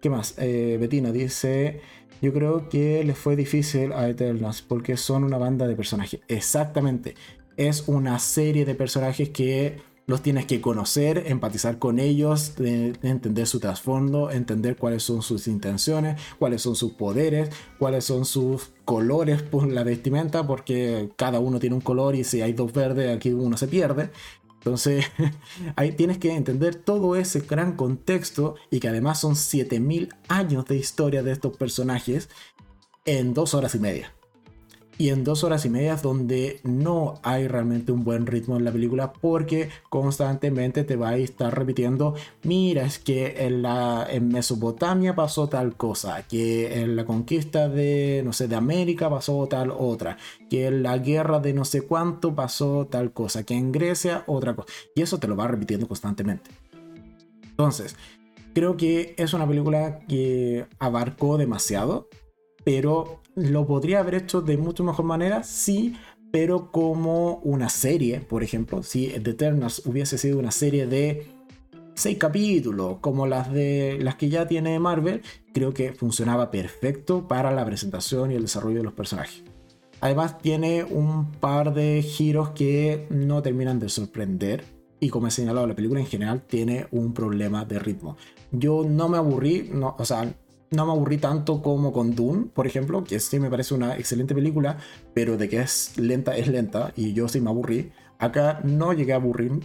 ¿Qué más? Eh, Betina dice, yo creo que les fue difícil a Eternals porque son una banda de personajes. Exactamente, es una serie de personajes que los tienes que conocer, empatizar con ellos, entender su trasfondo, entender cuáles son sus intenciones, cuáles son sus poderes, cuáles son sus colores por la vestimenta, porque cada uno tiene un color y si hay dos verdes aquí uno se pierde. Entonces, ahí tienes que entender todo ese gran contexto y que además son 7000 años de historia de estos personajes en dos horas y media y en dos horas y media donde no hay realmente un buen ritmo en la película porque constantemente te va a estar repitiendo mira es que en, la, en Mesopotamia pasó tal cosa que en la conquista de no sé de América pasó tal otra que en la guerra de no sé cuánto pasó tal cosa que en Grecia otra cosa y eso te lo va repitiendo constantemente. Entonces creo que es una película que abarcó demasiado pero lo podría haber hecho de mucho mejor manera, sí, pero como una serie, por ejemplo, si The Eternals hubiese sido una serie de seis capítulos, como las de las que ya tiene Marvel, creo que funcionaba perfecto para la presentación y el desarrollo de los personajes. Además tiene un par de giros que no terminan de sorprender y como he señalado la película en general tiene un problema de ritmo. Yo no me aburrí, no, o sea, no me aburrí tanto como con Dune, por ejemplo, que sí me parece una excelente película, pero de que es lenta, es lenta, y yo sí me aburrí. Acá no llegué a aburrir,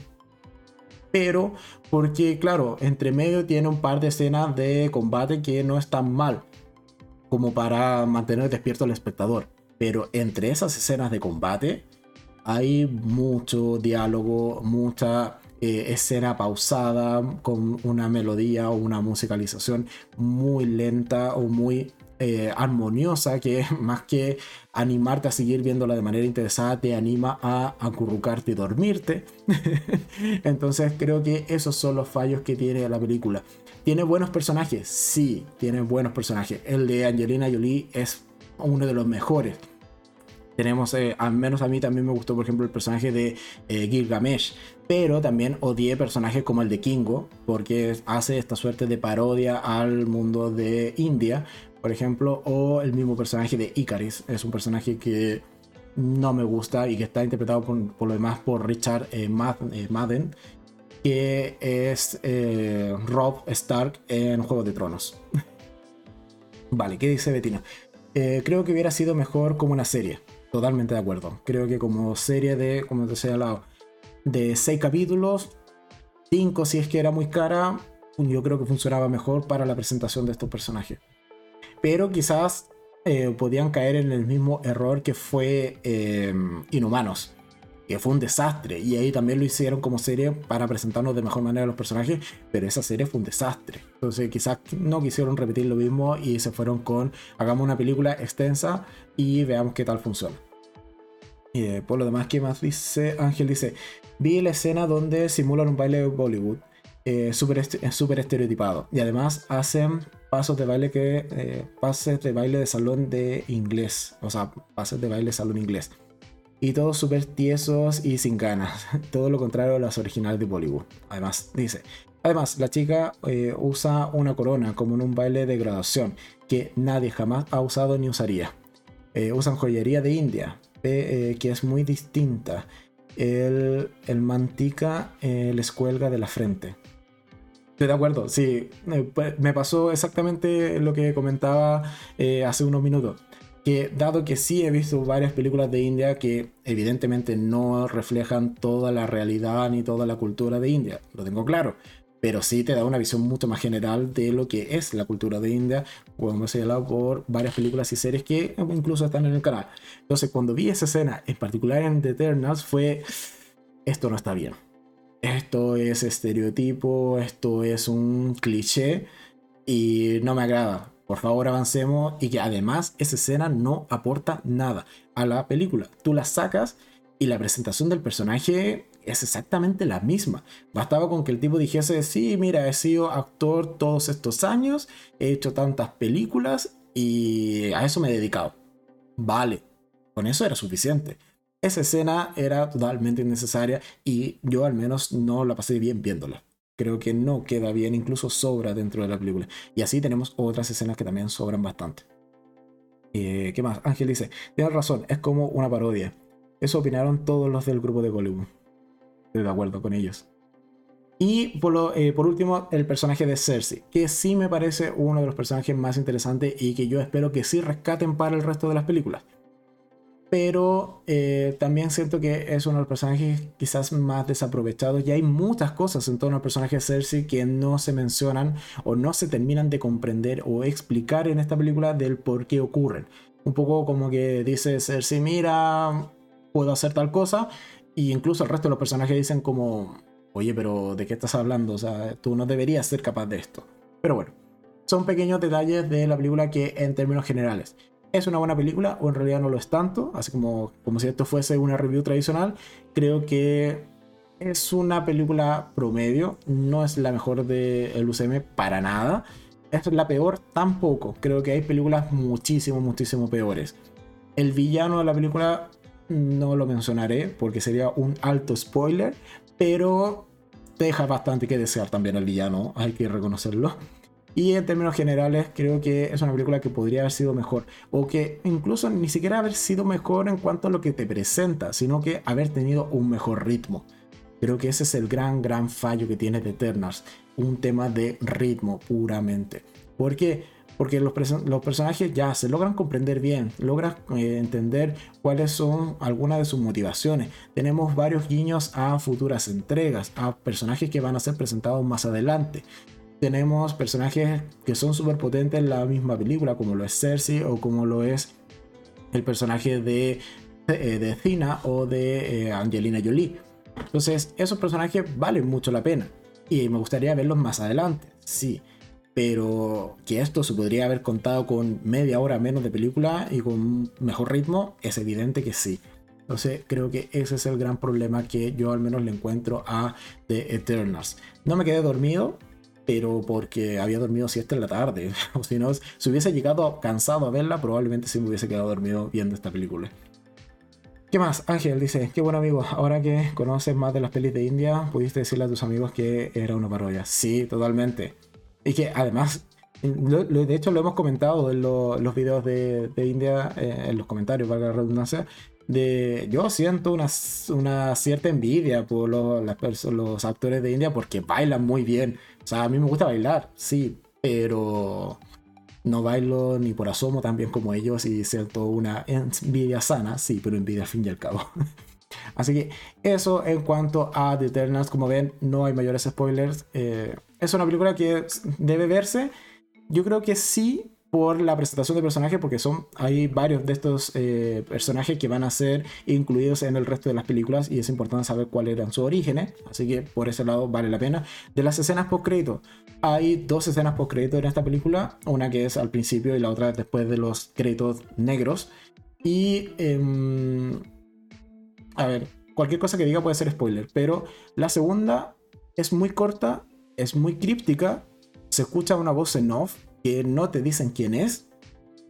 pero porque, claro, entre medio tiene un par de escenas de combate que no están mal, como para mantener despierto al espectador. Pero entre esas escenas de combate hay mucho diálogo, mucha eh, escena pausada con una melodía o una musicalización muy lenta o muy eh, armoniosa que más que animarte a seguir viéndola de manera interesada te anima a acurrucarte y dormirte. Entonces creo que esos son los fallos que tiene la película. Tiene buenos personajes sí tiene buenos personajes. El de Angelina Jolie es uno de los mejores tenemos, eh, al menos a mí también me gustó, por ejemplo, el personaje de eh, Gilgamesh, pero también odié personajes como el de Kingo, porque hace esta suerte de parodia al mundo de India, por ejemplo, o el mismo personaje de Icaris, es un personaje que no me gusta y que está interpretado por, lo demás por Richard eh, Madden, que es Rob Stark en Juego de Tronos. vale, ¿qué dice Betina? creo que hubiera sido mejor como una serie. Totalmente de acuerdo. Creo que como serie de, como te decía al lado, de seis capítulos, cinco si es que era muy cara, yo creo que funcionaba mejor para la presentación de estos personajes. Pero quizás eh, podían caer en el mismo error que fue eh, Inhumanos que fue un desastre. Y ahí también lo hicieron como serie para presentarnos de mejor manera a los personajes, pero esa serie fue un desastre. Entonces quizás no quisieron repetir lo mismo y se fueron con, hagamos una película extensa y veamos qué tal funciona. Y eh, por lo demás, ¿qué más dice? Ángel dice, vi la escena donde simulan un baile de Bollywood. Eh, súper super estereotipado y además hacen pasos de baile que eh, pases de baile de salón de inglés o sea pases de baile de salón inglés y todos súper tiesos y sin ganas. Todo lo contrario a las originales de Bollywood. Además, dice, además, la chica eh, usa una corona como en un baile de graduación que nadie jamás ha usado ni usaría. Eh, usan joyería de India, eh, que es muy distinta. El, el mantica les cuelga de la frente. Estoy de acuerdo, sí. Pues, me pasó exactamente lo que comentaba hace unos minutos que dado que sí he visto varias películas de India que evidentemente no reflejan toda la realidad ni toda la cultura de India, lo tengo claro, pero sí te da una visión mucho más general de lo que es la cultura de India, como hemos señalado por varias películas y series que incluso están en el canal. Entonces cuando vi esa escena, en particular en The Eternals, fue, esto no está bien. Esto es estereotipo, esto es un cliché y no me agrada por favor avancemos y que además esa escena no aporta nada a la película. Tú la sacas y la presentación del personaje es exactamente la misma. Bastaba con que el tipo dijese, sí, mira, he sido actor todos estos años, he hecho tantas películas y a eso me he dedicado. Vale, con eso era suficiente. Esa escena era totalmente innecesaria y yo al menos no la pasé bien viéndola creo que no queda bien, incluso sobra dentro de la película. Y así tenemos otras escenas que también sobran bastante. Eh, ¿Qué más? Ángel dice, tienes razón, es como una parodia. Eso opinaron todos los del grupo de Bollywood. Estoy de acuerdo con ellos. Y por, eh, por, último, el personaje de Cersei, que sí me parece uno de los personajes más interesantes y que yo espero que sí rescaten para el resto de las películas pero eh, también siento que es uno de los personajes quizás más desaprovechados y hay muchas cosas en torno al personaje de Cersei que no se mencionan o no se terminan de comprender o explicar en esta película del por qué ocurren. Un poco como que dice Cersei, mira, puedo hacer tal cosa, y incluso el resto de los personajes dicen como, oye, pero ¿de qué estás hablando? O sea, tú no deberías ser capaz de esto. Pero bueno, son pequeños detalles de la película que en términos generales es una buena película o en realidad no lo es tanto, así como, como si esto fuese una review tradicional. Creo que es una película promedio, no es la mejor del UCM para nada. Es la peor tampoco, creo que hay películas muchísimo, muchísimo peores. El villano de la película no lo mencionaré porque sería un alto spoiler, pero deja bastante que desear también el villano, hay que reconocerlo. Y en términos generales, creo que es una película que podría haber sido mejor. O que incluso ni siquiera haber sido mejor en cuanto a lo que te presenta, sino que haber tenido un mejor ritmo. Creo que ese es el gran, gran fallo que tiene The Eternals. Un tema de ritmo puramente. Porque porque los, los personajes ya se logran comprender bien, logran eh, entender cuáles son algunas de sus motivaciones. Tenemos varios guiños a futuras entregas, a personajes que van a ser presentados más adelante tenemos personajes que son súper potentes en la misma película, como lo es Cersei o como lo es el personaje de, eh, de Cina o de eh, Angelina Jolie. Entonces, esos personajes valen mucho la pena y me gustaría verlos más adelante, sí. Pero que esto se podría haber contado con media hora menos de película y con mejor ritmo, es evidente que sí. Entonces creo que ese es el gran problema que yo al menos le encuentro a The Eternals. No me quedé dormido, pero porque había dormido siesta en la tarde. O si no, si hubiese llegado cansado a verla, probablemente sí me hubiese quedado dormido viendo esta película. ¿Qué más? Ángel dice, qué buen amigo, ahora que conoces más de las pelis de India, pudiste decirle a tus amigos que era una parodia. Sí, totalmente. Y que además, de hecho lo hemos comentado en los videos de, India, eh, en los comentarios, valga la redundancia, de yo siento una, una cierta envidia por los, los actores de India porque bailan muy bien. O sea, a mí me gusta bailar, sí, pero no bailo ni por asomo tan bien como ellos y siento una envidia sana, sí, pero envidia al fin y al cabo. Así que eso en cuanto a The Eternals, como ven, no hay mayores spoilers. Eh, es una película que debe verse. Yo creo que sí, por la presentación de personajes, porque son hay varios de estos eh, personajes que van a ser incluidos en el resto de las películas y es importante saber cuáles eran sus orígenes, así que por ese lado vale la pena. De las escenas post crédito, hay dos escenas post crédito en esta película, una que es al principio y la otra después de los créditos negros. Y em, a ver, cualquier cosa que diga puede ser spoiler, pero la segunda es muy corta, es muy críptica, se escucha una voz en off que no te dicen quién es,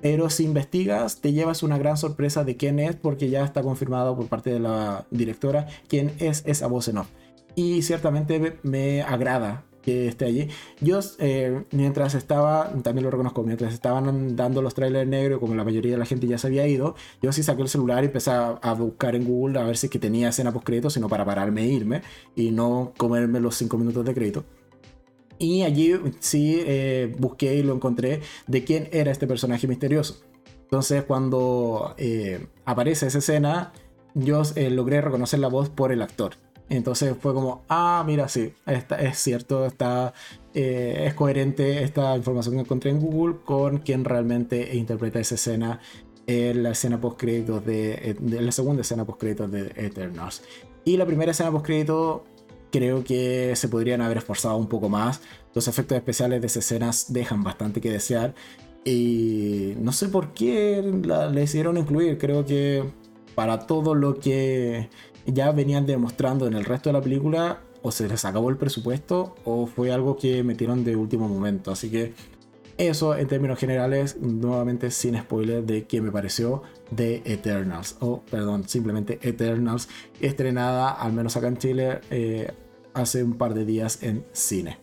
pero si investigas te llevas una gran sorpresa de quién es porque ya está confirmado por parte de la directora quién es esa voz en off. Y ciertamente me agrada que esté allí. Yo, eh, mientras estaba, también lo reconozco, mientras estaban dando los trailers negros, como la mayoría de la gente ya se había ido, yo sí saqué el celular y empecé a, buscar en Google a ver si que tenía escena post crédito, sino para pararme e irme y no comerme los 5 minutos de crédito. Y allí sí eh, busqué y lo encontré de quién era este personaje misterioso. Entonces cuando eh, aparece esa escena, yo eh, logré reconocer la voz por el actor. Entonces fue como, ah, mira, sí, es cierto, está, es coherente esta información que encontré en Google con quien realmente interpreta esa escena en la escena post de, de, la segunda escena post de Eternals. Y la primera escena post creo que se podrían haber esforzado un poco más. Los efectos especiales de esas escenas dejan bastante que desear. Y no sé por qué la, le hicieron incluir. Creo que para todo lo que ya venían demostrando en el resto de la película, o se les acabó el presupuesto, o fue algo que metieron de último momento. Así que eso en términos generales, nuevamente sin spoiler de qué me pareció de Eternals, o perdón, simplemente Eternals, estrenada al menos acá en Chile eh, hace un par de días en cine.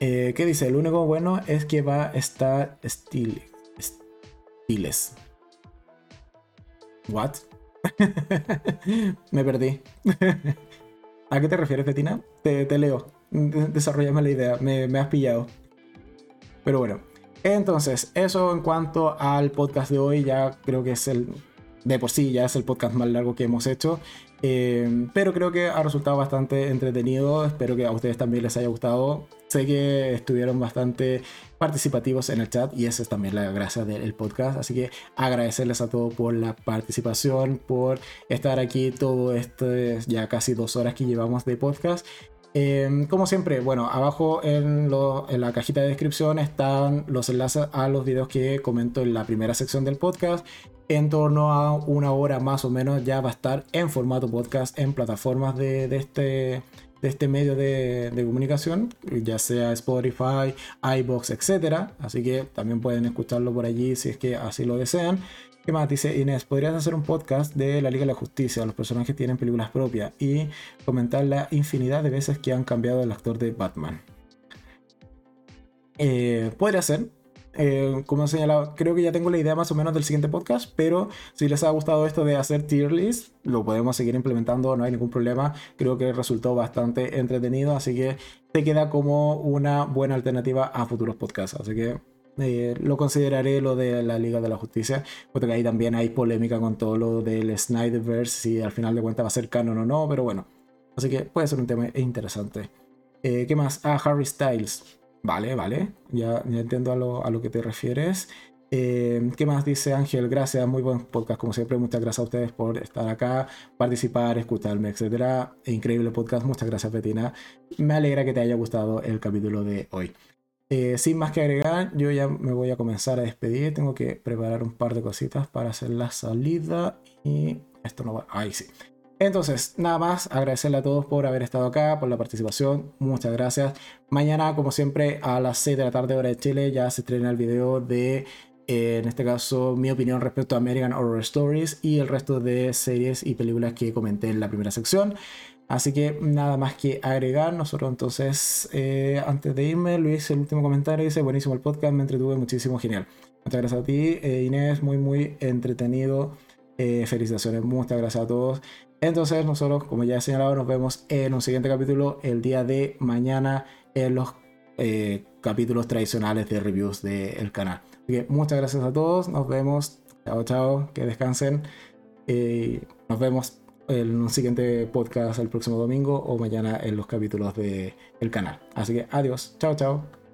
Eh, ¿Qué dice? Lo único bueno es que va a estar Stiles. Stiles. ¿What? me perdí. ¿A qué te refieres, Betina? Te, te leo. Desarrollame la idea. Me, me has pillado. Pero bueno, entonces, eso en cuanto al podcast de hoy, ya creo que es el, de por sí, ya es el podcast más largo que hemos hecho. Eh, pero creo que ha resultado bastante entretenido. Espero que a ustedes también les haya gustado. Sé que estuvieron bastante participativos en el chat y esa es también la gracia del podcast. Así que agradecerles a todos por la participación, por estar aquí todo este ya casi dos horas que llevamos de podcast. Em, como siempre, bueno, abajo en, la cajita de descripción están los enlaces a los videos que comento en la primera sección del podcast. En torno a una hora más o menos ya va a estar en formato podcast en plataformas de, este, este medio de, de, comunicación, ya sea Spotify, iBox, etc. Así que también pueden escucharlo por allí si es que así lo desean. ¿Qué más? Dice Inés, podrías hacer un podcast de la Liga de la Justicia, los personajes tienen películas propias y comentar la infinidad de veces que han cambiado el actor de Batman. Eh, podría ser. Eh, como he señalado, creo que ya tengo la idea más o menos del siguiente podcast, pero si les ha gustado esto de hacer tier list, lo podemos seguir implementando, no hay ningún problema. Creo que resultó bastante entretenido, así que te queda como una buena alternativa a futuros podcasts. Así que eh, lo consideraré lo de la Liga de la Justicia, porque ahí también hay polémica con todo lo del Snyderverse, si al final de cuentas va a ser canon o no, pero bueno. Así que puede ser un tema interesante. Eh, ¿Qué más? Ah, Harry Styles. Vale, vale. Ya, ya entiendo a lo, a lo que te refieres. Eh, ¿Qué más dice Ángel? Gracias, muy buen podcast, como siempre. Muchas gracias a ustedes por estar acá, participar, escucharme, etc. Increíble podcast. Muchas gracias, Betina. Me alegra que te haya gustado el capítulo de hoy. Eh, sin más que agregar, yo ya me voy a comenzar a despedir. Tengo que preparar un par de cositas para hacer la salida. Y esto no va. Ahí sí. Entonces, nada más, agradecerle a todos por haber estado acá, por la participación. Muchas gracias. Mañana, como siempre, a las 6 de la tarde, hora de Chile, ya se estrena el video de eh, en este caso mi opinión respecto a American Horror Stories y el resto de series y películas que comenté en la primera sección. Así que nada más que agregar. Nosotros entonces, eh, antes de irme, Luis, el último comentario dice, buenísimo el podcast, me entretuve muchísimo, genial. Muchas gracias a ti, eh, Inés, muy, muy entretenido. felicitaciones, muchas gracias a todos. Entonces nosotros, como ya he señalado, nos vemos en un siguiente capítulo el día de mañana en los capítulos tradicionales de reviews del canal muchas gracias a todos. Nos vemos. Chao, chao. Que descansen. nos vemos en un siguiente podcast el próximo domingo o mañana en los capítulos del canal. Así que adiós. Chao, chao.